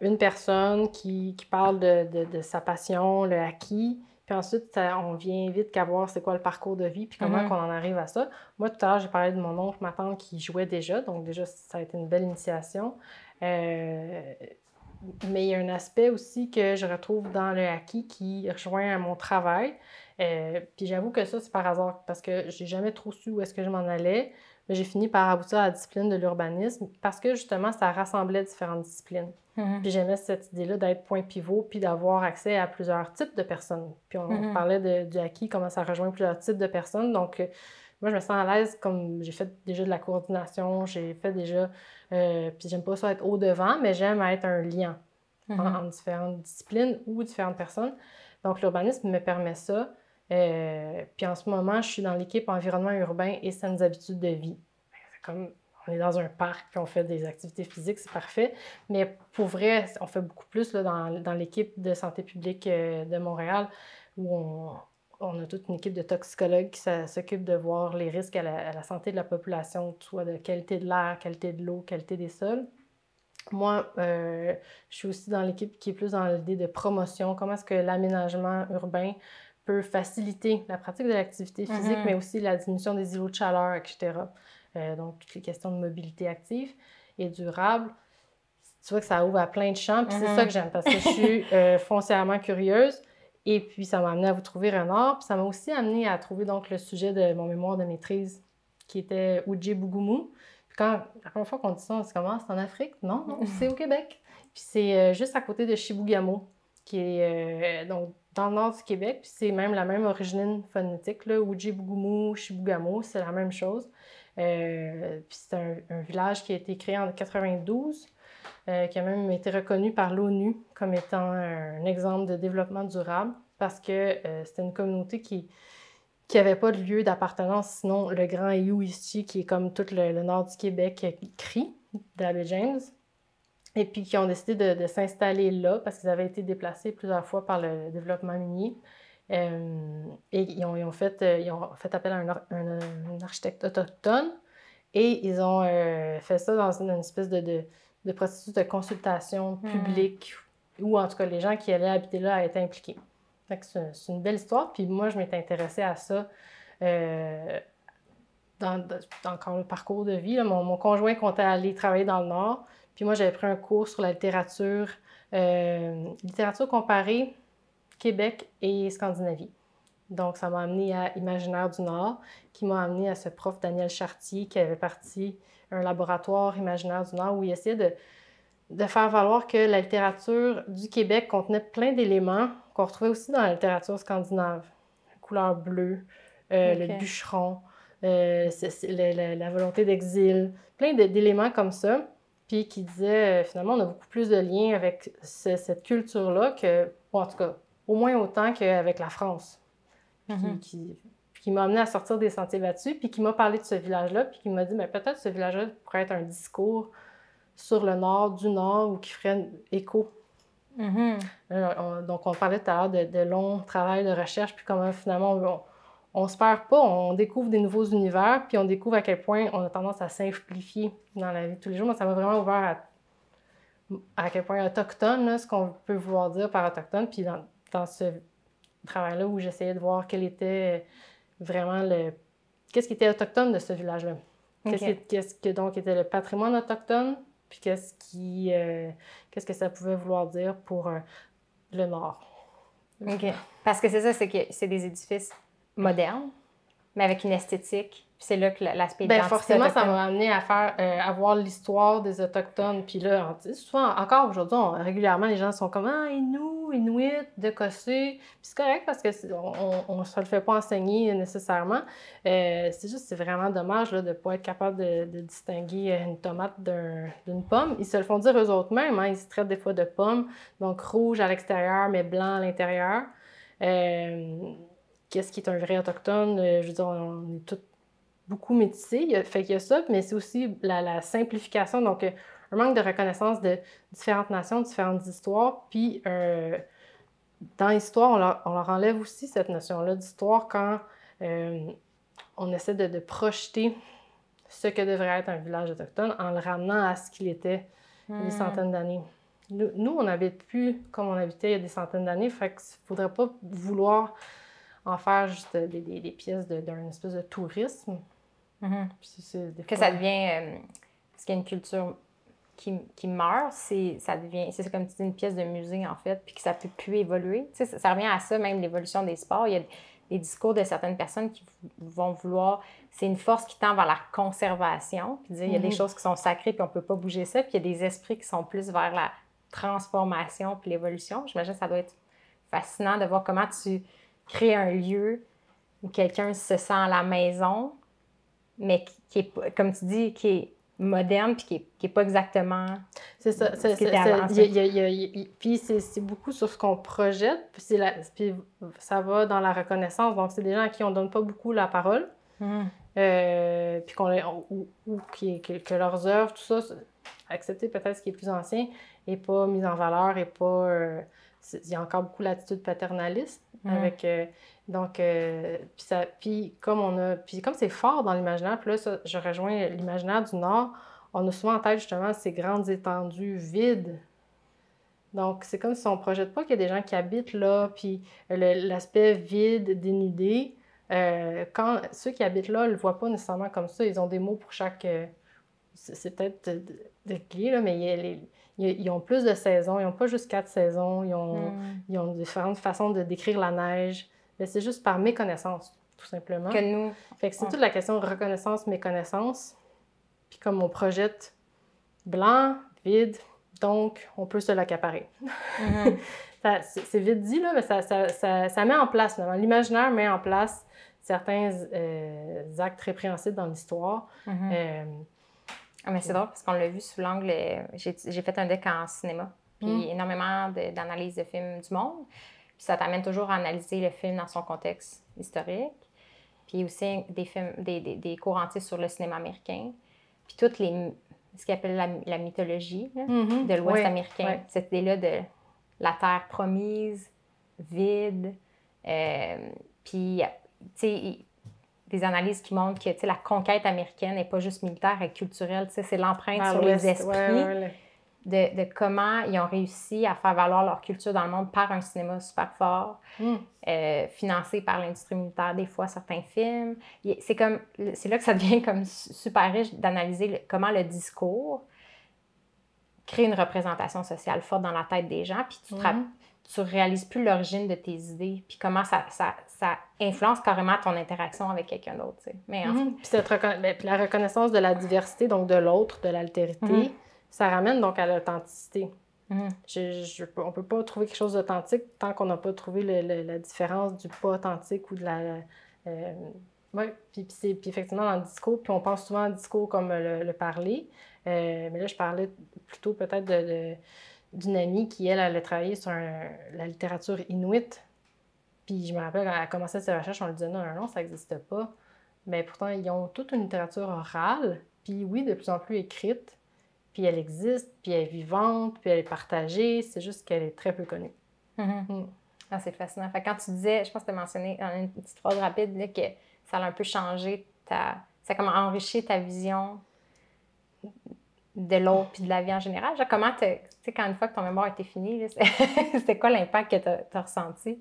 une personne qui, qui parle de, de- de sa passion, le acquis, puis ensuite, ça- on vient vite qu'à voir c'est quoi le parcours de vie, puis comment Mhm. qu'on en arrive à ça. Moi, tout à l'heure, j'ai parlé de mon oncle, ma tante qui jouait déjà, donc déjà, ça a été une belle initiation. Euh, mais il y a un aspect aussi que je retrouve dans le acquis qui rejoint à mon travail. Euh, puis j'avoue que ça, c'est par hasard parce que j'ai jamais trop su où est-ce que je m'en allais. Mais j'ai fini par aboutir à la discipline de l'urbanisme parce que justement, ça rassemblait différentes disciplines. Mhm. Puis j'aimais cette idée-là d'être point pivot puis d'avoir accès à plusieurs types de personnes. Puis on, Mhm. parlait de, du acquis, comment ça rejoint plusieurs types de personnes. Donc, euh, moi, je me sens à l'aise comme j'ai fait déjà de la coordination, j'ai fait déjà. euh, puis j'aime pas ça être au-devant, mais j'aime être un lien en, Mhm. en différentes disciplines ou différentes personnes. Donc, l'urbanisme me permet ça. Euh, puis en ce moment, je suis dans l'équipe environnement urbain et saines habitudes de vie. C'est comme on est dans un parc puis on fait des activités physiques, c'est parfait. Mais pour vrai, on fait beaucoup plus là, dans, dans l'équipe de santé publique euh, de Montréal où on, on a toute une équipe de toxicologues qui s'occupe de voir les risques à la, à la santé de la population, soit de qualité de l'air, qualité de l'eau, qualité des sols. Moi, euh, je suis aussi dans l'équipe qui est plus dans l'idée de promotion. Comment est-ce que l'aménagement urbain peut faciliter la pratique de l'activité physique, Mhm. mais aussi la diminution des îlots de chaleur, etc. Euh, donc, toutes les questions de mobilité active et durable. Tu vois que ça ouvre à plein de champs, puis c'est Mhm. ça que j'aime, parce que je suis euh, foncièrement curieuse. Et puis, ça m'a amené à vous trouver Renard. Puis, ça m'a aussi amené à trouver donc le sujet de mon mémoire de maîtrise, qui était Bougoumou. Puis quand la première fois qu'on dit ça, c'est comment? Ah, c'est en Afrique? Non, non, c'est au Québec. Puis c'est euh, juste à côté de Chibougamau, qui est donc dans le nord du Québec. Puis c'est même la même origine phonétique, là, Oujibougoumou, Chibougamau, c'est la même chose. Puis c'est un, village qui a été créé en 92. Euh, qui a même été reconnu par l'ONU comme étant un exemple de développement durable parce que euh, c'était une communauté qui n'avait pas de lieu d'appartenance, sinon le Grand ici, qui est comme tout le, nord du Québec, euh, CRI, d'Abbé James, et puis qui ont décidé de, s'installer là parce qu'ils avaient été déplacés plusieurs fois par le développement minier. Et ils ont, fait, ils ont fait appel à un, architecte autochtone et ils ont fait ça dans une, espèce de de processus de consultation hmm. publique, ou en tout cas les gens qui allaient habiter là été impliqués. C'est une belle histoire. Puis moi, je m'étais intéressée à ça euh, dans, dans, le parcours de vie. Mon, mon, conjoint comptait aller travailler dans le Nord. Puis moi, j'avais pris un cours sur la littérature, euh, littérature comparée Québec et Scandinavie. Donc, ça m'a amené à Imaginaire du Nord, qui m'a amené à ce prof Daniel Chartier qui avait parti un laboratoire imaginaire du Nord où il essayait de, de faire valoir que la littérature du Québec contenait plein d'éléments qu'on retrouvait aussi dans la littérature scandinave. La couleur bleue, euh, le bûcheron, euh, la, volonté d'exil, plein d'éléments comme ça. Puis qui disait, euh, finalement, on a beaucoup plus de liens avec cette culture-là que, en tout cas, au moins autant qu'avec la France. Mm-hmm. qui, qui m'a amené à sortir des sentiers battus, puis qui m'a parlé de ce village-là, puis qui m'a dit, mais peut-être ce village-là pourrait être un discours sur le nord, du nord, ou qui ferait écho. Mm-hmm. Euh, donc, on parlait tout à l'heure de, de long travail de recherche, puis comment finalement on, ne se perd pas, on découvre des nouveaux univers, puis on découvre à quel point on a tendance à simplifier dans la vie de tous les jours. Moi, ça m'a vraiment ouvert à, à quel point autochtone, ce qu'on peut vouloir dire par autochtone, puis dans, dans ce travail-là où j'essayais de voir quel était vraiment le. Qu'est-ce qui était autochtone de ce village-là? Qu'est-ce que donc était le patrimoine autochtone? Puis qu'est-ce qui. Euh, qu'est-ce que ça pouvait vouloir dire pour euh, le Nord? OK. Parce que c'est ça, c'est que c'est des édifices modernes, mais avec une esthétique c'est là que l'aspect ben, forcément, ça m'a amené à faire, euh, à voir l'histoire des Autochtones. Puis là, souvent, encore aujourd'hui, régulièrement, les gens sont comme Ah, Inou, Inuit, de Puis c'est correct parce qu'on ne se le fait pas enseigner nécessairement. Euh, c'est juste, c'est vraiment dommage là, de ne pas être capable de, distinguer une tomate d'une pomme. Ils se le font dire eux autres mêmes. Hein, ils se traitent des fois de pommes, donc rouge à l'extérieur, mais blanc à l'intérieur. Euh, qu'est-ce qui est un vrai autochtone? je veux dire, on est tous beaucoup métissé. Fait qu'il y a ça, mais c'est aussi la, simplification, donc euh, un manque de reconnaissance de différentes nations, différentes histoires. Puis euh, dans l'histoire, on leur, enlève aussi cette notion-là d'histoire quand euh, on essaie de, projeter ce que devrait être un village autochtone en le ramenant à ce qu'il était il y a des hmm. centaines d'années. Nous, on n'habite plus comme on habitait il y a des centaines d'années, fait qu'il ne faudrait pas vouloir en faire juste des, des pièces d'un espèce de tourisme. Mm-hmm. Que ça devient. Euh, parce qu'il y a une culture qui, qui meurt, c'est ça devient. C'est comme tu dis, une pièce de musée, en fait, puis que ça peut plus évoluer. Ça, ça, revient à ça, même l'évolution des sports. Il y a des discours de certaines personnes qui vont vouloir. C'est une force qui tend vers la conservation, puis dire, il y a des mm-hmm. choses qui sont sacrées, puis on peut pas bouger ça, puis il y a des esprits qui sont plus vers la transformation puis l'évolution. J'imagine que ça doit être fascinant de voir comment tu crées un lieu où quelqu'un se sent à la maison, mais qui, est, comme tu dis, qui est moderne puis qui n'est qui est pas exactement. C'est ça. C'est, puis c'est beaucoup sur ce qu'on projette, puis, la, puis ça va dans la reconnaissance. Donc, c'est des gens à qui on donne pas beaucoup la parole, hmm. euh, puis qu'on ou, ou qui, que, leurs œuvres, tout ça, accepter peut-être ce qui est plus ancien, et pas mis en valeur, et pas. Euh, il y a encore beaucoup l'attitude paternaliste avec. Euh, donc, euh, puis, ça, puis comme on a, puis comme c'est fort dans l'imaginaire, puis là, ça, je rejoins l'imaginaire du Nord, on a souvent en tête justement ces grandes étendues vides. Donc, c'est comme si on ne projette pas qu'il y a des gens qui habitent là, puis l'aspect vide, dénudé. Euh, quand ceux qui habitent là ne le voient pas nécessairement comme ça, ils ont des mots pour chaque. C'est peut-être de, clé, là, mais ils ont plus de saisons, ils n'ont pas juste quatre saisons, ils ont, hmm. ils ont différentes façons de décrire la neige c'est juste par méconnaissance, tout simplement. Que nous. Fait que c'est toute la question de reconnaissance, méconnaissance. puis comme on projette blanc, vide, donc on peut se l'accaparer. Mhm. Ça- c'est vite dit, là, mais ça, ça, ça, ça met en place, l'imaginaire met en place certains euh, actes répréhensibles dans l'histoire. Mhm. Euh, Ah, mais c'est drôle parce qu'on l'a vu sous l'angle. euh, J'ai fait un deck en cinéma, puis Mm. énormément de- d'analyses de, films du monde. Puis ça t'amène toujours à analyser le film dans son contexte historique. Puis aussi des films, des, des, des cours entiers sur le cinéma américain. Puis toutes les. ce qu'ils appellent la, la mythologie là, de l'Ouest américain. Cette idée-là de la terre promise, vide. euh, puis, tu sais, des analyses qui montrent que la conquête américaine n'est pas juste militaire et culturelle. tu sais, C'est l'empreinte sur les esprits ouais, ouais, ouais. de, de comment ils ont réussi à faire valoir leur culture dans le monde par un cinéma super fort, Mm. euh, financé par l'industrie militaire, des fois, certains films. Il- C'est comme, c'est là que ça devient comme su- super riche d'analyser comment le discours crée une représentation sociale forte dans la tête des gens, puis tu te Mhm. Tu réalises plus l'origine de tes idées, puis comment ça, ça, ça influence carrément ton interaction avec quelqu'un d'autre. Mais en Mhm. Puis, cette reconna- ben, puis la reconnaissance de la diversité, donc de l'autre, de l'altérité, Mhm. ça ramène donc à l'authenticité. Mhm. Je, je, on ne peut pas trouver quelque chose d'authentique tant qu'on n'a pas trouvé le- le- la différence du pas authentique ou de la. euh, ouais, puis, puis puis effectivement, dans le discours, puis on pense souvent au discours comme le, le parler. Euh, mais là, je parlais plutôt peut-être de, de- d'une amie qui, elle, elle a travaillé sur un- la littérature inuite. Puis je me rappelle, quand elle a commencé ses recherches, on lui disait non, non, non, ça n'existe pas. Mais pourtant, ils ont toute une littérature orale, puis oui, de plus en plus écrite. Puis elle existe, puis elle est vivante, puis elle est partagée. C'est juste qu'elle est très peu connue. Mhm. Mm. Ah, c'est fascinant. Fait quand tu disais, je pense que tu as mentionné dans une petite phrase rapide là, que ça a un peu changé ta. Ça a comme enrichi ta vision de l'autre puis de la vie en général? Genre, comment tu sais, quand une fois que ton mémoire était fini, c'était quoi l'impact que tu as, ressenti?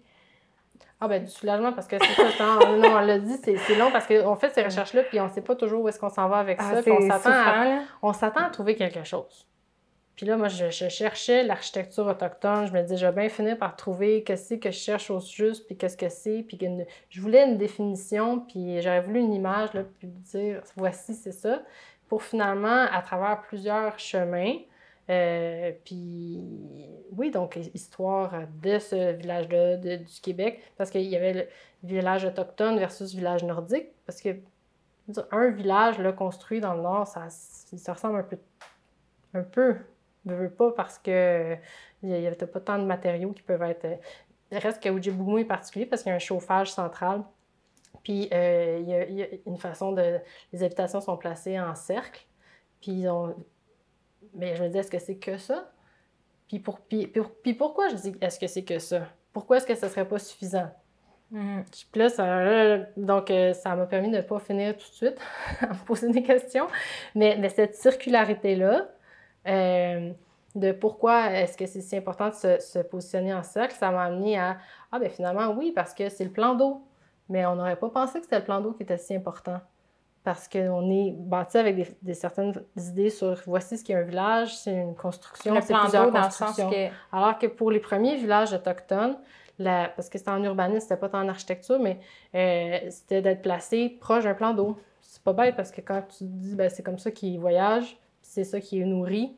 Ah ben du soulagement parce que c'est ça, ça, on, non, on l'a dit, c'est, long parce qu'on fait ces recherches-là puis on sait pas toujours où est-ce qu'on s'en va avec ça. puis on s'attend, à, trouver quelque chose. Puis là, moi, je, je cherchais l'architecture autochtone. Je me disais, je vais bien finir par trouver qu'est-ce que je cherche au juste, puis qu'est-ce que c'est. Puis je voulais une définition, puis j'aurais voulu une image, là, puis dire, voici, c'est ça. Pour finalement, à travers plusieurs chemins, euh, puis oui, donc histoire de ce village-là, du Québec, parce qu'il y avait le village autochtone versus village nordique, parce que un village là, construit dans le nord, ça, ça ressemble un peu, un peu, veux pas parce que il n'y a pas tant de matériaux qui peuvent être. Il reste que Ojiboumo est particulier parce qu'il y a un chauffage central. Puis euh, il, y a, il y a une façon de. Les habitations sont placées en cercle. Puis ils ont. Mais je me dis, est-ce que c'est que ça? Puis, pour, puis, pour- puis pourquoi je dis est-ce que c'est que ça? Pourquoi est-ce que ça serait pas suffisant? Mhm. Puis là, ça, donc, euh, ça m'a permis de ne pas finir tout de suite à me poser des questions. Mais, mais cette circularité-là, euh, de pourquoi est-ce que c'est si important de se, se positionner en cercle, ça m'a amené à Ah, ben finalement, oui, parce que c'est le plan d'eau. Mais on n'aurait pas pensé que c'était le plan d'eau qui était si important. Parce qu'on est bâti avec des, des certaines idées sur voici ce qu'est un village, c'est une construction, c'est plan plusieurs constructions. que. Alors que pour les premiers villages autochtones, la- parce que c'était en urbanisme, c'était pas tant en architecture, mais euh, c'était d'être placé proche d'un plan d'eau. C'est pas bête parce que quand tu te dis ben, c'est comme ça qu'ils voyagent, c'est ça qui est nourri.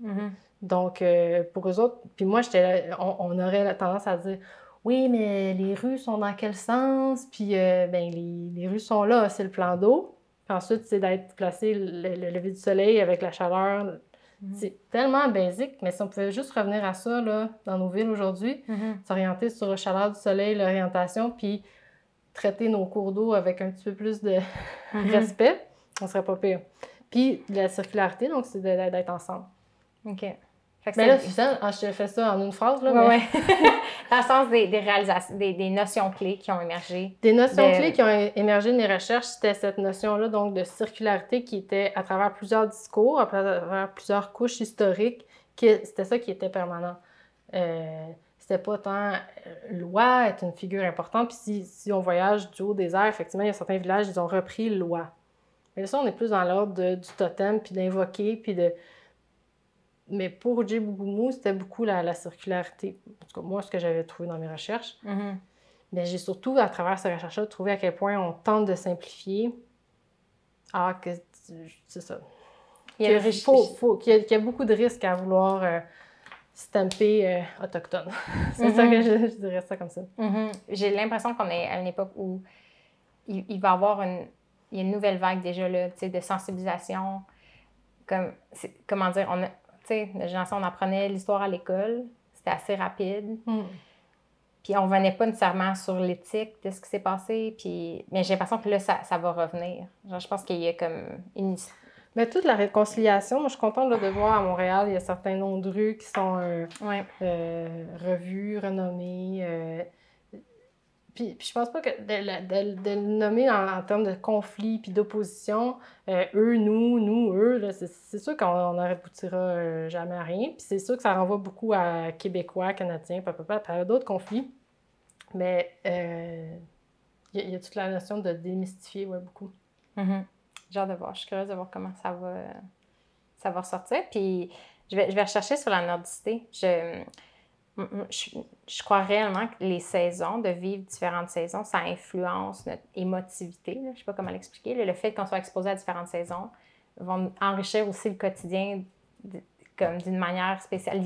Mhm. Donc euh, pour eux autres, puis moi j'étais on, on aurait la tendance à dire oui, mais les rues sont dans quel sens? Puis euh, ben, les, les rues sont là, c'est le plan d'eau. Puis ensuite, c'est d'être placé le, le lever du soleil avec la chaleur, Mhm. c'est tellement basique, mais si on pouvait juste revenir à ça là, dans nos villes aujourd'hui, Mhm. s'orienter sur la chaleur du soleil, l'orientation, puis traiter nos cours d'eau avec un petit peu plus de Mhm. respect, on serait pas pire. Puis la circularité, donc c'est d'être ensemble. OK. Fait que Mais là, Suzanne, ah, je te fais ça en une phrase, là, Ouais, mais ouais. Dans le sens des, des réalisations, des, des notions clés qui ont émergé. des notions de- clés qui ont émergé de mes recherches, c'était cette notion-là, donc de circularité qui était à travers plusieurs discours, à travers plusieurs couches historiques, que c'était ça qui était permanent. Euh, c'était pas tant euh, loi est une figure importante, puis si, si on voyage du haut des airs, effectivement, il y a certains villages, ils ont repris loi. Mais ça, on est plus dans l'ordre du totem, puis d'invoquer, puis de... Mais pour Ojibougoumou, c'était beaucoup la, la circularité. En tout cas, moi, ce que j'avais trouvé dans mes recherches. Mhm. Mais j'ai surtout, à travers ces recherches-là, trouvé à quel point on tente de simplifier. Alors que, c'est ça. Il y a faut- y, y beaucoup de risques à vouloir euh, stamper euh, autochtone. C'est ça Mhm. que je, je dirais ça comme ça. Mhm. J'ai l'impression qu'on est à une époque où il, il va y avoir une, il y a une nouvelle vague déjà là, de sensibilisation. Comme, comment dire, on a, sais, on apprenait l'histoire à l'école, c'était assez rapide. Puis on venait pas nécessairement sur l'éthique de ce qui s'est passé. Puis... Mais j'ai l'impression que là, ça, ça va revenir. Genre, je pense qu'il y a comme une... Mais toute la réconciliation, moi, je suis contente là, de voir à Montréal, il y a certains noms de rues qui sont euh, Ouais. euh, revus, renommés. euh, puis, puis je pense pas que de, le- de- le nommer en, termes de conflit puis d'opposition, euh, eux, nous, nous, eux, c'est, sûr qu'on n'aboutira euh, jamais à rien. Puis c'est sûr que ça renvoie beaucoup à Québécois, Canadiens, papa, à d'autres conflits. Mais euh, il il y a toute la notion de démystifier, ouais, beaucoup. J'ai hâte de voir. Je suis curieuse de voir comment ça va, ça va ressortir. Puis je vais, je vais rechercher sur la nordicité. Je, je, je crois réellement que les saisons, de vivre différentes saisons, ça influence notre émotivité. là. Je ne sais pas comment l'expliquer. là. Le fait qu'on soit exposé à différentes saisons vont enrichir aussi le quotidien de- comme d'une manière spéciale.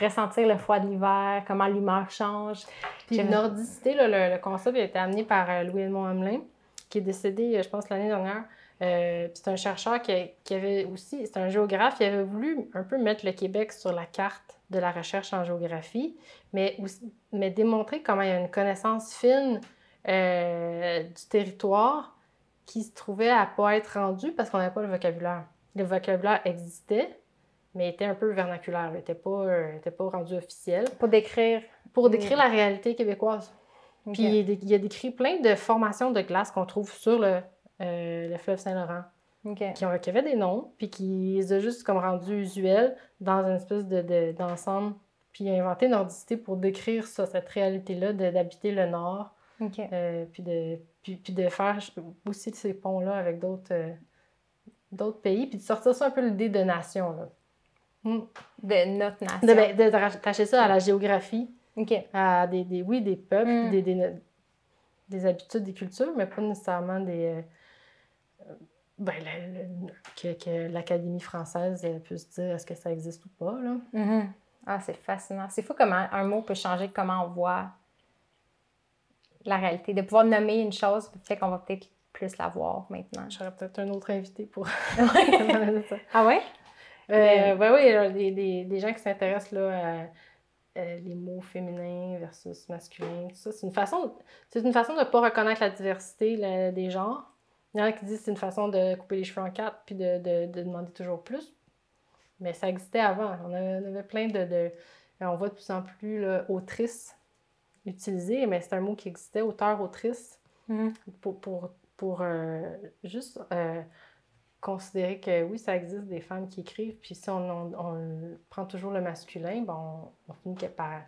Ressentir le froid de l'hiver, comment l'humeur change. Puis J'aime- nordicité, là, le, le concept a été amené par euh, Louis-Edmond Hamelin, qui est décédé, euh, je pense, l'année dernière. Euh, puis c'est un chercheur qui, qui avait aussi, c'est un géographe, qui avait voulu un peu mettre le Québec sur la carte de la recherche en géographie, mais, aussi- mais démontrer comment il y a une connaissance fine euh, du territoire qui se trouvait à pas être rendue parce qu'on n'avait pas le vocabulaire. Le vocabulaire existait, mais était un peu vernaculaire, n'était pas, euh, était pas rendu officiel Pour décrire. pour décrire la réalité québécoise. Puis il a décrit plein de formations de glace qu'on trouve sur le, euh, le fleuve Saint-Laurent, Qui, ont- qui avaient des noms, puis qui les a juste comme rendus usuels dans une espèce de, de- d'ensemble. Puis il a inventé Nordicité pour décrire ça, cette réalité-là de- d'habiter le Nord, euh, puis, de, puis, puis de faire aussi ces ponts-là avec d'autres, euh, d'autres pays, puis de sortir ça un peu l'idée de nation. Là. Mm. De notre nation. De, ben, de rattacher ça à la géographie. À des, des- oui, des peuples, Mm. des, des, des habitudes, des cultures, mais pas nécessairement des. euh, ben, le- le- que, que l'Académie française euh, puisse dire est-ce que ça existe ou pas. Là. Mhm. Ah, c'est fascinant. C'est fou comment un mot peut changer comment on voit la réalité. De pouvoir nommer une chose fait qu'on va peut-être plus la voir maintenant. J'aurais peut-être un autre invité pour ah ouais? Euh, ben oui, là, des, des, des gens qui s'intéressent là, à euh, les mots féminins versus masculins, tout ça. C'est une façon, c'est une façon de ne pas reconnaître la diversité là, des genres. Il y en a qui disent que c'est une façon de couper les cheveux en quatre puis de, de, de demander toujours plus. Mais ça existait avant. On avait, on avait plein de, de- On voit de plus en plus là, autrice utilisée, mais c'est un mot qui existait, auteur, autrice Mhm. pour, pour, pour euh, juste euh, considérer que oui, ça existe des femmes qui écrivent, puis si on, on- on prend toujours le masculin, ben on, on finit par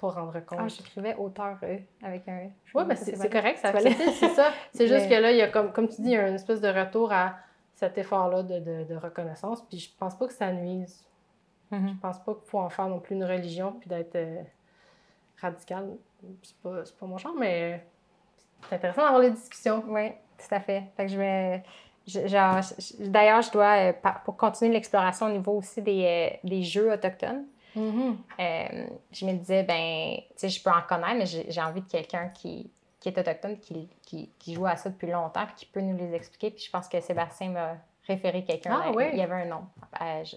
pas rendre compte. Ah, j'écrivais auteur E avec un E. oui, mais c'est c'est correct, ça c'est ça. C'est juste Mais- que là, il y a comme, comme tu dis, il y a une espèce de retour à cet effort-là de, de, de reconnaissance, puis je pense pas que ça nuise. Mhm. Je pense pas qu'il faut en faire non plus une religion, puis d'être euh, radical. C'est pas, pas mon genre, mais c'est intéressant d'avoir les discussions. Oui, tout à fait. Fait que je je- D'ailleurs, je dois, euh, pour continuer l'exploration au niveau aussi des, euh, des jeux autochtones, Mhm. euh, je me disais, ben, tu sais, je peux en connaître, mais j'ai envie de quelqu'un qui, qui est autochtone, qui, qui, qui joue à ça depuis longtemps, puis qui peut nous les expliquer. Puis je pense que Sébastien m'a référé quelqu'un. Ah, oui. Il y avait un nom. Euh, je-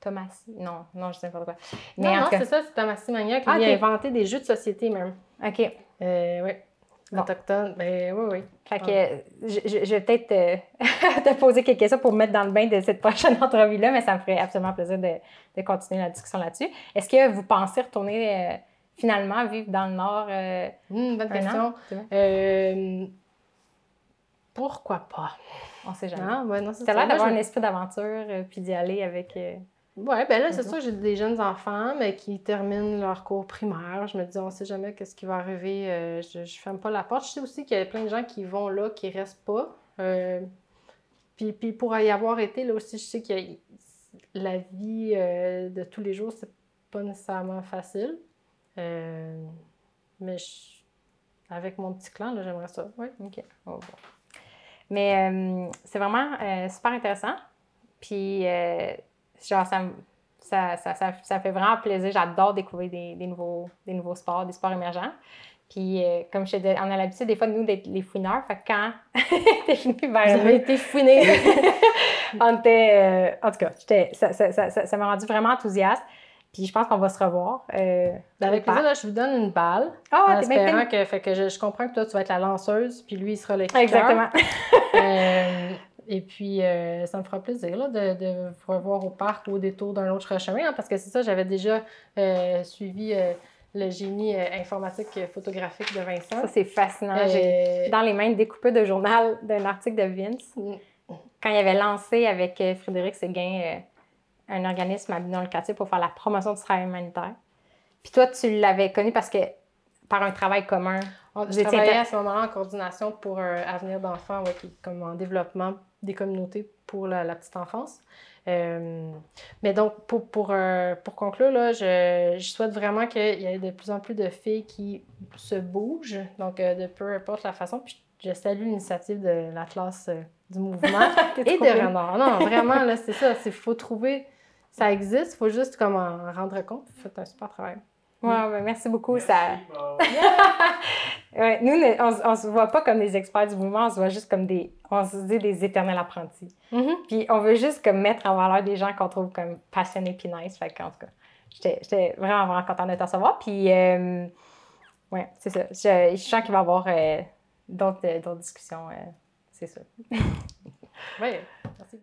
Thomas. Non, non, je sais pas quoi. Mais non, c'est ça, c'est Thomas Magnac qui Ah, lui a ok. inventé des jeux de société même. OK. Euh, oui. Bon. Autochtone, ben oui, oui. Fait que euh, je, je- vais peut-être euh, te poser quelques questions pour me mettre dans le bain de cette prochaine entrevue-là, mais ça me ferait absolument plaisir de, de continuer la discussion là-dessus. Est-ce que vous pensez retourner euh, finalement vivre dans le Nord euh, Hum, bonne question. Euh, pourquoi pas? On sait jamais. Ah, ouais, non, c'est Ça a l'air d'avoir un esprit d'aventure puis d'y aller avec. Ouais, ben là, c'est Mhm. sûr, j'ai des jeunes enfants, mais qui terminent leur cours primaire. Je me dis, on sait jamais qu'est-ce qui va arriver. euh, je, je ferme pas la porte. Je sais aussi qu'il y a plein de gens qui vont là, qui restent pas. Euh, puis, puis pour y avoir été, là aussi, je sais que la vie euh, de tous les jours, c'est pas nécessairement facile. Mais je- avec mon petit clan, là, j'aimerais ça. Ouais. OK. Oh, bon. Mais c'est vraiment super intéressant. Puis, genre, ça, ça, ça, ça, fait vraiment plaisir. J'adore découvrir des, des nouveaux, des nouveaux sports, des sports émergents. Puis, euh, comme je te disais, on a l'habitude, des fois, de nous, d'être les fouineurs. Fait que quand t'es venu vers nous, été fouiné. on était. euh, en tout cas, j'étais- ça ça- ça- ça- ça m'a rendu vraiment enthousiaste. Puis, je pense qu'on va se revoir. euh, Avec au parc. plaisir, là, je vous donne une balle. Ah, t'es bien que, fait que je, je comprends que toi, tu vas être la lanceuse, puis lui, il sera le kicker. Exactement. Et puis, euh, ça me fera plaisir là, de, de vous revoir au parc ou au détour d'un autre chemin, hein, parce que c'est ça, j'avais déjà euh, suivi euh, le génie informatique photographique de Vincent. Ça, c'est fascinant. J'ai dans les mains découpées de journal d'un article de Vince. Mm. Quand il avait lancé avec Frédéric Séguin un organisme à but non lucratif pour faire la promotion du travail humanitaire. Puis toi, tu l'avais connu parce que par un travail commun. on- je travaillais à ce moment-là en coordination pour un avenir d'enfants, ouais, comme en développement des communautés pour la, la petite enfance. Euh, mais donc, pour, pour, euh, pour conclure, là, je, je souhaite vraiment qu'il y ait de plus en plus de filles qui se bougent, donc euh, de peu importe la façon. Puis je salue l'initiative de la classe euh, du mouvement et de. Renard. Non, vraiment, là, c'est ça. Il faut trouver, ça existe, il faut juste comme en rendre compte. Vous faites un super travail. Ouais, ouais, merci beaucoup. Ça... Ouais, nous, ne- on, on se voit pas comme des experts du mouvement, on se voit juste comme des, on se dit des éternels apprentis. Puis on veut juste comme mettre en valeur des gens qu'on trouve comme passionnés puis nice. Fait qu'en tout cas, j'étais j'étais vraiment, vraiment contente de te recevoir. Puis, euh, ouais, c'est ça. Je, je sens qu'il va y avoir euh, d'autres euh, d'autres discussions, euh, c'est ça. Oui, merci.